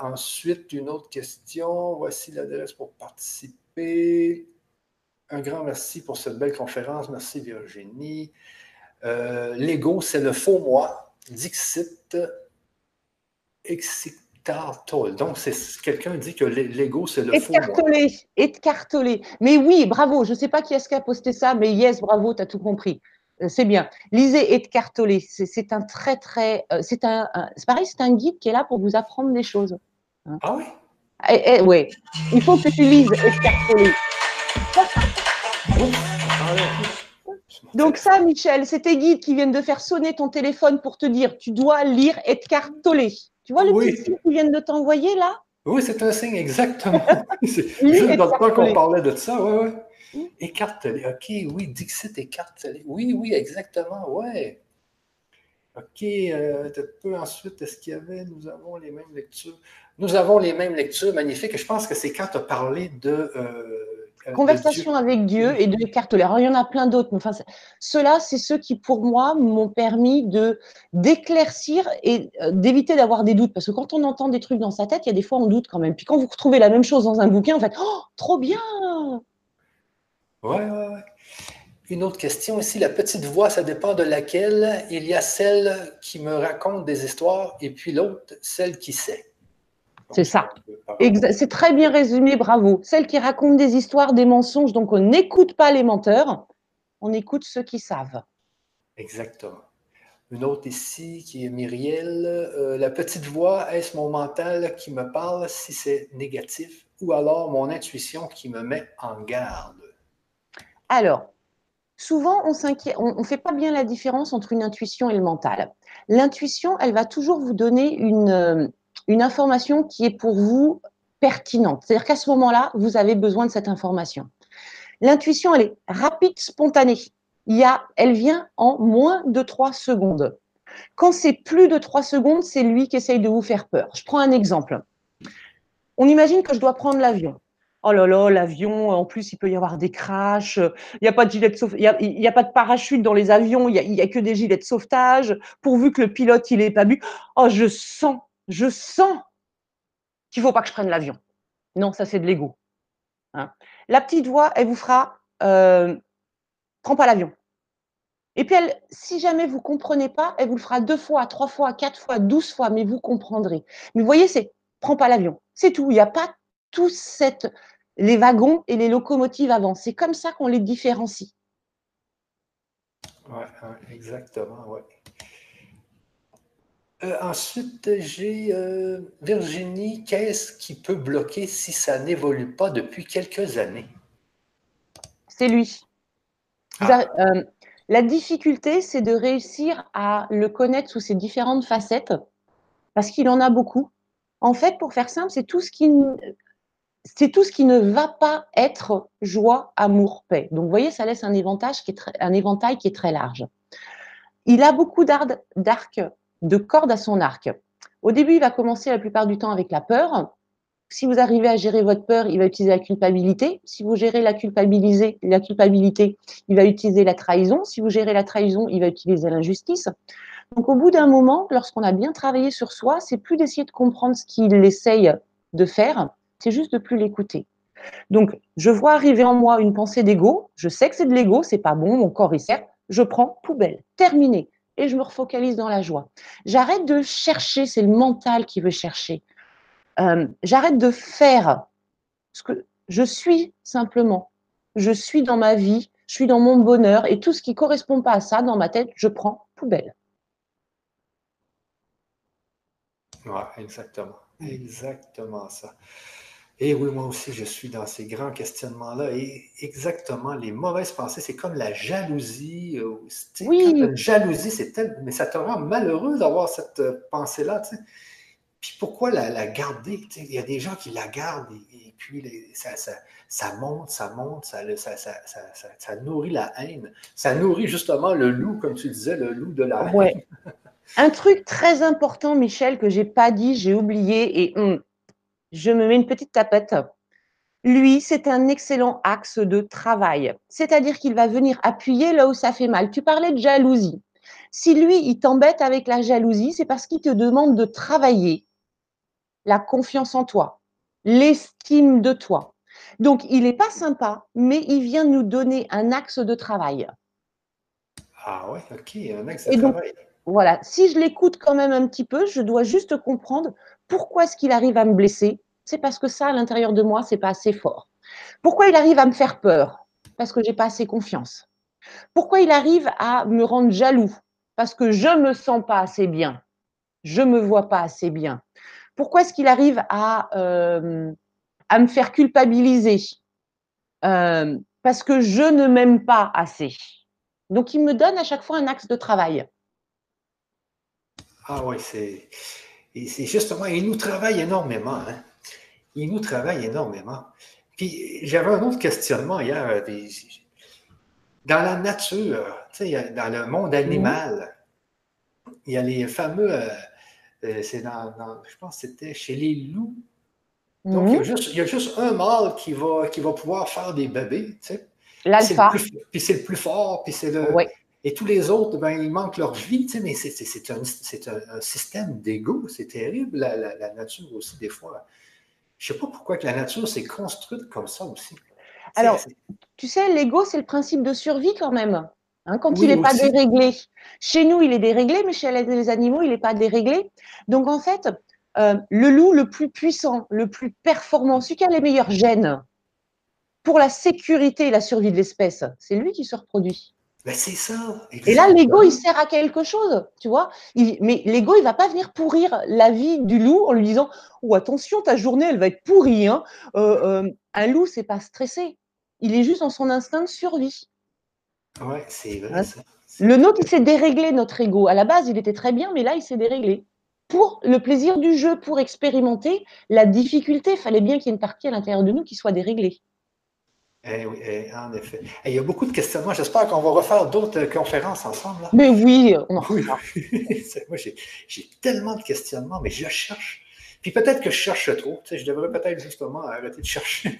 ensuite, une autre question. Voici l'adresse pour participer. Un grand merci pour cette belle conférence. Merci Virginie. L'ego, c'est le faux moi. Dixit Excitatol. Donc, quelqu'un dit que l'ego, c'est le faux. Écartolé. Mais oui, bravo. Je ne sais pas qui est-ce qui a posté ça, mais yes, bravo, tu as tout compris. Euh, c'est bien. Lisez Écartolé. C'est un très, très. Euh, c'est un, c'est pareil, c'est un guide qui est là pour vous apprendre des choses. Hein. Ah oui? Eh, eh, oui, il faut que tu lises escarpolé. Donc ça, Michel, c'est tes guides qui viennent de faire sonner ton téléphone pour te dire tu dois lire Edcartolé. Tu vois le petit signe qu'ils viennent de t'envoyer là? Oui, c'est un signe, exactement. [LAUGHS] [LAUGHS] Je ne pas qu'on parlait de ça, oui, oui. Écartelé, ok, oui, Dixit écartelé. Oui, oui, exactement, ouais. OK, euh, peu ensuite, est-ce qu'il y avait, nous avons les mêmes lectures. Nous avons les mêmes lectures, magnifiques. Je pense que c'est quand tu as parlé de, euh, Conversation avec Dieu et de Cartelet. Alors, il y en a plein d'autres. Enfin, Ceux-là, c'est ceux qui, pour moi, m'ont permis de d'éclaircir et euh, d'éviter d'avoir des doutes. Parce que quand on entend des trucs dans sa tête, il y a des fois, on doute quand même. Puis quand vous retrouvez la même chose dans un bouquin, en fait, oh, trop bien Ouais, ouais, ouais. Une autre question ici, la petite voix, ça dépend de laquelle. Il y a celle qui me raconte des histoires et puis l'autre, celle qui sait. C'est ça. C'est très bien résumé, bravo. Celle qui raconte des histoires, des mensonges, donc on n'écoute pas les menteurs, on écoute ceux qui savent. Exactement. Une autre ici qui est Myriel. Euh, la petite voix, est-ce mon mental qui me parle si c'est négatif ou alors mon intuition qui me met en garde? Alors, souvent, on ne fait pas bien la différence entre une intuition et le mental. L'intuition, elle va toujours vous donner une, euh, une information qui est pour vous pertinente. C'est-à-dire qu'à ce moment-là, vous avez besoin de cette information. L'intuition, elle est rapide, spontanée. Il elle vient en moins de trois secondes. Quand c'est plus de trois secondes, c'est lui qui essaye de vous faire peur. Je prends un exemple. On imagine que je dois prendre l'avion. Oh là là, l'avion, en plus, il peut y avoir des crashs. Il n'y a pas de gilet de sauvetage, parachute dans les avions. Il n'y a, a, que des gilets de sauvetage. Pourvu que le pilote, il n'ait pas bu. Oh, je sens je sens qu'il ne faut pas que je prenne l'avion. Non, ça c'est de l'ego. Hein. La petite voix, elle vous fera euh, prends pas l'avion. Et puis, elle, si jamais vous ne comprenez pas, elle vous le fera deux fois, trois fois, quatre fois, douze fois, mais vous comprendrez. Mais vous voyez, c'est prends pas l'avion. C'est tout. Il n'y a pas tout cette, les wagons et les locomotives avant. C'est comme ça qu'on les différencie. Oui, exactement, ouais. Euh, ensuite, j'ai euh, Virginie. Qu'est-ce qui peut bloquer si ça n'évolue pas depuis quelques années? C'est lui. Ah. Euh, la difficulté, c'est de réussir à le connaître sous ses différentes facettes, parce qu'il en a beaucoup. En fait, pour faire simple, c'est tout ce qui c'est tout ce qui ne va pas être joie, amour, paix. Donc, vous voyez, ça laisse un éventail qui est très, un éventail qui est très large. Il a beaucoup d'arcs de cordes à son arc. Au début, il va commencer la plupart du temps avec la peur. Si vous arrivez à gérer votre peur, il va utiliser la culpabilité. Si vous gérez la, culpabilité, la culpabilité, il va utiliser la trahison. Si vous gérez la trahison, il va utiliser l'injustice. Donc, au bout d'un moment, lorsqu'on a bien travaillé sur soi, c'est plus d'essayer de comprendre ce qu'il essaye de faire, c'est juste de plus l'écouter. Donc, je vois arriver en moi une pensée d'ego. Je sais que c'est de l'ego, c'est pas bon, mon corps est sert. Je prends poubelle. Terminé et je me refocalise dans la joie. J'arrête de chercher, c'est le mental qui veut chercher. Euh, j'arrête de faire ce que je suis simplement. Je suis dans ma vie, je suis dans mon bonheur et tout ce qui ne correspond pas à ça dans ma tête, je prends poubelle. Ouais, exactement. Exactement ça. Et oui, moi aussi, je suis dans ces grands questionnements-là. Et exactement, les mauvaises pensées, c'est comme la jalousie. Euh, oui. Quand jalousie, c'est tel... mais ça te rend malheureux d'avoir cette euh, pensée-là. Puis pourquoi la, garder? Il y a des gens qui la gardent et, puis ça, ça, monte, ça monte, ça, ça, nourrit la haine. Ça nourrit justement le loup, comme tu disais, le loup de la haine. Un truc très important, Michel, que j'ai pas dit, j'ai oublié, et hum, je me mets une petite tapette. Lui, c'est un excellent axe de travail. C'est-à-dire qu'il va venir appuyer là où ça fait mal. Tu parlais de jalousie. Si lui, il t'embête avec la jalousie, c'est parce qu'il te demande de travailler la confiance en toi, l'estime de toi. Donc, il n'est pas sympa, mais il vient nous donner un axe de travail. Ah ouais, ok, un axe de travail. Voilà, si je l'écoute quand même un petit peu, je dois juste comprendre pourquoi est-ce qu'il arrive à me blesser? C'est parce que ça, à l'intérieur de moi, c'est pas assez fort. Pourquoi il arrive à me faire peur? Parce que j'ai pas assez confiance. Pourquoi il arrive à me rendre jaloux? Parce que je me sens pas assez bien. Je me vois pas assez bien. Pourquoi est-ce qu'il arrive à, euh, me faire culpabiliser? Euh, Parce que je ne m'aime pas assez. Donc, il me donne à chaque fois un axe de travail. Ah oui, c'est, c'est justement, il nous travaille énormément. Hein? Il nous travaille énormément. Puis j'avais un autre questionnement hier. Euh, dans la nature, dans le monde animal, il y a les fameux, euh, euh, c'est dans, je pense que c'était chez les loups. Donc, il, y a juste, il, y a juste, un mâle qui va, qui va pouvoir faire des bébés. Tu sais. L'alpha. Puis c'est le plus fort, puis c'est le. Et tous les autres, ben, ils manquent leur vie, tu sais, mais c'est un, un, système d'ego. C'est terrible, la, la, nature aussi, des fois. Je ne sais pas pourquoi que la nature s'est construite comme ça aussi. Alors, tu sais, l'ego, c'est le principe de survie quand même. Hein, quand il n'est pas déréglé. Chez nous, il est déréglé, mais chez les animaux, il n'est pas déréglé. Donc, en fait, euh, le loup le plus puissant, le plus performant, celui qui a les meilleurs gènes pour la sécurité et la survie de l'espèce, c'est lui qui se reproduit. Ben c'est ça. Et là, l'ego, il sert à quelque chose, tu vois. mais l'ego, il va pas venir pourrir la vie du loup en lui disant Oh, attention, ta journée, elle va être pourrie. Hein. Euh, euh, un loup, c'est pas stressé. Il est juste dans son instinct de survie. Ouais, c'est vrai. Hein? Le nôtre, il s'est déréglé, notre ego. À la base, il était très bien, mais là, il s'est déréglé. Pour le plaisir du jeu, pour expérimenter la difficulté, il fallait bien qu'il y ait une partie à l'intérieur de nous qui soit déréglée. Eh oui, eh, en effet. Eh, il y a beaucoup de questionnements. J'espère qu'on va refaire d'autres conférences ensemble. Mais oui, on en oui. [LAUGHS] Moi, j'ai tellement de questionnements, mais je cherche. Puis peut-être que je cherche trop. Tu sais, je devrais peut-être justement arrêter de chercher.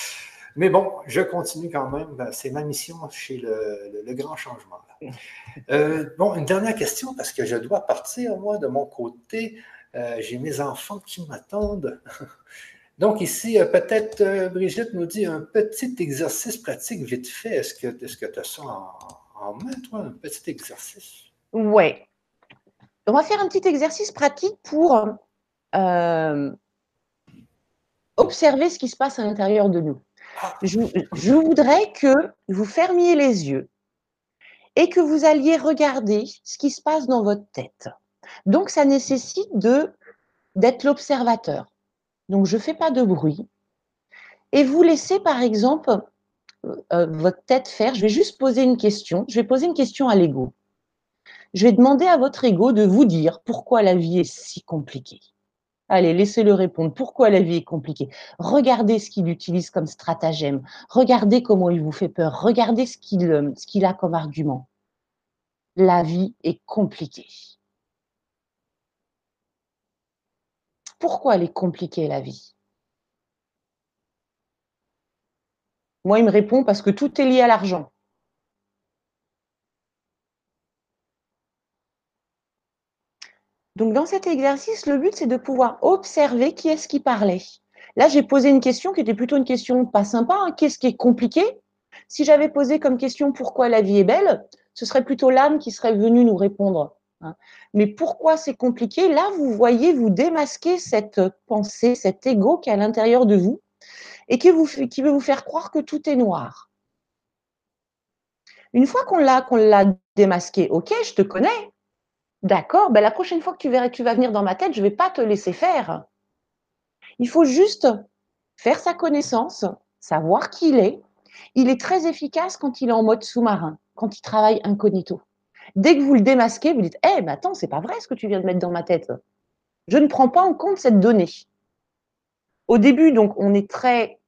[LAUGHS] mais bon, je continue quand même. Ben, c'est ma mission chez le, grand changement. Euh, bon, une dernière question, parce que je dois partir, moi, de mon côté. Euh, j'ai mes enfants qui m'attendent. Donc ici, euh, peut-être euh, Brigitte nous dit un petit exercice pratique vite fait. Est-ce que tu as ça en, main, toi, un petit exercice? Oui. On va faire un petit exercice pratique pour euh, observer ce qui se passe à l'intérieur de nous. Ah. Je, je, voudrais que vous fermiez les yeux et que vous alliez regarder ce qui se passe dans votre tête. Donc, ça nécessite d'être l'observateur. Donc, je ne fais pas de bruit. Et vous laissez, par exemple, euh, euh, votre tête faire. Je vais juste poser une question. Je vais poser une question à l'ego. Je vais demander à votre ego de vous dire pourquoi la vie est si compliquée. Allez, laissez-le répondre. Pourquoi la vie est compliquée? Regardez ce qu'il utilise comme stratagème. Regardez comment il vous fait peur. Regardez ce qu'il euh, qu'il a comme argument. La vie est compliquée. Pourquoi elle est compliquée la vie? Moi, il me répond parce que tout est lié à l'argent. Donc, dans cet exercice, le but, c'est de pouvoir observer qui est-ce qui parlait. Là, j'ai posé une question qui était plutôt une question pas sympa. Hein. Qu'est-ce qui est compliqué? Si j'avais posé comme question pourquoi la vie est belle, ce serait plutôt l'âme qui serait venue nous répondre. Hein. Mais pourquoi c'est compliqué? Là, vous voyez, vous démasquez cette pensée, cet ego qui est à l'intérieur de vous et qui, veut vous faire croire que tout est noir. Une fois qu'on l'a, qu'on l'a démasqué, ok, je te connais. D'accord, ben la prochaine fois que tu verras, tu vas venir dans ma tête, je ne vais pas te laisser faire. Il faut juste faire sa connaissance, savoir qui il est. Il est très efficace quand il est en mode sous-marin, quand il travaille incognito. Dès que vous le démasquez, vous dites Eh, mais attends, c'est pas vrai ce que tu viens de mettre dans ma tête. Je ne prends pas en compte cette donnée. Au début, donc, on est très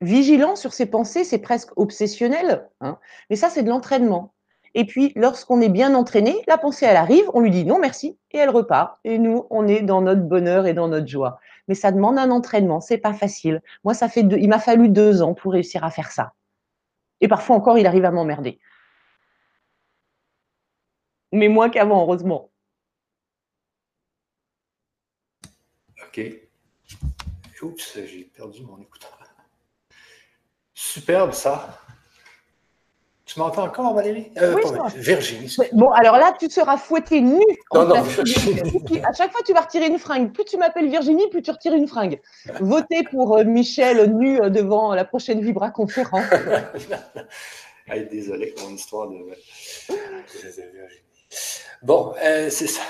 vigilant sur ses pensées, c'est presque obsessionnel, hein. mais ça, c'est de l'entraînement. Et puis, lorsqu'on est bien entraîné, la pensée, elle arrive, on lui dit non, merci, et elle repart. Et nous, on est dans notre bonheur et dans notre joie. Mais ça demande un entraînement, c'est pas facile. Moi, ça fait il m'a fallu deux ans pour réussir à faire ça. Et parfois encore, il arrive à m'emmerder mais moins qu'avant, heureusement. OK. Oups, j'ai perdu mon écouteur. Superbe, ça. Tu m'entends encore, Valérie? Euh, oui, Virginie. Bon, alors là, tu seras fouettée nue. Non, non, À chaque fois, tu vas retirer une fringue. Plus tu m'appelles Virginie, plus tu retires une fringue. Votez pour euh, Michel nu euh, devant la prochaine Vibra conférence. [LAUGHS] désolé pour mon histoire de Bon, euh, c'est ça.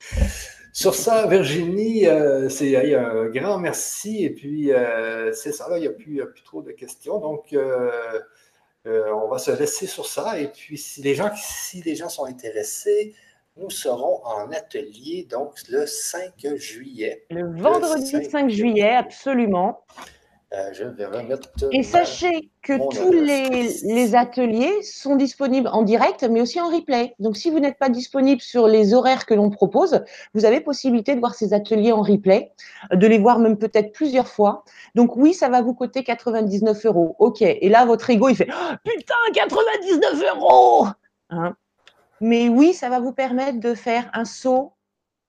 [LAUGHS] Sur ça, Virginie, euh, c'est un grand merci. Et puis, euh, c'est ça, là, il n'y a, plus trop de questions. Donc, on va se laisser sur ça. Et puis, si les gens, si les gens sont intéressés, nous serons en atelier, donc le 5 juillet. Le vendredi 5 juillet, absolument. Euh, je vais remettre. Et sachez que tous les, ateliers sont disponibles en direct, mais aussi en replay. Donc, si vous n'êtes pas disponible sur les horaires que l'on propose, vous avez possibilité de voir ces ateliers en replay, de les voir même peut-être plusieurs fois. Donc, oui, ça va vous coûter 99 euros. OK. Et là, votre ego, il fait oh, Putain, 99 euros hein Mais oui, ça va vous permettre de faire un saut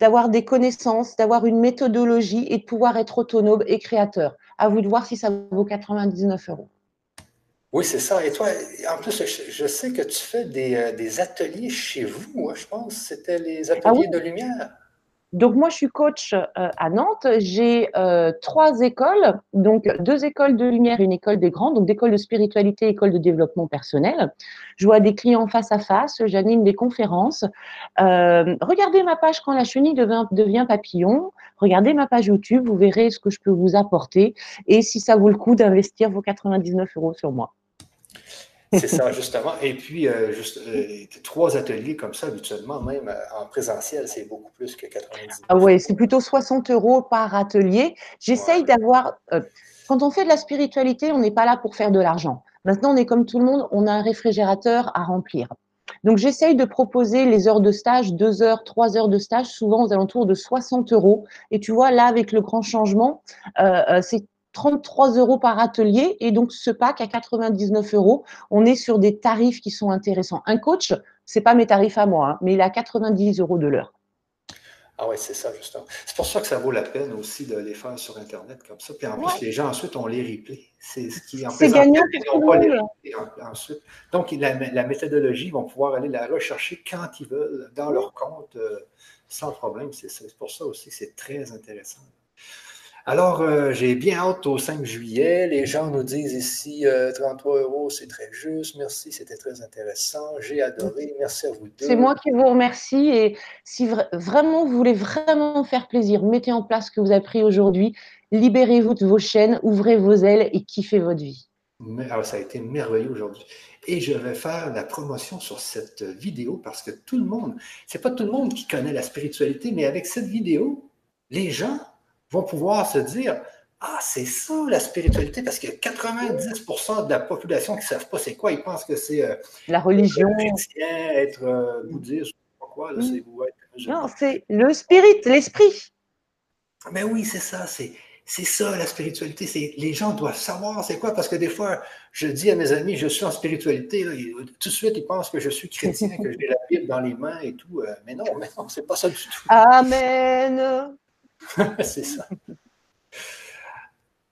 d'avoir des connaissances, d'avoir une méthodologie et de pouvoir être autonome et créateur. À vous de voir si ça vaut 99 euros. Oui, c'est ça. Et toi, en plus, je, sais que tu fais des, euh, ateliers chez vous, hein, je pense. C'était les ah ateliers de lumière. Donc moi, je suis coach euh, à Nantes. J'ai euh, trois écoles, donc deux écoles de lumière, une école des grands, donc d'école de spiritualité, école de développement personnel. Je vois des clients face à face, j'anime des conférences. Euh, regardez ma page quand la chenille devient, devient, papillon. Regardez ma page YouTube, vous verrez ce que je peux vous apporter et si ça vaut le coup d'investir vos 99 euros sur moi. C'est ça, justement. Et puis, euh, juste, euh, trois ateliers comme ça, habituellement, même euh, en présentiel, c'est beaucoup plus que 90 Ah oui, c'est plutôt 60 euros par atelier. J'essaye d'avoir. quand on fait de la spiritualité, on n'est pas là pour faire de l'argent. Maintenant, on est comme tout le monde, on a un réfrigérateur à remplir. Donc, j'essaye de proposer les heures de stage, deux heures, trois heures de stage, souvent aux alentours de 60 euros. Et tu vois, là, avec le grand changement, c'est 33 euros par atelier et donc ce pack à 99 euros, on est sur des tarifs qui sont intéressants. Un coach, c'est pas mes tarifs à moi, hein, mais il a 90 euros de l'heure. Ah oui, c'est ça, justement. C'est pour ça que ça vaut la peine aussi de les faire sur Internet comme ça. Puis en plus, les gens ensuite, ont les replays. C'est ce qui en C'est gagnant pour les ensuite. Donc, la, méthodologie, ils vont pouvoir aller la rechercher quand ils veulent dans leur compte euh, sans problème. C'est pour ça aussi que c'est très intéressant. Alors, euh, j'ai bien hâte au 5 juillet. Les gens nous disent ici 33 euh, euros, c'est très juste. Merci, c'était très intéressant. J'ai adoré. Merci à vous deux. C'est moi qui vous remercie. Et si vraiment vous voulez vraiment faire plaisir, mettez en place ce que vous avez pris aujourd'hui. Libérez-vous de vos chaînes, ouvrez vos ailes et kiffez votre vie. Alors, ça a été merveilleux aujourd'hui. Et je vais faire la promotion sur cette vidéo parce que tout le monde, c'est pas tout le monde qui connaît la spiritualité, mais avec cette vidéo, les gens vont pouvoir se dire Ah, c'est ça la spiritualité, parce que 90% de la population qui ne savent pas c'est quoi, ils pensent que c'est euh, la religion, être chrétien, être euh, bouddhiste, quoi, là, c'est Non, c'est le spirit, l'esprit. Mais oui, c'est ça, c'est. C'est ça la spiritualité. C'est les gens doivent savoir c'est quoi parce que des fois je dis à mes amis je suis en spiritualité tout de suite ils pensent que je suis chrétien que j'ai la Bible dans les mains et tout euh, mais non mais non c'est pas ça du tout. [LAUGHS] Amen. [LAUGHS] c'est ça.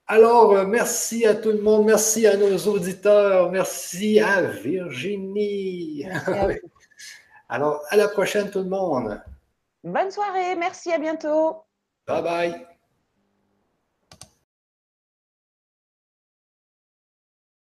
Alors, euh, merci à tout le monde, merci à nos auditeurs, merci à Virginie. [LAUGHS] Alors, à la prochaine tout le monde. Bonne soirée, merci, à bientôt. Bye bye.